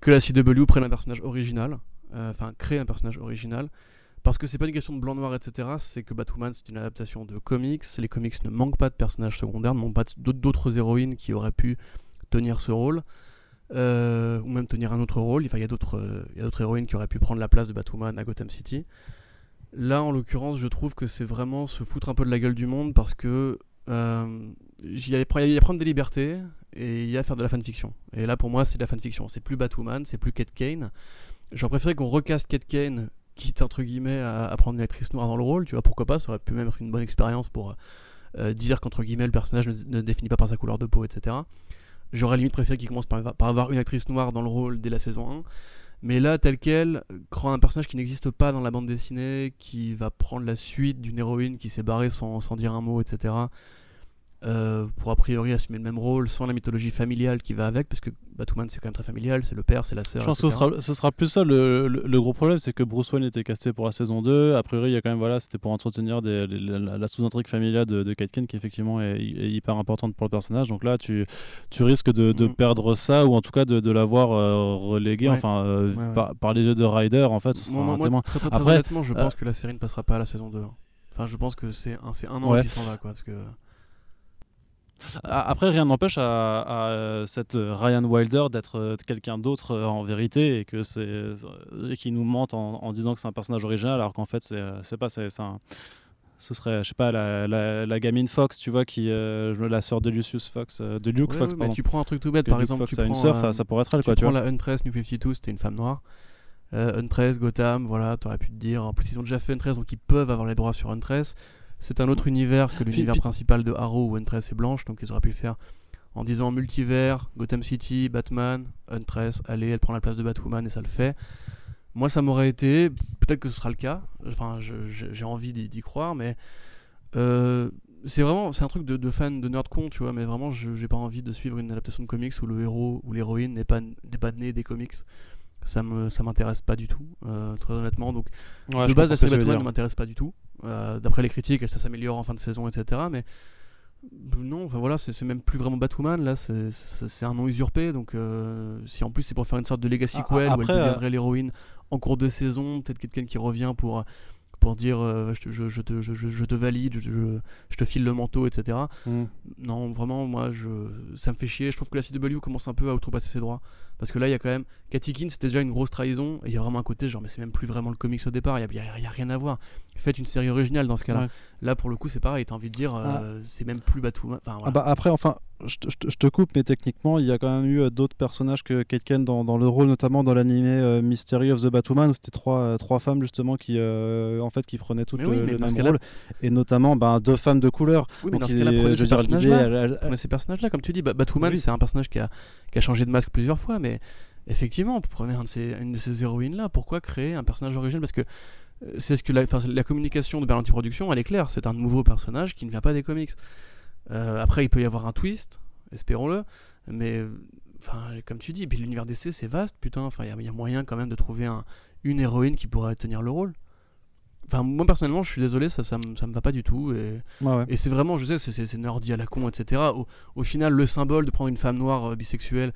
que la CW prenne un personnage original, enfin crée un personnage original, parce que c'est pas une question de blanc-noir, etc. C'est que Batwoman, c'est une adaptation de comics. Les comics ne manquent pas de personnages secondaires, ne manquent pas d'autres héroïnes qui auraient pu tenir ce rôle. Euh, ou même tenir un autre rôle. Il y a d'autres héroïnes qui auraient pu prendre la place de Batwoman à Gotham City. Là, en l'occurrence, je trouve que c'est vraiment se foutre un peu de la gueule du monde parce que euh, il y, a à prendre des libertés et il y a à faire de la fanfiction. Et là, pour moi, c'est de la fanfiction. C'est plus Batwoman, c'est plus Kate Kane. J'aurais préféré qu'on recaste Kate Kane quitte entre guillemets à, prendre une actrice noire dans le rôle, tu vois, pourquoi pas, ça aurait pu même être une bonne expérience pour euh, dire qu'entre guillemets le personnage ne, ne, définit pas par sa couleur de peau, etc. J'aurais limite préféré qu'il commence par, avoir une actrice noire dans le rôle dès la saison 1. Mais là, tel quel, croit un personnage qui n'existe pas dans la bande dessinée, qui va prendre la suite d'une héroïne qui s'est barrée sans, sans, dire un mot, etc. euh, pour a priori assumer le même rôle sans la mythologie familiale qui va avec, parce que Batman c'est quand même très familial, c'est le père, c'est la sœur. Je pense que ce sera, ce sera, plus ça le, le, gros problème, c'est que Bruce Wayne était casté pour la saison 2. A priori, il y a quand même, voilà, c'était pour entretenir des, la, sous-intrigue familiale de, de Kate qui effectivement est, hyper importante pour le personnage. Donc là, tu, tu risques de, de mm. perdre ça ou en tout cas de, de l'avoir euh, relégué enfin, euh, Par, les yeux de Ryder. En fait, ce sera moi, moi, très, très, très Après, honnêtement, je pense que la série ne passera pas à la saison 2. Enfin, je pense que c'est un, un an qui s'en va, quoi, parce que. Après, rien n'empêche à, euh, cette Ryan Wilder d'être euh, quelqu'un d'autre euh, en vérité et que c'est qui nous mente en, disant que c'est un personnage original alors qu'en fait c'est pas c'est un ce serait je sais pas la, la, gamine Fox tu vois qui la sœur de Lucius Fox de Luke Fox mais tu prends un truc tout bête par exemple tu prends une sœur ça, ça, pourrait être elle tu quoi tu prends la Huntress New 52 c'était une femme noire. Huntress Gotham voilà t'aurais pu te dire en plus ils ont déjà fait Huntress donc ils peuvent avoir les droits sur Huntress c'est un autre univers que l'univers principal de Arrow où Huntress est blanche, donc ils auraient pu faire en disant multivers, Gotham City, Batman, Huntress, allez, elle prend la place de Batwoman et ça le fait. Moi, ça m'aurait été, peut-être que ce sera le cas, enfin, j'ai envie d'y croire, mais euh, c'est vraiment, c'est un truc de, de, fan, de nerd con, tu vois, mais vraiment, j'ai pas envie de suivre une adaptation de comics où le héros ou l'héroïne n'est pas, pas né des comics ça me ça m'intéresse pas du tout euh, très honnêtement donc de base la série Batman ne m'intéresse pas du tout euh, d'après les critiques ça s'améliore en fin de saison etc mais non enfin voilà c'est même plus vraiment Batwoman là c'est un nom usurpé donc euh, si en plus c'est pour faire une sorte de legacy ah, quel où elle deviendrait l'héroïne en cours de saison peut-être quelqu'un qui revient pour pour dire euh, je, je, je, te, je, te, valide, je, te file le manteau, etc. Mm. Non, vraiment, moi, je, ça me fait chier. Je trouve que la CW commence un peu à outrepasser ses droits. Parce que là, il y a quand même. Cathy c'était déjà une grosse trahison. Et il y a vraiment un côté, genre, mais c'est même plus vraiment le comics au départ. Il n'y a, a, rien à voir. Faites une série originale dans ce cas-là. Là, pour le coup, c'est pareil. T'as envie de dire, euh, ah. c'est même plus Batwoman. Enfin, ah bah, après, enfin, je, te coupe, mais techniquement, il y a quand même eu euh, d'autres personnages que Kate dans, dans, le rôle, notamment dans l'animé euh, Mystery of the Batwoman, où c'était trois, trois femmes justement qui, en fait, qui prenaient toutes le, même rôle, et notamment ben, deux femmes de couleur. Oui, mais dans ce cas-là, prenez ces personnages-là. ces personnages-là, comme tu dis, Batwoman, c'est un personnage qui a, qui a changé de masque plusieurs fois, mais effectivement, prenez un de ces, une de ces héroïnes-là, pourquoi créer un personnage original? Parce que c'est ce que la, la communication de Berlanti Productions, elle est claire, c'est un nouveau personnage qui ne vient pas des comics. Euh, après, il peut y avoir un twist, espérons-le, mais enfin, comme tu dis, puis l'univers DC c'est vaste, putain, enfin, il y, a moyen quand même de trouver un, une héroïne qui pourrait tenir le rôle. Enfin, moi personnellement, je suis désolé, ça, ça, me, ça me va pas du tout. Et, et c'est vraiment, je sais, c'est nerdy à la con, etc. Au, au, final, le symbole de prendre une femme noire euh, bisexuelle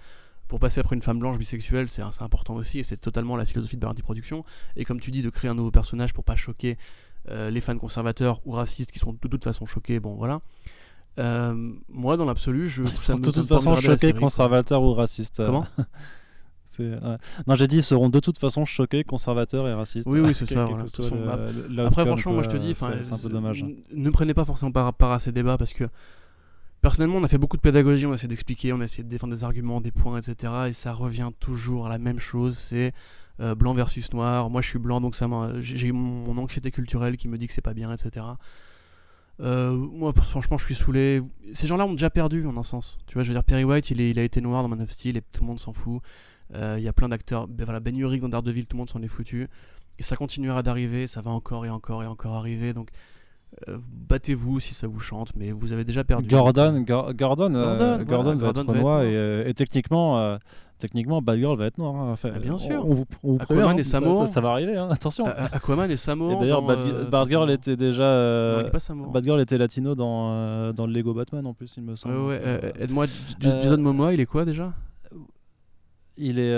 pour passer après une femme blanche bisexuelle, c'est important aussi, et c'est totalement la philosophie de Bernie Production. Et comme tu dis, de créer un nouveau personnage pour pas choquer euh, les fans conservateurs ou racistes qui sont de toute façon choqués, bon voilà. Euh, moi, dans l'absolu, je. Ça de toute façon choqués, conservateurs ou racistes. Comment? Non, j'ai dit ils seront de toute façon choqués, conservateurs et racistes. Oui, oui, c'est ça. Après, franchement, moi je te dis, c'est un peu dommage. Ne prenez pas forcément par rapport à ces débats parce que personnellement, on a fait beaucoup de pédagogie, on a essayé d'expliquer, on a essayé de défendre des arguments, des points, etc. Et ça revient toujours à la même chose c'est euh, blanc versus noir. Moi, je suis blanc, donc ça j'ai mon anxiété culturelle qui me dit que c'est pas bien, etc. Euh, moi, franchement, je suis saoulé. Ces gens-là ont déjà perdu, en un sens. Tu vois, je veux dire, Perry White, il, a été noir dans Man of Steel et tout le monde s'en fout. Euh, il y a plein d'acteurs. Ben, voilà, Ben Urich dans Daredevil, tout le monde s'en est foutu. Et ça continuera d'arriver, ça va encore et encore et encore arriver. Donc, euh, battez-vous si ça vous chante, mais vous avez déjà perdu. Gordon, Gordon, Gordon, Gordon, va être noir et, et, techniquement, techniquement, Batgirl va être noir. Hein. Enfin, ah, bien sûr. On, vous, on Aquaman et Samo. Ça, ça, va arriver, hein. attention. Aquaman et Samo. D'ailleurs, Batgirl était déjà. Euh, Batgirl était latino dans, euh, dans le Lego Batman en plus, il me semble. Ouais. Euh, aide-moi, Jason Momoa, il est quoi déjà? Il est.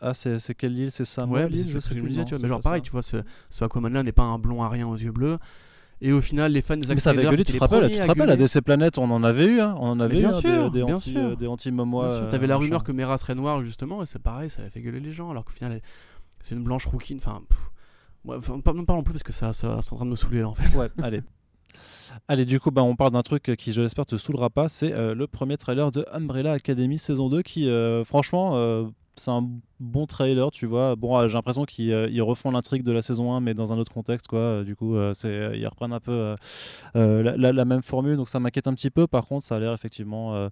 Ah, c'est quelle île? C'est Samo Ouais, c'est ce que je me disais, tu vois. Mais genre, pareil, tu vois, ce, ce Aquaman-là n'est pas un blond à rien aux yeux bleus. Et au final, les fans des Mais ça avait gueulé, tu te rappelles, tu te rappelles, à DC Planète, on en avait eu, hein, on en avait bien eu sûr, des, bien anti, sûr. Euh, des anti-momois. Euh, T'avais la rumeur que Mera serait noire, justement, et c'est pareil, ça avait fait gueuler les gens, alors qu'au final, c'est une blanche rouquine. Enfin, ne parlons plus parce que ça, ça, c'est en train de me saouler là, en fait. Ouais, allez. Allez, du coup, bah, on parle d'un truc qui, je l'espère, te saoulera pas. C'est euh, le premier trailer de Umbrella Academy saison 2 qui, franchement, c'est un bon trailer, tu vois. Bon, j'ai l'impression qu'ils refont l'intrigue de la saison 1, mais dans un autre contexte, quoi. Du coup, c'est ils reprennent un peu la, même formule, donc ça m'inquiète un petit peu. Par contre, ça a l'air effectivement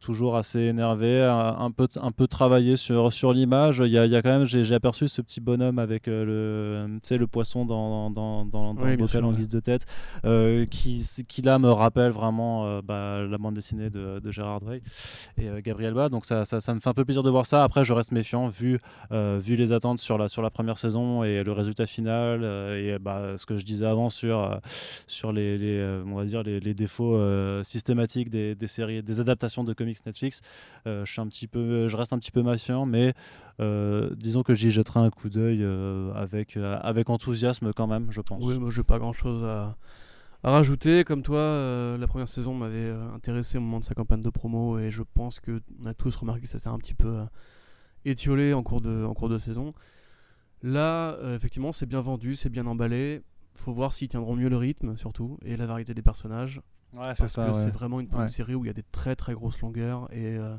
toujours assez énervé, un, peu, un peu travaillé sur, sur l'image. Il y a, y a, quand même, j'ai aperçu ce petit bonhomme avec le, le poisson dans, dans, dans, dans le bocal en guise de tête, qui, qui là me rappelle vraiment bah, la bande dessinée de, de Gérard Way et Gabriel Bas. Donc ça, ça, ça, me fait un peu plaisir de voir ça. Après, je reste méfiant vu euh, vu, les attentes sur la, première saison et le résultat final euh, et bah, ce que je disais avant sur, euh, les, défauts systématiques des, séries, des adaptations de comics Netflix, je, suis un petit peu, je reste un petit peu méfiant, mais disons que j'y jetterai un coup d'œil avec, enthousiasme quand même, je pense. Oui, moi j'ai pas grand chose à, à rajouter. Comme toi, la première saison m'avait intéressé au moment de sa campagne de promo et je pense qu'on a tous remarqué que ça s'est un petit peu étiolé en cours de, en cours de saison. Là, euh, effectivement, c'est bien vendu, c'est bien emballé. Faut voir s'ils tiendront mieux le rythme, surtout, et la variété des personnages. Ouais, c'est ça. C'est vraiment une, série où il y a des très très grosses longueurs. Et euh,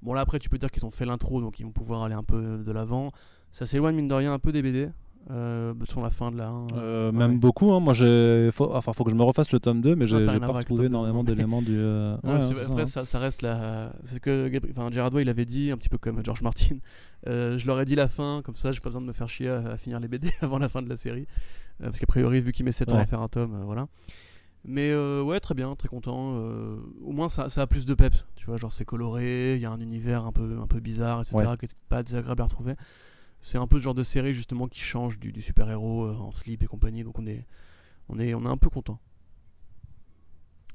bon, là, après, tu peux dire qu'ils ont fait l'intro, donc ils vont pouvoir aller un peu de l'avant. Ça s'éloigne, mine de rien, un peu des BD euh, sur la fin de la 1. Euh, même beaucoup, hein. moi j'ai. Faut... Enfin, faut que je me refasse le tome 2, mais j'ai pas retrouvé énormément d'éléments du. Euh, après, ça, ça, reste la. C'est ce que enfin, Gerard Way il avait dit, un petit peu comme George Martin. Euh, je leur ai dit la fin, comme ça j'ai pas besoin de me faire chier à, finir les BD avant la fin de la série. parce qu'a priori, vu qu'il met 7 ans à faire un tome, voilà. Mais ouais, très bien, très content. au moins, ça, ça, a plus de peps. Tu vois, genre c'est coloré, il y a un univers un peu, un peu bizarre, etc., qui est pas désagréable à retrouver c'est un peu ce genre de série justement qui change du, super-héros euh, en slip et compagnie, donc on est, on est, on est un peu content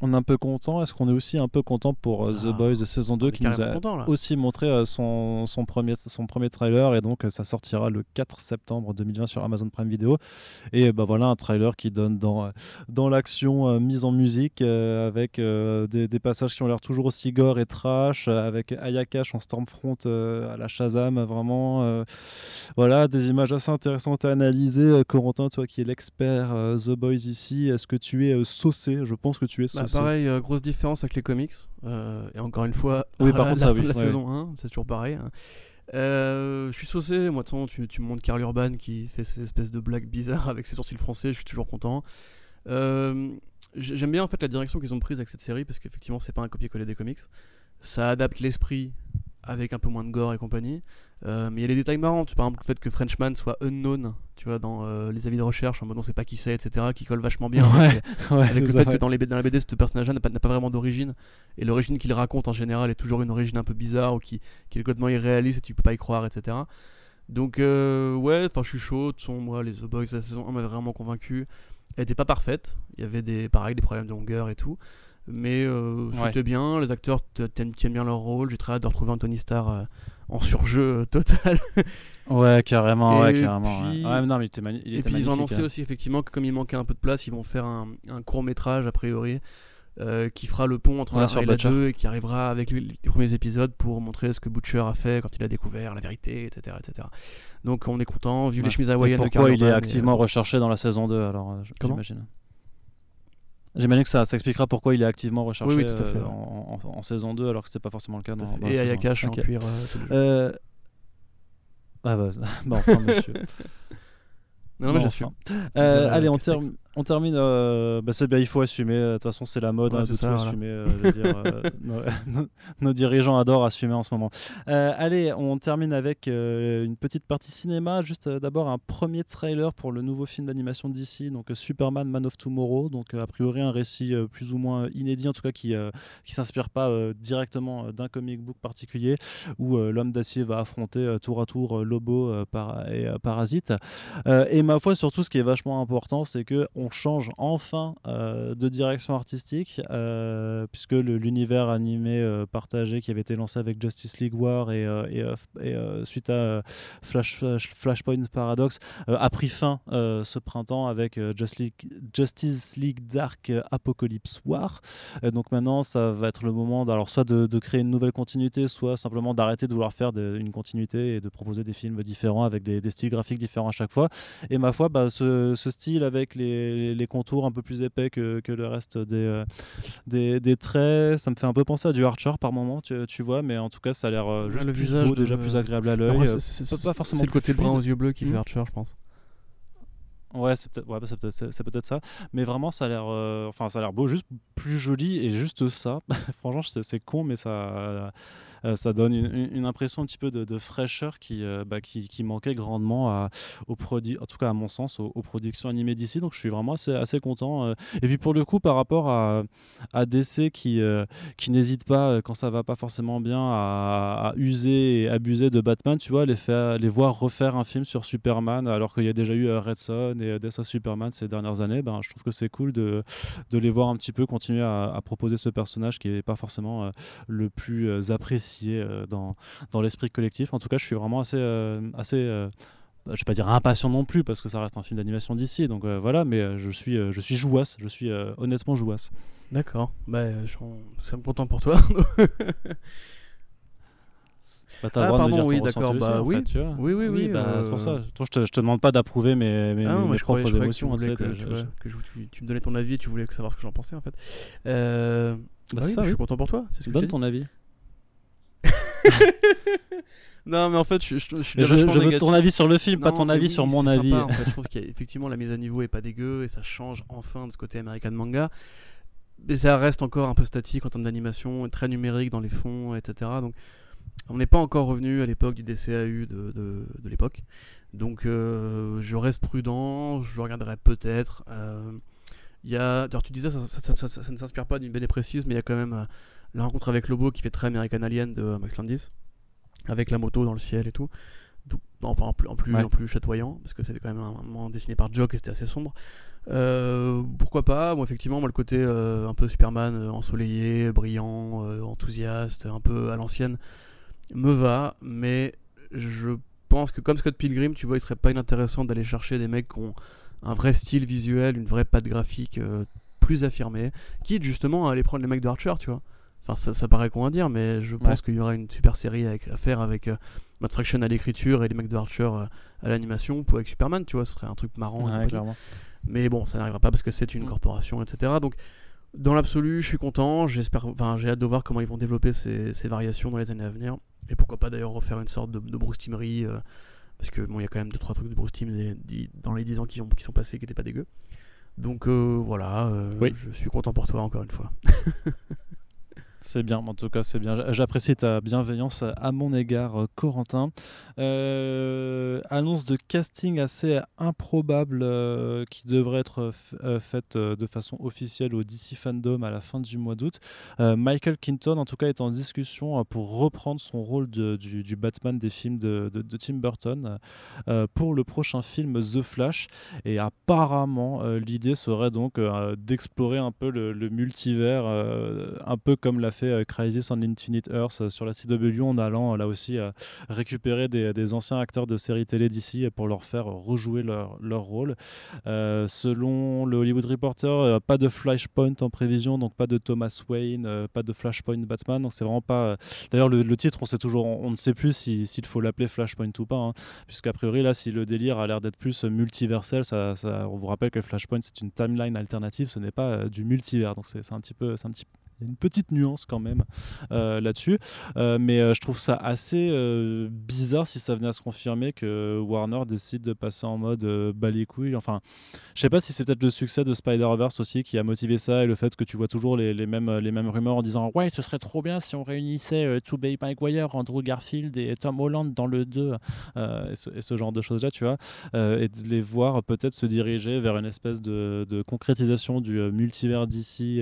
on est un peu content. Est-ce qu'on est aussi un peu content pour euh, The ah, Boys saison 2 qui nous a aussi montré euh, son, son, premier, son premier trailer et donc euh, ça sortira le 4 septembre 2020 sur Amazon Prime Video. Et bah voilà un trailer qui donne dans, dans l'action mise en musique avec des, des, passages qui ont l'air toujours aussi gore et trash avec Ayakash en Stormfront à la Shazam vraiment voilà des images assez intéressantes à analyser. Corentin, toi qui es l'expert The Boys ici, est-ce que tu es saucé? Je pense que tu es saucé. Bah, pareil, euh, grosse différence avec les comics. Euh, et encore une fois, oui, par contre, la, la saison 1, c'est toujours pareil. Hein. Euh, je suis saucé, moi, de tu, tu me montres Carl Urban qui fait ces espèces de blagues bizarres avec ses sourcils français, je suis toujours content. J'aime bien en fait la direction qu'ils ont prise avec cette série parce qu'effectivement, c'est pas un copier-coller des comics. Ça adapte l'esprit avec un peu moins de gore et compagnie. Euh, mais il y a des détails marrants, par exemple le fait que Frenchman soit unknown, tu vois, dans euh, les avis de recherche, en mode on sait pas qui c'est, etc., qui colle vachement bien avec, le fait que dans, les, dans la BD, ce personnage-là n'a pas, pas, vraiment d'origine, et l'origine qu'il raconte en général est toujours une origine un peu bizarre ou qui, qui est complètement irréaliste et tu peux pas y croire, etc. Donc, euh, ouais, enfin, je suis chaud. Son, moi, les The Boys, la saison 1 m'avait vraiment convaincu. Elle était pas parfaite, il y avait des, pareil, des problèmes de longueur et tout mais c'était bien, les acteurs tiennent bien leur rôle, j'ai très hâte de retrouver Anthony Starr en surjeu euh, total. ouais, carrément, ouais, carrément. Ouais. non, mais il était, il et puis ils ont annoncé hein. aussi effectivement que comme il manquait un peu de place, ils vont faire un, un court métrage a priori. Euh, qui fera le pont entre la 1 et la 2 et qui arrivera avec les, premiers épisodes pour montrer ce que Butcher a fait quand il a découvert la vérité, etc. etc. Donc on est content, vu les chemises hawaïennes de Pourquoi il est activement recherché dans la saison 2 alors j'imagine J'imagine que ça, ça, expliquera pourquoi il est activement recherché euh, en, saison 2 alors que c'était pas forcément le cas dans, Et Ayakash en cuir. Euh, euh... Ah bah, bah enfin monsieur. Non, mais j'assume. Euh, allez, on, termine on termine. Euh, bah c'est bien, il faut assumer. Euh, de toute façon, c'est la mode hein, de tout assumer. Euh, dire, nos, dirigeants adorent assumer en ce moment. allez, on termine avec une petite partie cinéma. Juste d'abord un premier trailer pour le nouveau film d'animation d'ici, donc Superman Man of Tomorrow. Donc a priori un récit plus ou moins inédit, en tout cas qui qui s'inspire pas directement d'un comic book particulier, où l'homme d'acier va affronter tour à tour Lobo par, et Parasite. et ma foi, surtout, ce qui est vachement important, c'est que on change enfin euh, de direction artistique, euh, puisque l'univers animé euh, partagé qui avait été lancé avec Justice League War et, suite à Flash, Flashpoint Paradox a pris fin ce printemps avec Justice League Dark Apocalypse War. donc maintenant, ça va être le moment alors soit de, créer une nouvelle continuité, soit simplement d'arrêter de vouloir faire une continuité et de proposer des films différents avec des, styles graphiques différents à chaque fois. Et ma foi, bah, ce style avec les les, les, contours un peu plus épais que, que le reste des, des, des, traits. Ça me fait un peu penser à du Archer par moment, tu, tu vois, mais en tout cas, ça a l'air juste le plus visage beau, déjà plus agréable à l'œil. C'est pas forcément. Le côté brun aux yeux bleus qui fait hmm. Archer, je pense. Ouais, c'est peut-être ouais, peut, peut ça. Mais vraiment, ça a l'air enfin, ça a l'air beau, juste plus joli et juste ça. Franchement, c'est con, mais ça euh, ça donne une, impression un petit peu de, fraîcheur qui, euh, bah, qui, qui, manquait grandement à, aux en tout cas à mon sens, aux, productions animées d'ici. Donc je suis vraiment assez, content. Euh. Et puis pour le coup, par rapport à, DC qui, qui n'hésite pas, quand ça va pas forcément bien, à, user et abuser de Batman, tu vois, les, faire, les voir refaire un film sur Superman alors qu'il y a déjà eu Red Son et Death of Superman ces dernières années, ben, je trouve que c'est cool de, de les voir un petit peu continuer à proposer ce personnage qui n'est pas forcément le plus apprécié euh, dans, dans l'esprit collectif. En tout cas, je suis vraiment assez, euh, assez euh, je vais pas dire impatient non plus parce que ça reste un film d'animation d'ici donc voilà mais je suis je suis jouasse je suis honnêtement jouasse d'accord bah je suis content pour toi Bah, ah, pardon, oui, d'accord. Bah, oui. Fait, oui, oui, oui, bah, C'est pour ça. je, te, je te demande pas d'approuver mes, mes, ah, mes propres émotions. Que tu, que, que tu, me donnais ton avis et tu voulais savoir ce que j'en pensais en fait. Bah, oui, ça, je suis content pour toi. Ce Donne ton avis. non, mais en fait, je, je, je, je veux ton avis sur le film, pas ton avis sur mon avis. en fait. Je trouve qu'effectivement, la mise à niveau est pas dégueu et ça change enfin de ce côté American manga. Mais ça reste encore un peu statique en termes d'animation, très numérique dans les fonds, etc. Donc, on n'est pas encore revenu à l'époque du DCAU de, de, de l'époque. Donc, euh, je reste prudent, je regarderai peut-être. Euh, y a, tu disais, ça, ça, ça, ça ne s'inspire pas d'une belle et précise, mais il y a quand même euh, la rencontre avec Lobo qui fait très American Alien de Max Landis, avec la moto dans le ciel et tout. en, plus, en, plus, en plus chatoyant, parce que c'était quand même un moment dessiné par Jock et c'était assez sombre. Euh, pourquoi pas? Moi, effectivement, moi, le côté euh, un peu Superman euh, ensoleillé, brillant, enthousiaste, un peu à l'ancienne, me va, mais je pense que comme Scott Pilgrim, tu vois, il serait pas inintéressant d'aller chercher des mecs qui ont un vrai style visuel, une vraie patte graphique plus affirmée, quitte justement à aller prendre les mecs de Archer, tu vois. Enfin, ça, paraît con à dire, mais je pense qu'il y aura une super série à faire avec euh, Matt Fraction à l'écriture et les mecs de Archer euh, à l'animation, ou avec Superman, tu vois, ce serait un truc marrant. mais bon, ça n'arrivera pas parce que c'est une mm. corporation, etc. Donc, dans l'absolu, je suis content. J'espère, enfin, j'ai hâte de voir comment ils vont développer ces, variations dans les années à venir. Et pourquoi pas d'ailleurs refaire une sorte de, de Bruce Teamery, euh, parce que bon, il y a quand même 2 trois trucs de Bruce Team dans les 10 ans qui, ont, qui sont passés qui n'étaient pas dégueux. Donc voilà, je suis content pour toi encore une fois. C'est bien, en tout cas, c'est bien. J'apprécie ta bienveillance à mon égard, euh, Corentin. Euh, annonce de casting assez improbable euh, qui devrait être faite de façon officielle au DC Fandom à la fin du mois d'août. Michael Keaton, en tout cas, est en discussion pour reprendre son rôle du, Batman des films de, de, Tim Burton pour le prochain film The Flash. Et apparemment, l'idée serait donc d'explorer un peu le multivers, un peu comme l'a euh, Crisis on Infinite Earth euh, sur la CW en allant euh, là aussi récupérer des, anciens acteurs de séries télé d'ici pour leur faire rejouer leur, rôle. selon le Hollywood Reporter, pas de Flashpoint en prévision, donc pas de Thomas Wayne, pas de Flashpoint Batman. Donc c'est vraiment pas. D'ailleurs, le, titre, on sait toujours, on, ne sait plus s'il faut l'appeler Flashpoint ou pas, hein, puisqu'a priori là, si le délire a l'air d'être plus multiversel, ça, on vous rappelle que Flashpoint c'est une timeline alternative, ce n'est pas du multivers. Donc c'est un petit peu, c'est un petit une petite nuance quand même euh, là-dessus. Euh, mais euh, je trouve ça assez bizarre si ça venait à se confirmer que Warner décide de passer en mode couilles. Enfin, je sais pas si c'est peut-être le succès de Spider-Verse aussi qui a motivé ça et le fait que tu vois toujours les, mêmes, les mêmes rumeurs en disant Ouais, ce serait trop bien si on réunissait Tobey Maguire, Andrew Garfield et Tom Holland dans le 2 et ce, genre de choses-là, tu vois. et de les voir peut-être se diriger vers une espèce de concrétisation du multivers d'ici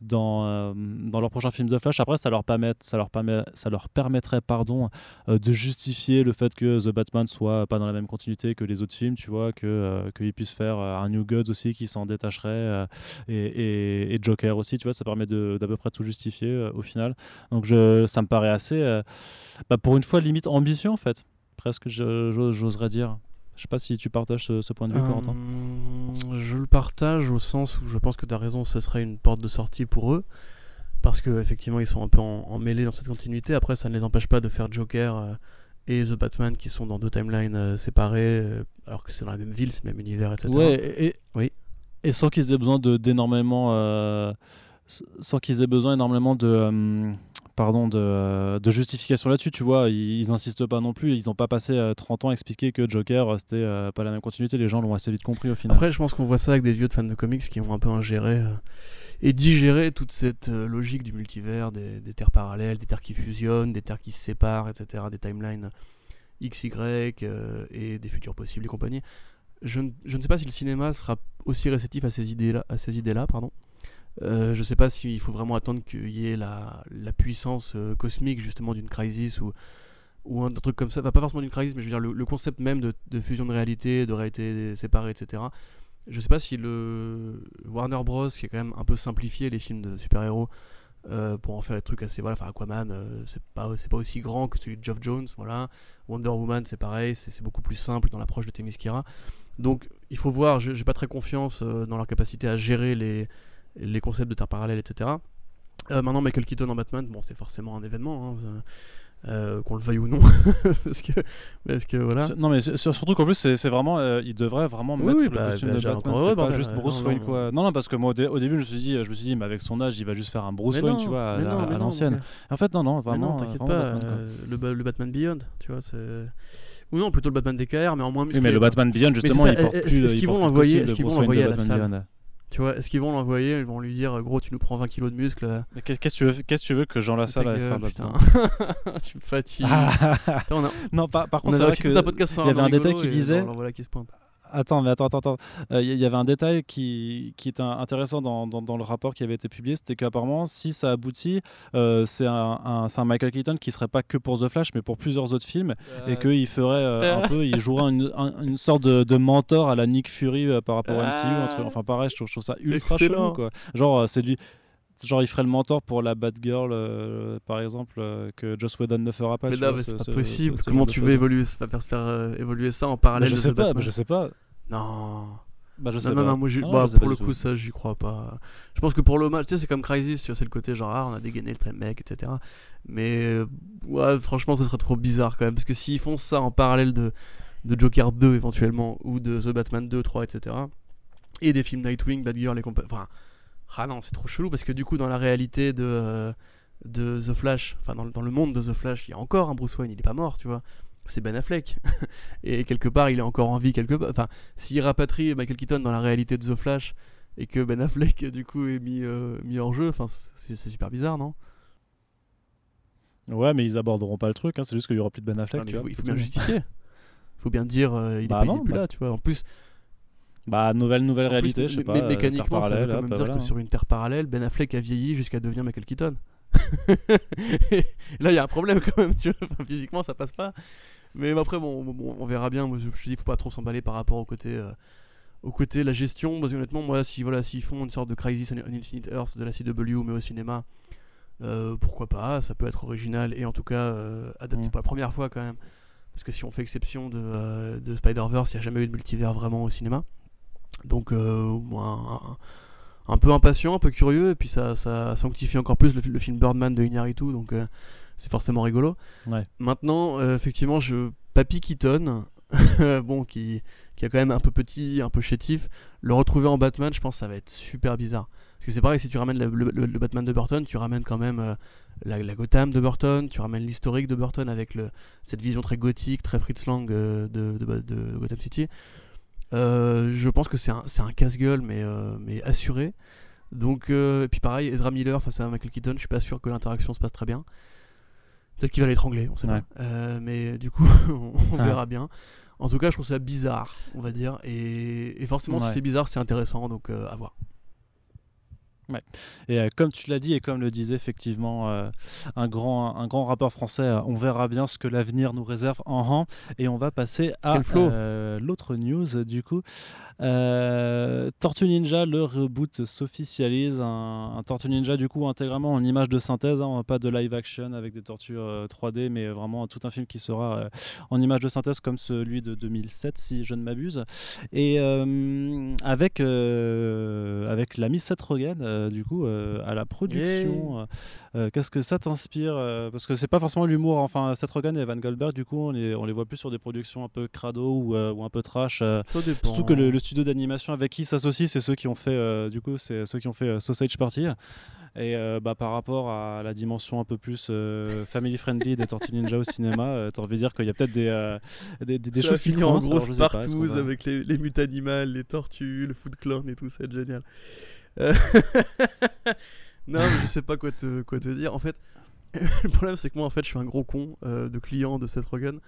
dans, euh, dans leur prochain film de Flash. Après, ça leur, permet, ça leur, permet, ça leur permettrait pardon, euh, de justifier le fait que The Batman soit pas dans la même continuité que les autres films, tu vois, que euh, qu'ils puissent faire un New Gods aussi qui s'en détacherait et, et, Joker aussi, tu vois, ça permet d'à peu près tout justifier au final. Donc je, ça me paraît assez, bah, pour une fois, limite ambition en fait, presque, j'oserais dire. Je sais pas si tu partages ce, point de vue, Corentin. Euh, je le partage au sens où je pense que tu as raison, ce serait une porte de sortie pour eux. Parce qu'effectivement, ils sont un peu en, mêlée dans cette continuité. Après, ça ne les empêche pas de faire Joker euh, et The Batman qui sont dans deux timelines euh, séparées, alors que c'est dans la même ville, c'est le même univers, etc. Ouais, et, oui. Et sans qu'ils aient besoin d'énormément, euh, sans qu'ils aient besoin énormément de, euh, pardon, de, de justification là-dessus, tu vois, ils, ils insistent pas non plus, ils n'ont pas passé euh, 30 ans à expliquer que Joker euh, c'était euh, pas la même continuité, les gens l'ont assez vite compris au final. Après, je pense qu'on voit ça avec des vieux de fans de comics qui ont un peu ingéré euh, et digéré toute cette euh, logique du multivers, des, terres parallèles, des terres qui fusionnent, des terres qui se séparent, etc., des timelines XY euh, et des futurs possibles et compagnie. Je, je ne sais pas si le cinéma sera aussi réceptif à ces idées-là, idées-là, pardon. Euh, je sais pas s'il faut vraiment attendre qu'il y ait la, puissance euh, cosmique justement d'une crisis ou, ou un truc comme ça. Enfin, pas forcément d'une crisis, mais je veux dire le, concept même de, fusion de réalité, de réalité séparée, etc. Je sais pas si le Warner Bros, qui a quand même un peu simplifié les films de super-héros euh, pour en faire des trucs assez. Voilà, enfin Aquaman, c'est pas, pas aussi grand que celui de Geoff Jones, voilà. Wonder Woman, c'est pareil, c'est beaucoup plus simple dans l'approche de Themyscira. Donc il faut voir, j'ai pas très confiance dans leur capacité à gérer les, les concepts de terre parallèle, etc. Euh, maintenant, Michael Keaton en Batman, bon, c'est forcément un événement, hein, euh, euh, qu'on le veuille ou non, parce que, parce que voilà. Non mais surtout qu'en plus c'est vraiment euh, il devrait vraiment Oui, mettre oui, le bah, costume bah, de Batman, c'est pas juste Bruce non, Wayne non. quoi. Non non parce que moi au, dé- au début je me suis dit je me suis dit mais avec son âge il va juste faire un Bruce Mais Wayne non, tu vois à, l'ancienne. En fait non non Mais vraiment. non, t'inquiète pas, Batman, le, le Batman Beyond, tu vois, c'est. Ou non, plutôt le Batman DKR, mais en moins Oui musclé. mais le. Batman Beyond justement ça, il porte plus. est-ce il qu'ils vont le l'envoyer- est-ce qu'ils vont à la salle. Tu vois, est-ce qu'ils vont l'envoyer Ils vont lui dire, gros, tu nous prends 20 kilos de muscles. là. Mais qu'est- qu'est-ce que tu veux qu'est-ce que tu veux que Jean Lassalle aille faire là-dedans tu me fatigues. Ah, Putain, on a, Non par, par on contre c'est vrai que il y avait un détail qui disait- voilà qui se pointe. Attends, mais attends, attends, attends. Euh, Il y, y avait un détail qui, qui était intéressant dans, dans, dans le rapport qui avait été publié, c'était qu'apparemment, si ça aboutit, euh, c'est un, un- un Michael Keaton qui serait pas que pour The Flash, mais pour plusieurs autres films, et qu'il ferait euh, un peu, il jouerait une, un- une sorte de, de mentor à la Nick Fury euh, par rapport au MCU. truc- enfin, pareil, je trouve, je trouve ça ultra chelou, quoi. Genre, euh, c'est lui. Genre, il ferait le mentor pour la Batgirl, euh, par exemple, euh, que Joss Whedon ne fera pas. Mais là, c'est pas ce- possible. ce- ce Comment tu veux évoluer, ça faire, faire euh, évoluer ça en Bah, parallèle je de sais The pas, bah, je sais pas. Non. Bah, je sais Non, pas. non, moi, Non, bah, je sais pour pas le coup, tout. ça, j'y crois pas. Je pense que pour l'hommage, tu sais, c'est comme Crisis, tu vois, c'est le côté genre, ah, on a dégainé le très mec, etc. Mais, euh, ouais, franchement, ce serait trop bizarre quand même. Parce que s'ils font ça en parallèle de, de Joker 2 éventuellement, ou de The Batman 2, 3, etc., et des films Nightwing, Batgirl et compagnie. Enfin, ah non, c'est trop chelou parce que du coup, dans la réalité de, euh, de The Flash, enfin, dans, le- dans le monde de The Flash, il y a encore un Bruce Wayne, il est pas mort, tu vois. C'est Ben Affleck. et quelque part, il est encore en vie quelque part. Enfin, s'il rapatrie Michael Keaton dans la réalité de The Flash et que Ben Affleck du coup est mis, euh, mis hors jeu, enfin c'est super bizarre, non? Ouais, mais ils aborderont pas le truc, hein, c'est juste qu'il y aura plus de Ben Affleck. Ah, tu il vois, faut, il faut bien justifier. Il faut bien dire euh, il, Bah est il plus bah. là, tu vois. En plus, Bah, nouvelle, nouvelle en réalité, plus, je sais pas. mé- euh, mécaniquement, ça veut quand même dire voilà. que sur une terre parallèle, Ben Affleck a vieilli jusqu'à devenir Michael Keaton. Là, il y a un problème quand même, tu vois. Enfin, physiquement, ça passe pas. Mais après, bon, bon, on verra bien. Moi, je, je dis, faut pas trop s'emballer par rapport au côté, euh, au côté la gestion. Parce que honnêtement, moi, si voilà, s'ils font une sorte de Crisis on Infinite Earth de la CW, mais au cinéma, euh, pourquoi pas Ça peut être original et en tout cas euh, adapté Mm. pour la première fois quand même. Parce que si on fait exception de, de Spider-Verse, il n'y a jamais eu de multivers vraiment au cinéma. Donc, euh, un, un peu impatient, un peu curieux, et puis ça, ça sanctifie encore plus le, le film Birdman de Iñárritu, donc euh, c'est forcément rigolo. Ouais. Maintenant, euh, effectivement, je Papy Keaton, bon, qui, qui est quand même un peu petit, un peu chétif, le retrouver en Batman, je pense que ça va être super bizarre. Parce que c'est pareil, si tu ramènes le, le- le- le Batman de Burton, tu ramènes quand même la, la Gotham de Burton, tu ramènes l'historique de Burton avec le, cette vision très gothique, très Fritz Lang de, de- de Gotham City. Euh, je pense que c'est un, un casse-gueule, mais, euh, mais assuré. Donc, euh, et puis pareil, Ezra Miller face à Michael Keaton, je suis pas sûr que l'interaction se passe très bien. Peut-être qu'il va l'étrangler, on sait Ouais. pas. Euh, mais du coup, on, on Ah. verra bien. En tout cas, je trouve ça bizarre, on va dire. Et, et forcément, Ouais. si c'est bizarre, c'est intéressant, donc euh, à voir. Et euh, comme tu l'as dit et comme le disait effectivement euh, un, grand, un grand rappeur français, euh, on verra bien ce que l'avenir nous réserve en rang. Et on va passer à l'autre news du coup. Tortue Ninja, le reboot s'officialise. Un, un Tortue Ninja du coup intégralement en image de synthèse, hein, pas de live action avec des tortues euh, 3D, mais vraiment tout un film qui sera en image de synthèse comme celui de 2007 si je ne m'abuse. Et avec, avec l'ami Seth Rogen, du coup à la production. Qu'est-ce que ça t'inspire Parce que c'est pas forcément l'humour. Enfin, Seth Rogen et Evan Goldberg, du coup, on les, on les voit plus sur des productions un peu crado ou, ou un peu trash. surtout que le, le studio d'animation avec qui s'associe, c'est ceux qui ont fait, du coup, c'est ceux qui ont fait Sausage Party. Et euh, bah, par rapport à la dimension un peu plus euh, family friendly des Tortues Ninja au cinéma, euh, t'as envie de dire qu'il y a peut-être des, des, des, choses qui en grosse partouze avec les, les mutes animales, les tortues, le foot clan et tout, ça va être génial. non, mais je sais pas quoi te, quoi te dire. En fait, le problème c'est que moi en fait je suis un gros con de client de Seth Rogen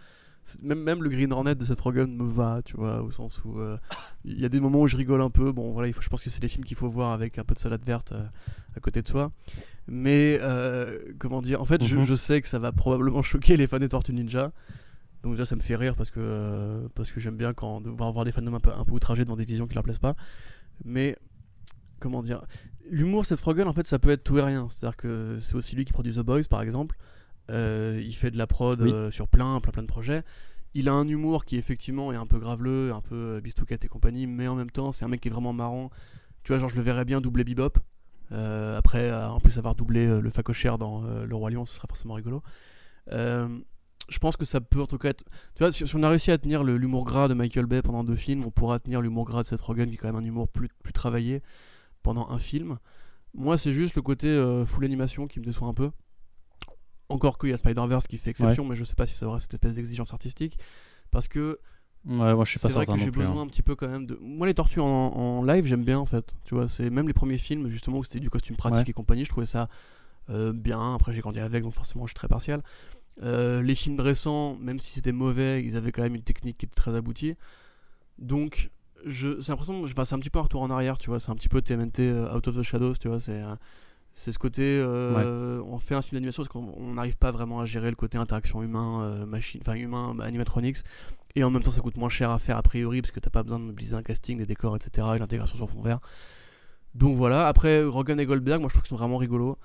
même, même le Green Hornet de Seth Rogen me va, tu vois, au sens où euh, il y a des moments où je rigole un peu. Bon, voilà, il faut, je pense que c'est des films qu'il faut voir avec un peu de salade verte euh, à côté de soi. Mais, euh, comment dire, en fait, je, mhm. je, sais que ça va probablement choquer les fans des Tortues Ninja. Donc, déjà, ça me fait rire parce que, parce que j'aime bien quand de voir, voir des fans un peu, un peu outragés devant des visions qui leur plaisent pas. Mais, comment dire, l'humour Seth Rogen, en fait, ça peut être tout et rien. C'est-à-dire que c'est aussi lui qui produit The Boys, par exemple. Euh, il fait de la prod euh, sur plein, plein, plein de projets. Il a un humour qui effectivement est un peu graveleux, un peu euh, bistouquette et compagnie, mais en même temps c'est un mec qui est vraiment marrant. Tu vois, genre je le verrais bien doubler Bebop. après, en plus avoir doublé le facochère dans Le Roi Lion, ce serait forcément rigolo. je pense que ça peut en tout cas être. Tu vois, si, on a réussi à tenir l'humour gras de Michael Bay pendant deux films, on pourra tenir l'humour gras de Seth Rogen, qui est quand même un humour plus, plus travaillé pendant un film. Moi, c'est juste le côté full animation qui me déçoit un peu. Encore qu'il y a Spider-Verse qui fait exception, mais je sais pas si ça aura cette espèce d'exigence artistique. Parce que. Ouais, moi je suis pas. C'est vrai que j'ai besoin hein. un petit peu quand même de. Moi, les tortues en, live, j'aime bien en fait. Tu vois, c'est même les premiers films, justement, où c'était du costume pratique et compagnie, je trouvais ça euh, bien. Après, j'ai grandi avec, donc forcément, je suis très partial. Euh, les films récents, même si c'était mauvais, ils avaient quand même une technique qui était très aboutie. Donc, je, c'est l'impression, enfin, c'est un petit peu un retour en arrière, tu vois. C'est un petit peu TMNT euh, Out of the Shadows, tu vois. C'est c'est ce côté, euh, on fait un film d'animation parce qu'on n'arrive pas vraiment à gérer le côté interaction humain, euh, machine, enfin humain, animatronics, et en même temps ça coûte moins cher à faire a priori parce que t'as pas besoin de mobiliser un casting, des décors, etc. et l'intégration sur fond vert. Donc voilà. Après Rogan et Goldberg, moi je trouve qu'ils sont vraiment rigolos.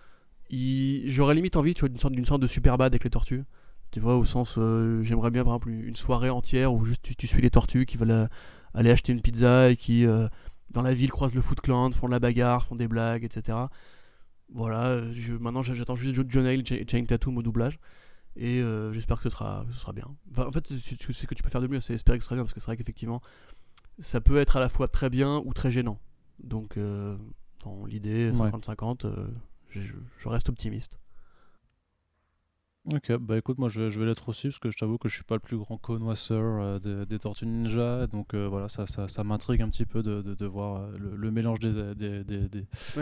J'aurais limite envie, tu vois, d'une sorte, d'une sorte de super bad avec les tortues. Tu vois, au sens, euh, j'aimerais bien par exemple une soirée entière où juste tu, suis les tortues qui veulent aller acheter une pizza et qui dans la ville croisent le foot clan, font de la bagarre, font des blagues, etc. Voilà, je, maintenant j'attends juste John Hale et Channing Tatum au doublage. Et euh, j'espère que ce sera, ce sera bien. en fait, ce que tu peux faire de mieux, c'est espérer que ce sera bien, parce que c'est vrai qu'effectivement, ça peut être à la fois très bien ou très gênant. Donc, euh, dans l'idée, 50-50, euh, je, reste optimiste. Ok, bah écoute, moi je, vais l'être aussi parce que je t'avoue que je suis pas le plus grand connoisseur euh, des, Tortues Ninja, donc euh, voilà, ça, ça, ça m'intrigue un petit peu de, de, voir euh, le, mélange des, des, des,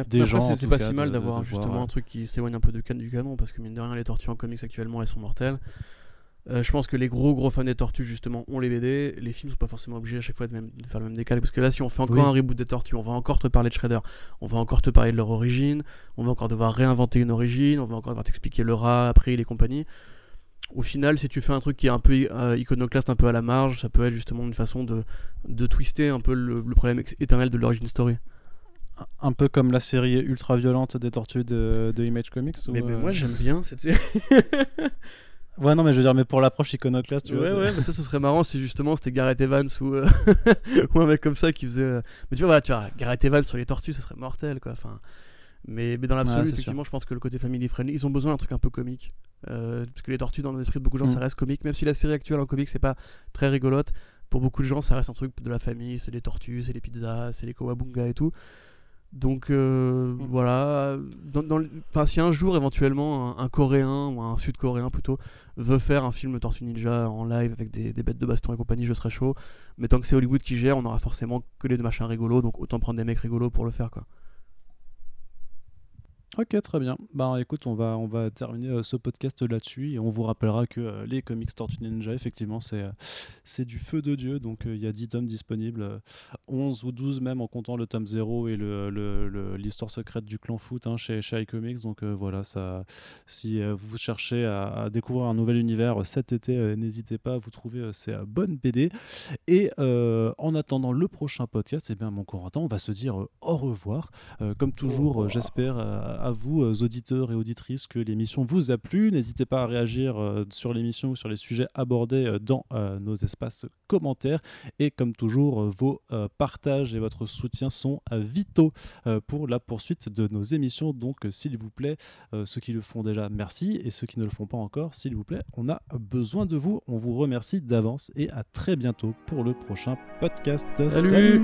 des gens. C'est pas si mal d'avoir justement un truc qui s'éloigne un peu de du canon parce que mine de rien, les tortues en comics actuellement elles sont mortelles. Euh, je pense que les gros gros fans des Tortues justement ont les BD. Les films sont pas forcément obligés à chaque fois de, même, faire le même décalage parce que là si on fait encore un reboot des Tortues, on va encore te parler de Shredder, on va encore te parler de leur origine, on va encore devoir réinventer une origine, on va encore devoir t'expliquer le rat, après les compagnies. Au final, si tu fais un truc qui est un peu euh, iconoclaste, un peu à la marge, ça peut être justement une façon de, de twister un peu le, problème éternel de l'origine story. Un peu comme la série ultra violente des Tortues de, de Image Comics. mais, mais moi euh, j'aime bien cette série. Ouais, non, mais je veux dire, mais pour l'approche iconoclaste, tu ouais, vois. Ouais, mais ça, ce serait marrant si justement c'était Gareth Evans ou, euh, ou un mec comme ça qui faisait. Euh, mais tu vois, tu vois, Gareth Evans sur les tortues, ce serait mortel, quoi. Enfin, mais, mais dans l'absolu, effectivement, je pense que le côté family friendly, ils ont besoin d'un truc un peu comique. Euh, parce que les tortues, dans l'esprit de beaucoup de gens, ça mm. reste comique. Même si la série actuelle en comique, c'est pas très rigolote, pour beaucoup de gens, ça reste un truc de la famille. C'est les tortues, c'est les pizzas, c'est les kawabunga et tout. Donc euh, mm. voilà, dans, si un jour éventuellement un, coréen ou un sud-coréen plutôt veut faire un film Tortue Ninja en live avec des, des, bêtes de baston et compagnie, je serais chaud. Mais tant que c'est Hollywood qui gère, on aura forcément que les deux machins rigolos, donc autant prendre des mecs rigolos pour le faire quoi. Ok, très bien. Bah écoute, on va, on va terminer euh, ce podcast là-dessus et on vous rappellera que euh, les comics Tortue Ninja, effectivement, c'est euh, du feu de Dieu. Donc il y a 10 tomes disponibles, 11 ou 12 même en comptant le tome 0 et l'histoire le, le, secrète du clan foot hein, chez, chez iComics. Donc voilà, ça, si vous cherchez à, découvrir un nouvel univers cet été, n'hésitez pas à vous trouver ces bonnes BD. Et en attendant le prochain podcast, et eh bien, mon Corentin, on va se dire au revoir. comme toujours, j'espère à vous, auditeurs et auditrices, que l'émission vous a plu. N'hésitez pas à réagir sur l'émission ou sur les sujets abordés dans nos espaces commentaires. Et comme toujours, vos partages et votre soutien sont vitaux pour la poursuite de nos émissions. Donc, s'il vous plaît, ceux qui le font déjà, merci. Et ceux qui ne le font pas encore, s'il vous plaît, on a besoin de vous. On vous remercie d'avance et à très bientôt pour le prochain podcast. Salut